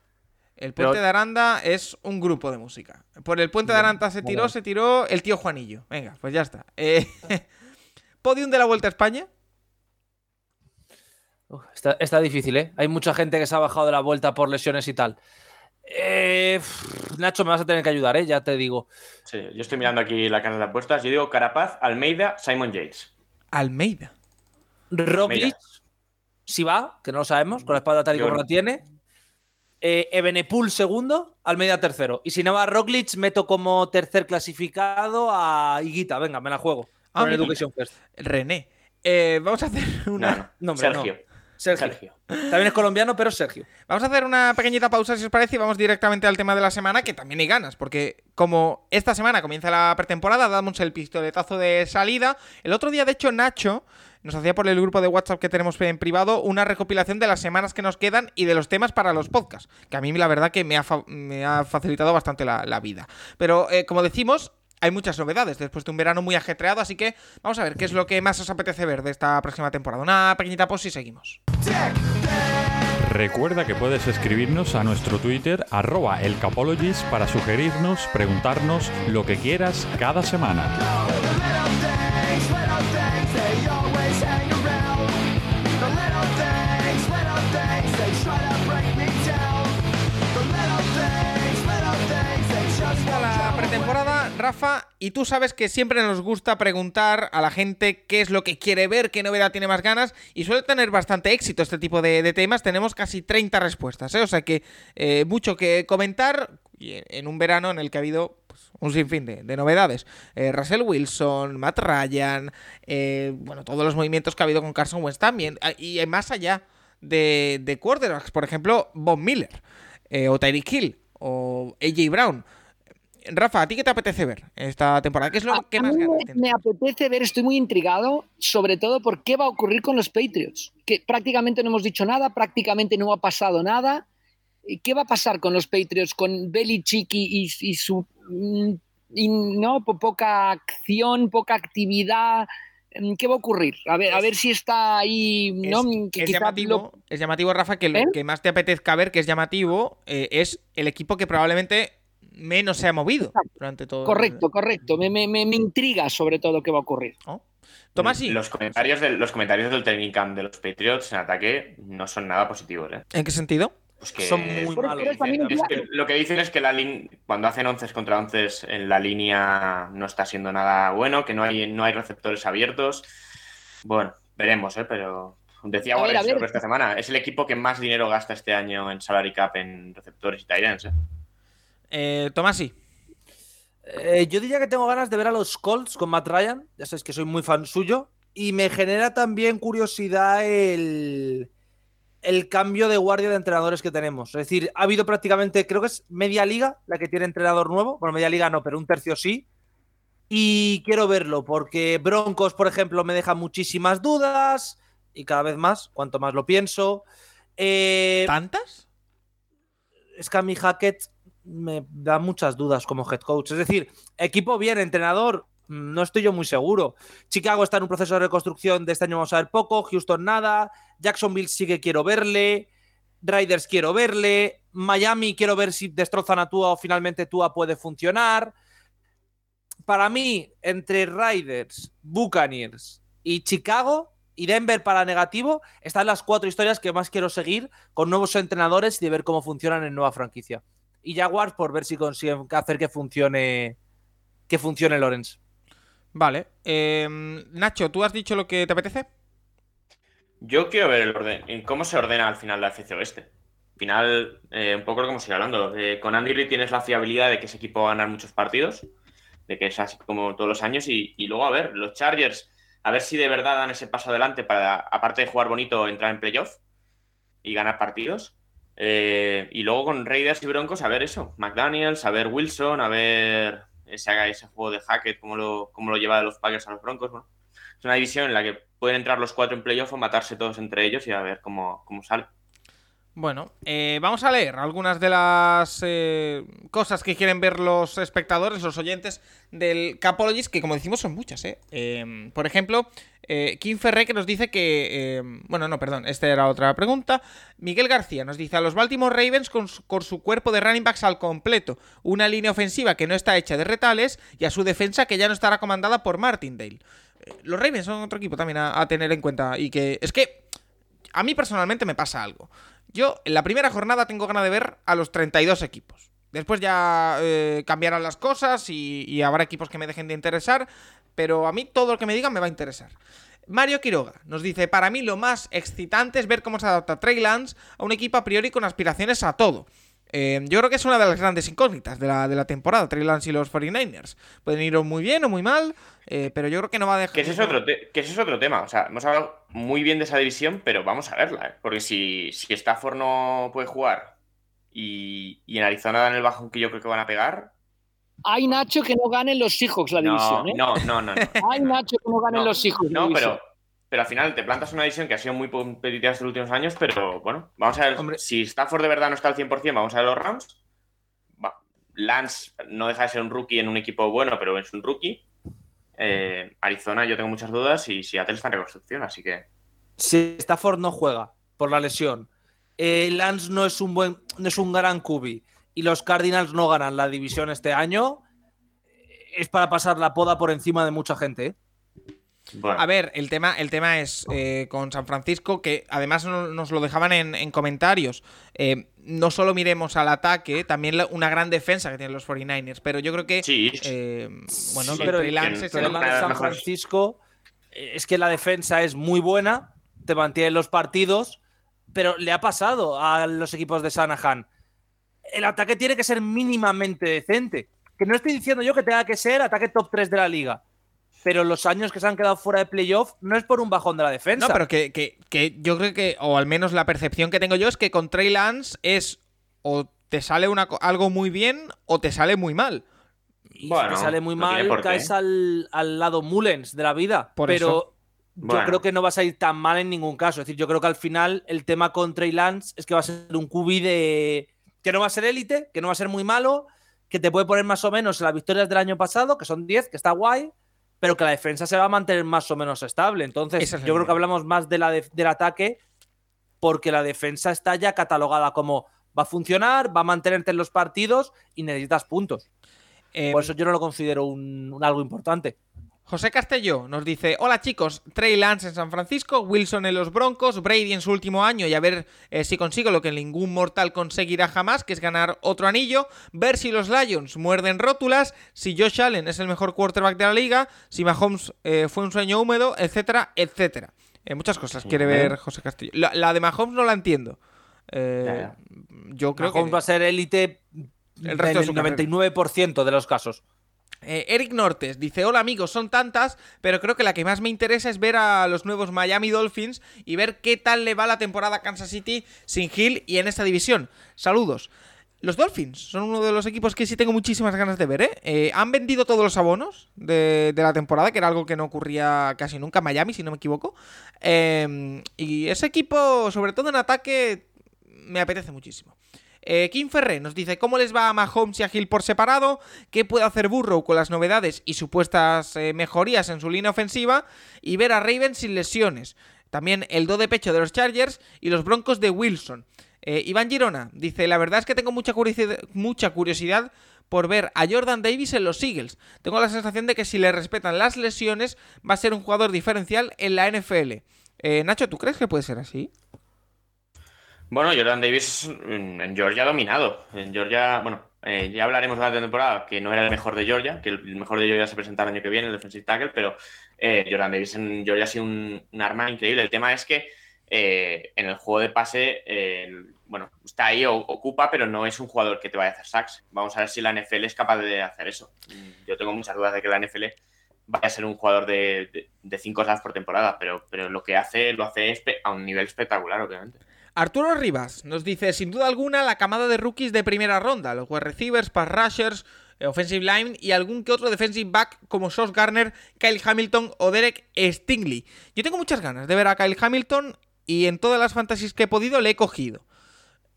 El puente de Aranda es un grupo de música. Por el puente de Aranda se tiró, se tiró el tío Juanillo. Venga, pues ya está. Eh, ¿Podium de la Vuelta a España? está, está, difícil, ¿eh? Hay mucha gente que se ha bajado de la vuelta por lesiones y tal. Eh, Nacho, me vas a tener que ayudar, ¿eh? ya te digo. Sí, yo estoy mirando aquí la canal de apuestas. Yo digo Carapaz, Almeida, Simon Yates. Almeida. Roglic, si va, que no lo sabemos, con la espada tal y como la tiene. Eh, Ebenepul segundo, Almeida tercero. Y si no va Roglic, meto como tercer clasificado a Higuita. Venga, me la juego. Ah, Education René. Eh, vamos a hacer una. No, Sergio. Sergio. También es colombiano, pero Sergio. Vamos a hacer una pequeñita pausa, si os parece, y vamos directamente al tema de la semana, que también hay ganas, porque como esta semana comienza la pretemporada, damos el pistoletazo de salida. El otro día, de hecho, Nacho nos hacía por el grupo de WhatsApp que tenemos en privado una recopilación de las semanas que nos quedan y de los temas para los podcasts, que a mí la verdad que me ha, facilitado bastante la, vida. Pero eh, como decimos, hay muchas novedades después de un verano muy ajetreado, así que vamos a ver qué es lo que más os apetece ver de esta próxima temporada. Una pequeñita pos y seguimos. Recuerda que puedes escribirnos a nuestro Twitter arroba para sugerirnos, preguntarnos lo que quieras cada semana. Temporada, Rafa, y tú sabes que siempre nos gusta preguntar a la gente qué es lo que quiere ver, qué novedad tiene más ganas, y suele tener bastante éxito este tipo de, temas. Tenemos casi 30 respuestas, ¿eh? o sea que eh, mucho que comentar en un verano en el que ha habido pues, un sinfín de, novedades. Eh, Russell Wilson, Matt Ryan, eh, bueno, todos los movimientos que ha habido con Carson Wentz también. Ah, y más allá de, de quarterbacks, por ejemplo, Bob Miller, o Tyreek Hill, o AJ Brown. Rafa, ¿a ti qué te apetece ver esta temporada? ¿Qué es lo que más Me apetece ver, estoy muy intrigado, sobre todo por qué va a ocurrir con los Patriots. Que prácticamente no hemos dicho nada, prácticamente no ha pasado nada. ¿Qué va a pasar con los Patriots, con Belichick y, y, su mm, no poca acción, poca actividad? Mm, ¿Qué va a ocurrir? A ver, a ver si está ahí. ¿no? Es, llamativo, es llamativo, Rafa, que lo ¿Eh? que más te apetezca ver, que es llamativo, eh, es el equipo que probablemente menos se ha movido durante todo. Correcto, correcto. Me, me, me, intriga sobre todo qué va a ocurrir. Oh. Tomás, sí. Los comentarios, de, los comentarios del training camp de los Patriots en ataque no son nada positivos. ¿eh? ¿En qué sentido? Pues que son muy malos. lo que dicen es que la cuando hacen 11 contra 11 en la línea no está siendo nada bueno, que no hay, no hay receptores abiertos. Bueno, veremos, ¿eh? pero decía Warren esta semana, es el equipo que más dinero gasta este año en salary cap en receptores y tight ¿eh? Eh, Tomasi. Eh, yo diría que tengo ganas de ver a los Colts con Matt Ryan. Ya sabes que soy muy fan suyo. Y me genera también curiosidad el, el cambio de guardia de entrenadores que tenemos. Es decir, ha habido prácticamente, creo que es media liga la que tiene entrenador nuevo. Bueno, media liga no, pero un tercio sí. Y quiero verlo porque Broncos, por ejemplo, me deja muchísimas dudas y cada vez más, cuanto más lo pienso. Eh, ¿Tantas? Es que a mi Hackett me da muchas dudas como head coach. Es decir, equipo bien, entrenador, mm, no estoy yo muy seguro. Chicago está en un proceso de reconstrucción, de este año vamos a ver poco, Houston nada, Jacksonville sí que quiero verle, Riders quiero verle, Miami quiero ver si destrozan a Tua o finalmente Tua puede funcionar. Para mí, entre Riders, Buccaneers y Chicago y Denver para negativo, están las cuatro historias que más quiero seguir con nuevos entrenadores y de ver cómo funcionan en nueva franquicia y Jaguars por ver si consiguen hacer que funcione que funcione Lorenz. Vale. Em, Nacho, ¿tú has dicho lo que te apetece? Yo quiero ver el orden, en cómo se ordena al final la FC Oeste. Al final, eh, un poco lo que hemos ido hablando. Eh, con Andy Reid tienes la fiabilidad de que ese equipo va a ganar muchos partidos, de que es así como todos los años. Y, y, luego, a ver, los Chargers, a ver si de verdad dan ese paso adelante para, aparte de jugar bonito, entrar en playoff y ganar partidos. Eh, y luego con Raiders y Broncos, a ver eso, McDaniels, a ver Wilson, a ver ese, ese juego de Hackett, cómo lo, cómo lo lleva de los Packers a los Broncos. es una división en la que pueden entrar los cuatro en playoff o matarse todos entre ellos y a ver cómo, cómo sale. Bueno, eh, vamos a leer algunas de las eh, cosas que quieren ver los espectadores, los oyentes del Capologist, que como decimos son muchas. ¿eh? Em, por ejemplo, eh, Kim Ferré que nos dice que... Em, bueno, no, perdón, esta era otra pregunta. Miguel García nos dice a los Baltimore Ravens con su, con su cuerpo de running backs al completo, una línea ofensiva que no está hecha de retales y a su defensa que ya no estará comandada por Martindale. los Ravens son otro equipo también a tener en cuenta y que... Es que... A mí personalmente me pasa algo. Yo en la primera jornada tengo ganas de ver a los 32 equipos. Después ya eh, cambiarán las cosas y, habrá equipos que me dejen de interesar, pero a mí todo lo que me digan me va a interesar. Mario Quiroga nos dice, para mí lo más excitante es ver cómo se adapta Trey Lance a un equipo a priori con aspiraciones a todo. Eh, yo creo que es una de las grandes incógnitas de la, de la temporada, Trey Lance y los 49ers. Pueden ir muy bien o muy mal, eh, pero yo creo que no va a dejar. Que ese, es otro que ese es otro tema. O sea, hemos hablado muy bien de esa división, pero vamos a verla. ¿eh? Porque si, si Stafford no puede jugar y, y en Arizona dan el bajón que yo creo que van a pegar. Hay Nacho que no ganen los Seahawks la división. ¿eh? No, no, no. Hay Nacho que no ganen los Seahawks. No, pero, pero al final te plantas una división que ha sido muy competitiva estos últimos años, pero bueno, vamos a ver. Si Stafford de verdad no está al 100%, vamos a ver los Rams. Lance no deja de ser un rookie en un equipo bueno, pero es un rookie. Eh, Arizona yo tengo muchas dudas y Seattle está en reconstrucción, así que... Si Stafford no juega por la lesión, eh, Lance no es un buen, no es un gran cubi y los Cardinals no ganan la división este año, es para pasar la poda por encima de mucha gente. ¿eh? A ver, el tema, el tema es eh, con San Francisco, que además nos lo dejaban en, comentarios. Eh, no solo miremos al ataque, también una gran defensa que tienen los 49ers, pero yo creo que. Sí. Eh, bueno, pero el de San Francisco es que la defensa es muy buena, te mantiene los partidos, pero le ha pasado a los equipos de Sanahan. El ataque tiene que ser mínimamente decente. que no estoy diciendo yo que tenga que ser ataque top 3 de la liga, pero los años que se han quedado fuera de playoff no es por un bajón de la defensa. No, pero que, que, que yo creo que, o al menos la percepción que tengo yo es que con Trey Lance es o te sale una, algo muy bien o te sale muy mal. Y si te sale muy mal, caes al, al, lado Mullens de la vida. Por pero eso. yo bueno. creo que no vas a ir tan mal en ningún caso. Es decir, yo creo que al final el tema con Trey Lance es que va a ser un QB de. que no va a ser élite, que no va a ser muy malo, que te puede poner más o menos en las victorias del año pasado, que son 10, que está guay, pero que la defensa se va a mantener más o menos estable. Entonces, es yo creo idea. que hablamos más de la de- del ataque porque la defensa está ya catalogada como va a funcionar, va a mantenerte en los partidos y necesitas puntos. Eh, Por eso yo no lo considero un, un algo importante. José Castelló nos dice: Hola chicos, Trey Lance en San Francisco, Wilson en los Broncos, Brady en su último año y a ver eh, si consigo lo que ningún mortal conseguirá jamás, que es ganar otro anillo, ver si los Lions muerden rótulas, si Josh Allen es el mejor quarterback de la liga, si Mahomes eh, fue un sueño húmedo, etcétera, etcétera. Eh, muchas cosas quiere ver José Castillo. La, la de Mahomes no la entiendo. Yo creo Mahomes que. va a ser élite El en resto de el su carrera. 99% de los casos. Eh, Eric Nortes dice: Hola amigos, son tantas, pero creo que la que más me interesa es ver a los nuevos Miami Dolphins y ver qué tal le va la temporada a Kansas City sin Hill y en esta división. Saludos. Los Dolphins son uno de los equipos que sí tengo muchísimas ganas de ver, ¿eh? Eh, han vendido todos los abonos de, la temporada, que era algo que no ocurría casi nunca en Miami, si no me equivoco. Eh, y ese equipo, sobre todo en ataque, me apetece muchísimo. Eh, Kim Ferré nos dice cómo les va a Mahomes y a Hill por separado, qué puede hacer Burrow con las novedades y supuestas eh, mejorías en su línea ofensiva y ver a Ravens sin lesiones. También el do de pecho de los Chargers y los Broncos de Wilson. Eh, Iván Girona dice, la verdad es que tengo mucha curiosidad, mucha curiosidad por ver a Jordan Davis en los Eagles. Tengo la sensación de que si le respetan las lesiones va a ser un jugador diferencial en la NFL. Eh, Nacho, ¿tú crees que puede ser así? Bueno, Jordan Davis en Georgia ha dominado. En Georgia, bueno, eh, ya hablaremos de la temporada, que no era el mejor de Georgia, que el mejor de Georgia se presenta el año que viene, el defensive tackle, pero eh, Jordan Davis en Georgia ha sido un, arma increíble. El tema es que eh, en el juego de pase, bueno, está ahí, o- ocupa, pero no es un jugador que te vaya a hacer sacks. Vamos a ver si la NFL es capaz de hacer eso. Yo tengo muchas dudas de que la NFL vaya a ser un jugador de, cinco sacks por temporada, pero, pero lo que hace, lo hace a un nivel espectacular, obviamente. Arturo Rivas nos dice, sin duda alguna, la camada de rookies de primera ronda, los wide receivers, pass rushers, eh, offensive line y algún que otro defensive back como Sauce Garner, Kyle Hamilton o Derek Stingley. Yo tengo muchas ganas de ver a Kyle Hamilton y en todas las fantasies que he podido le he cogido.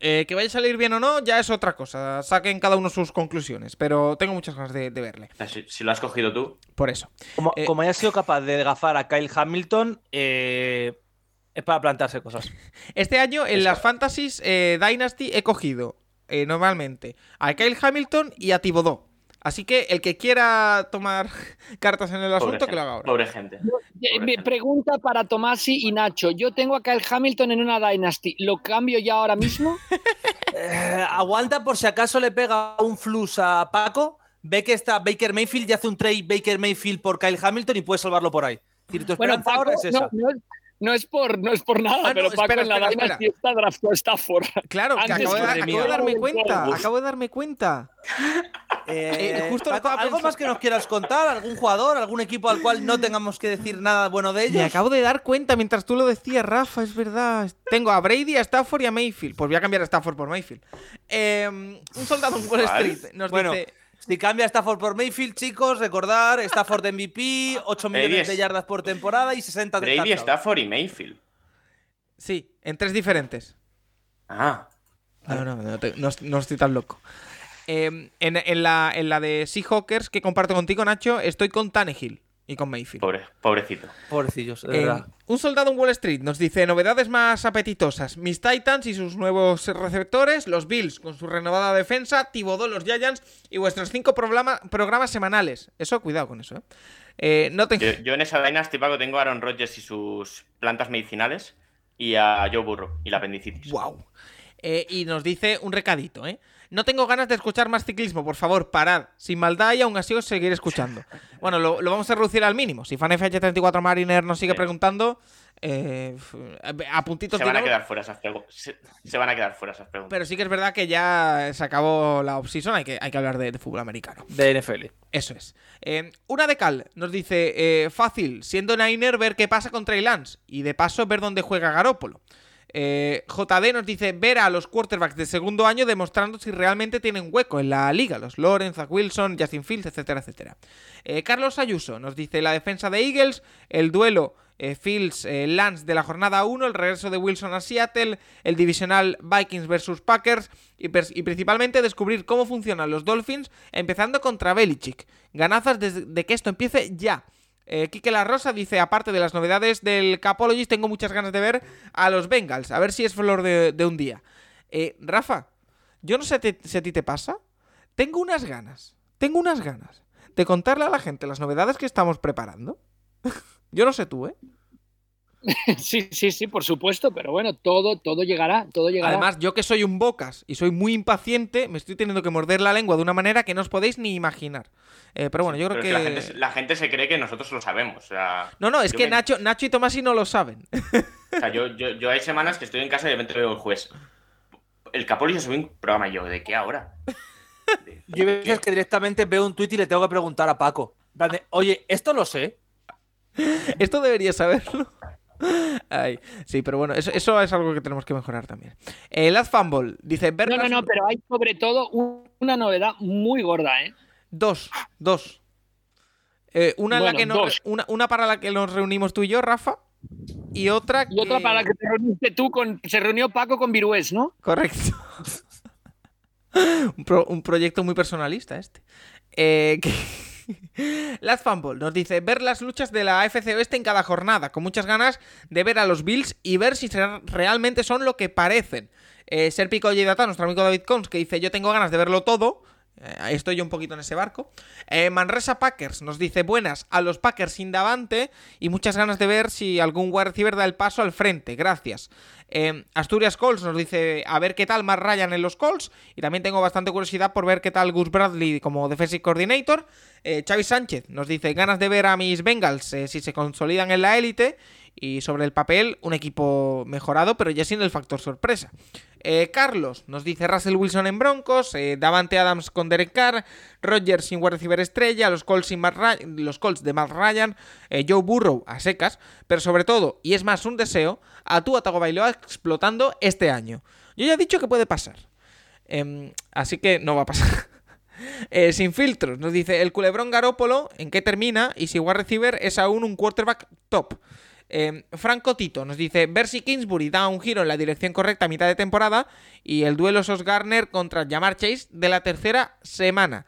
Eh, que vaya a salir bien o no ya es otra cosa, saquen cada uno sus conclusiones, pero tengo muchas ganas de, de verle, sea, Si, si lo has cogido tú, por eso. Como, Eh, como haya sido capaz de gafar a Kyle Hamilton, eh, es para plantearse cosas. Este año en Eso. las fantasies eh, Dynasty he cogido eh, normalmente a Kyle Hamilton y a Thibodeau. Así que el que quiera tomar cartas en el pobre, asunto, que gente, lo haga ahora. pobre gente. Eh, me pregunta para Tomasi y Nacho. Yo tengo a Kyle Hamilton en una Dynasty. ¿Lo cambio ya ahora mismo? Eh, aguanta por si acaso le pega un flus a Paco, ve que está Baker Mayfield y hace un trade Baker Mayfield por Kyle Hamilton y puede salvarlo por ahí. Es decir, tu Bueno, Paco, ahora es esa. no, no es, no es por, no es por nada, Ah, no, pero Paco espera, en la espera, Dynasty está draftó a Stafford. Claro, que acabo, de, acabo darme cuenta. Acabo de darme cuenta. Eh, Eh, justo Paco, ¿Algo más que nos quieras contar? ¿Algún jugador? ¿Algún equipo al cual no tengamos que decir nada bueno de Me ellos? acabo de dar cuenta mientras tú lo decías, Rafa, es verdad. Tengo a Brady, a Stafford y a Mayfield. Pues voy a cambiar a Stafford por Mayfield. Eh, un soldado en Wall. Street nos Bueno, dice. Si cambia Stafford por Mayfield, chicos, recordar, Stafford MVP, 8 millones es- de yardas por temporada y 60 de Brady. Stafford y Mayfield. Sí, en tres diferentes. Ah, No, no, no, te- no no estoy tan loco. Eh, en, en la, en la de Seahawkers que comparto contigo, Nacho, estoy con Tannehill y con Mayfield. pobre, pobrecito. Pobrecillos, de Eh, verdad. un soldado en Wall Street nos dice novedades más apetitosas. Mis Titans y sus nuevos receptores, los Bills con su renovada defensa, Thibodeau, los Giants y vuestros cinco programa- programas semanales. Eso, cuidado con eso, ¿eh? Eh, no te- Yo, yo en esa Dynasty, Paco, tengo a Aaron Rodgers y sus plantas medicinales y a Joe Burrow y la apendicitis. Wow. Eh, y nos dice un recadito, ¿eh? No tengo ganas de escuchar más ciclismo, por favor, parad. Sin maldad y aún así os seguiré escuchando. Bueno, lo, lo vamos a reducir al mínimo. Si FanFH34 Mariner nos sigue Sí. preguntando, eh, a puntitos Se van a quedar fuera esas preguntas. Se, se van a quedar fuera esas preguntas. Pero sí que es verdad que ya se acabó la off-season, hay que, hay que hablar de, de fútbol americano. De NFL. Eso es. Eh, una de Cal nos dice, eh, fácil, siendo Niner, ver qué pasa con Trey Lance y de paso ver dónde juega Garópolo. Eh, JD nos dice ver a los quarterbacks de segundo año demostrando si realmente tienen hueco en la liga, los Lawrence, Zach Wilson, Justin Fields, etcétera, etcétera. Eh, Carlos Ayuso nos dice la defensa de Eagles, el duelo eh, Fields eh, Lance de la jornada 1, el regreso de Wilson a Seattle, el divisional Vikings versus Packers y, principalmente descubrir cómo funcionan los Dolphins, empezando contra Belichick. Ganazas desde de que esto empiece ya. Eh, Quique La Rosa dice, aparte de las novedades del Capologist, tengo muchas ganas de ver a los Bengals, a ver si es flor de, un día. Eh, Rafa, yo no sé si a ti te pasa, tengo unas ganas, tengo unas ganas de contarle a la gente las novedades que estamos preparando. yo no sé tú, ¿eh? Sí, sí, sí, por supuesto, pero bueno, todo, todo llegará, todo llegará. Además, yo que soy un bocas y soy muy impaciente, me estoy teniendo que morder la lengua de una manera que no os podéis ni imaginar. Eh, pero bueno, yo creo que... la, gente, la gente se cree que nosotros lo sabemos. O sea, No, no, es que me- Nacho, Nacho y Tomasi no lo saben. o sea, yo, yo, yo hay semanas que estoy en casa y de repente veo el juez. El Capoli se sube un programa y yo, ¿de qué ahora? ¿De- Yo veces que directamente veo un tuit y le tengo que preguntar a Paco. Oye, esto lo sé. Esto debería saberlo. Ay, sí, pero bueno, eso, eso es algo que tenemos que mejorar también. Eh, Last Fumble dice: No, no, no, pero hay sobre todo un- una novedad muy gorda, ¿eh? Dos, dos. Eh, una, en la que nos una, una para la que nos reunimos tú y yo, Rafa. Y otra Y otra para la que te reuniste tú con. Se reunió Paco con Virués, ¿no? Correcto. un, pro- un proyecto muy personalista este. Eh, que- Last Fumble nos dice ver las luchas de la AFC Oeste en cada jornada, con muchas ganas de ver a los Bills y ver si realmente son lo que parecen. Eh, Serpico Data, nuestro amigo David Cons, que dice yo tengo ganas de verlo todo. Eh, estoy yo un poquito en ese barco. Eh, Manresa Packers nos dice buenas a los Packers sin Davante y muchas ganas de ver si algún wide receiver da el paso al frente. Gracias. Eh, Asturias Colts nos dice a ver qué tal más Ryan en los Colts y también tengo bastante curiosidad por ver qué tal Gus Bradley como defensive coordinator. Eh, Xavi Sánchez nos dice ganas de ver a mis Bengals si se consolidan en la élite y sobre el papel un equipo mejorado pero ya sin el factor sorpresa. Eh, Carlos nos dice Russell Wilson en Broncos, eh, Davante Adams con Derek Carr, Rodgers sin wide receiver estrella, los Colts, sin los Colts de Matt Ryan, eh, Joe Burrow a secas, pero sobre todo, y es más un deseo, a Tua Tagovailoa explotando este año. Yo ya he dicho que puede pasar, Em, así que no va a pasar. Sin filtros, nos dice el culebrón Garópolo, ¿en qué termina? Y si wide receiver es aún un quarterback top. Eh, Franco Tito nos dice: Bercy Kingsbury da un giro en la dirección correcta a mitad de temporada. Y el duelo Sos Garner contra Jamar Chase de la tercera semana.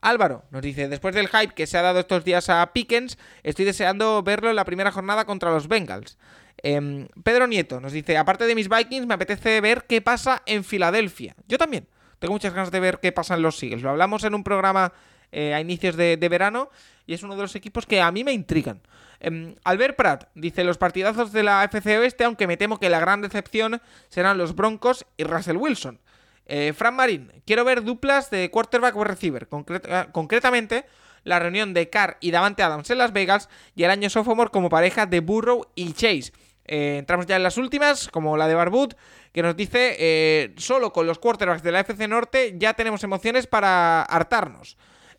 Álvaro nos dice: Después del hype que se ha dado estos días a Pickens, estoy deseando verlo en la primera jornada contra los Bengals. Em, Pedro Nieto nos dice: Aparte de mis Vikings, me apetece ver qué pasa en Filadelfia. Yo también. Tengo muchas ganas de ver qué pasa en los Eagles. Lo hablamos en un programa eh, a inicios de, verano y es uno de los equipos que a mí me intrigan. Em, Albert Pratt dice los partidazos de la FC Oeste, aunque me temo que la gran decepción serán los Broncos y Russell Wilson. Eh, Fran Marín, quiero ver duplas de quarterback o receiver, concreta- concretamente la reunión de Carr y Davante Adams en Las Vegas y el año sophomore como pareja de Burrow y Chase. Eh, entramos ya en las últimas, como la de Barbud, que nos dice, eh, solo con los quarterbacks de la FC Norte ya tenemos emociones para hartarnos.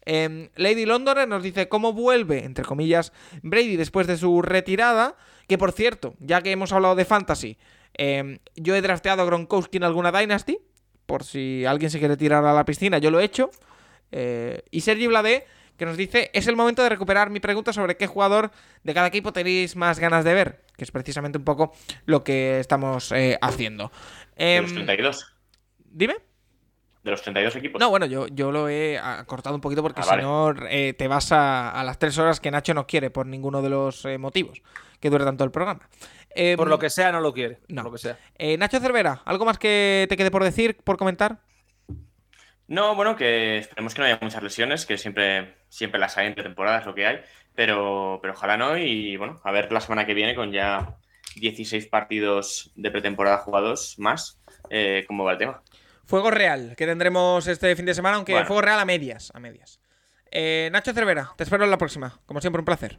Eh, Lady London nos dice cómo vuelve, entre comillas, Brady después de su retirada. Que por cierto, ya que hemos hablado de fantasy, eh, yo he drafteado a Gronkowski en alguna Dynasty. Por si alguien se quiere tirar a la piscina, yo lo he hecho. Eh, y Sergi Blade, que nos dice: Es el momento de recuperar mi pregunta sobre qué jugador de cada equipo tenéis más ganas de ver. Que es precisamente un poco lo que estamos eh, haciendo. De Em, los 32. Dime. De los 32 equipos. No, bueno, yo, yo lo he acortado un poquito porque Ah, si vale. no eh, te vas a, a las tres horas que Nacho no quiere por ninguno de los eh, motivos que dure tanto el programa. Eh, Por lo que sea, no lo quiere. no. Por lo que sea. eh, Nacho Cervera, ¿algo más que te quede por decir, por comentar? No, bueno, que esperemos que no haya muchas lesiones, que siempre, siempre las hay entre temporadas, lo que hay, pero, pero ojalá no. Y bueno, a ver la semana que viene con ya 16 partidos de pretemporada jugados más, eh, cómo va el tema. Fuego real, que tendremos este fin de semana, aunque Bueno. fuego real a medias. A medias. Eh, Nacho Cervera, te espero en la próxima. Como siempre, un placer.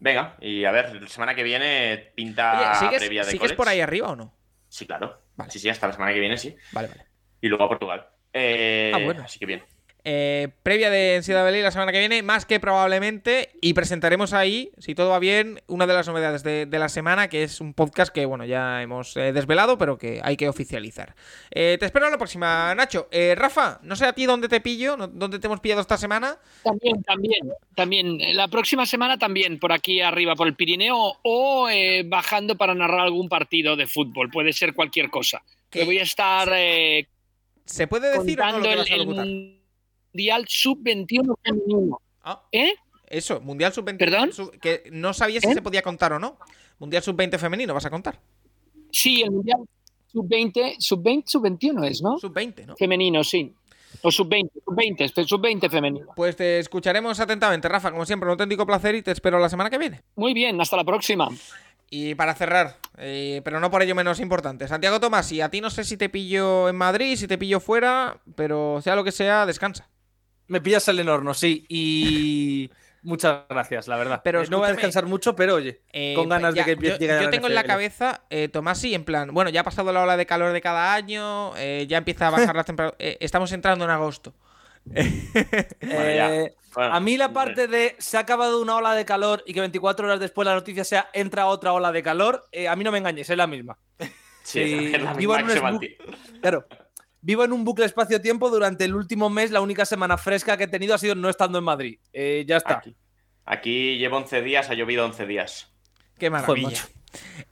Venga, y a ver, la semana que viene pinta Oye, ¿sigues, previa de sigues por ahí arriba o no? Sí, claro. Vale. Sí, sí, hasta la semana que viene sí. Vale, vale. Y luego a Portugal. Eh, Ah, bueno. Así que bien. Eh, previa de NCAA la semana que viene, más que probablemente, y presentaremos ahí, si todo va bien, una de las novedades de, de la semana, que es un podcast que, bueno, ya hemos eh, desvelado, pero que hay que oficializar. Eh, te espero en la próxima, Nacho. Rafa, no sé a ti dónde te pillo, no- dónde te hemos pillado esta semana. También, también, también. La próxima semana también por aquí arriba, por el Pirineo, o bajando para narrar algún partido de fútbol. Puede ser cualquier cosa. Que voy a estar ¿Se puede decir o no lo que vas a? Mundial Sub-21 femenino. Ah, ¿Eh? eso, Mundial Sub-20. ¿Perdón? sub- que no sabía si ¿Eh? se podía contar o no. Mundial Sub-20 femenino, vas a contar. Sí, el Mundial Sub-20, Sub-20, Sub-21 es, ¿no? Sub-20, ¿no? Femenino, sí. O Sub-20, Sub-20, Sub-20 femenino. Pues te escucharemos atentamente, Rafa. Como siempre, un auténtico placer y te espero la semana que viene. Muy bien, hasta la próxima. Y para cerrar, eh, pero no por ello menos importante, Santiago Tomás, y a ti no sé si te pillo en Madrid, si te pillo fuera, pero sea lo que sea, descansa. Me pillas el horno, sí. Y muchas gracias, la verdad. Pero Eh, no voy a descansar mucho, pero oye, Eh, con ganas ya, de que empiece yo, llegue yo la tengo en la cabeza, eh, Tomás, sí, en plan, bueno, ya ha pasado la ola de calor de cada año, eh, ya empieza a bajar las temperaturas, estamos entrando en agosto. Bueno, ya. Bueno, a mí la parte de se ha acabado una ola de calor y que 24 horas después la noticia sea entra otra ola de calor, eh, a mí no me engañes, es la misma. Sí, sí, es la vivo misma en que se un mantiene. Claro. Vivo en un bucle espacio-tiempo durante el último mes. La única semana fresca que he tenido ha sido no estando en Madrid. Eh, ya está. Aquí. Aquí llevo 11 días, ha llovido 11 días. Qué maravilla.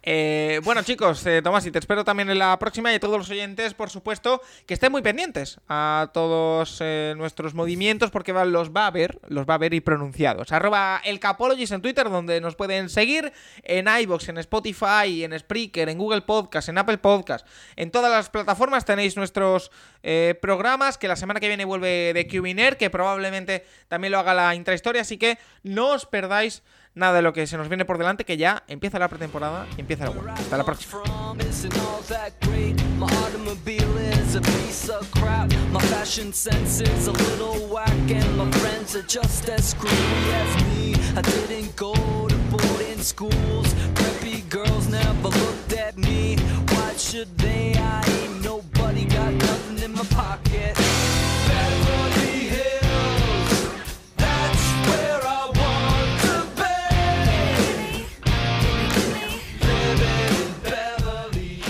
Eh, bueno, chicos, eh, Tomás, y te espero también en la próxima y a todos los oyentes, por supuesto, que estén muy pendientes a todos eh, nuestros movimientos porque los va a ver, los va a ver y pronunciados. Arroba el Capologist en Twitter, donde nos pueden seguir, en iBox, en Spotify, en Spreaker, en Google Podcast, en Apple Podcast. En todas las plataformas tenéis nuestros programas, que la semana que viene vuelve de Cubiner, que probablemente también lo haga la intrahistoria, así que no os perdáis nada de lo que se nos viene por delante, que ya empieza la pretemporada y empieza la vuelta. Hasta la próxima. Schools, preppy girls never looked at me. Why should they? I ain't nobody, got nothing in my pocket.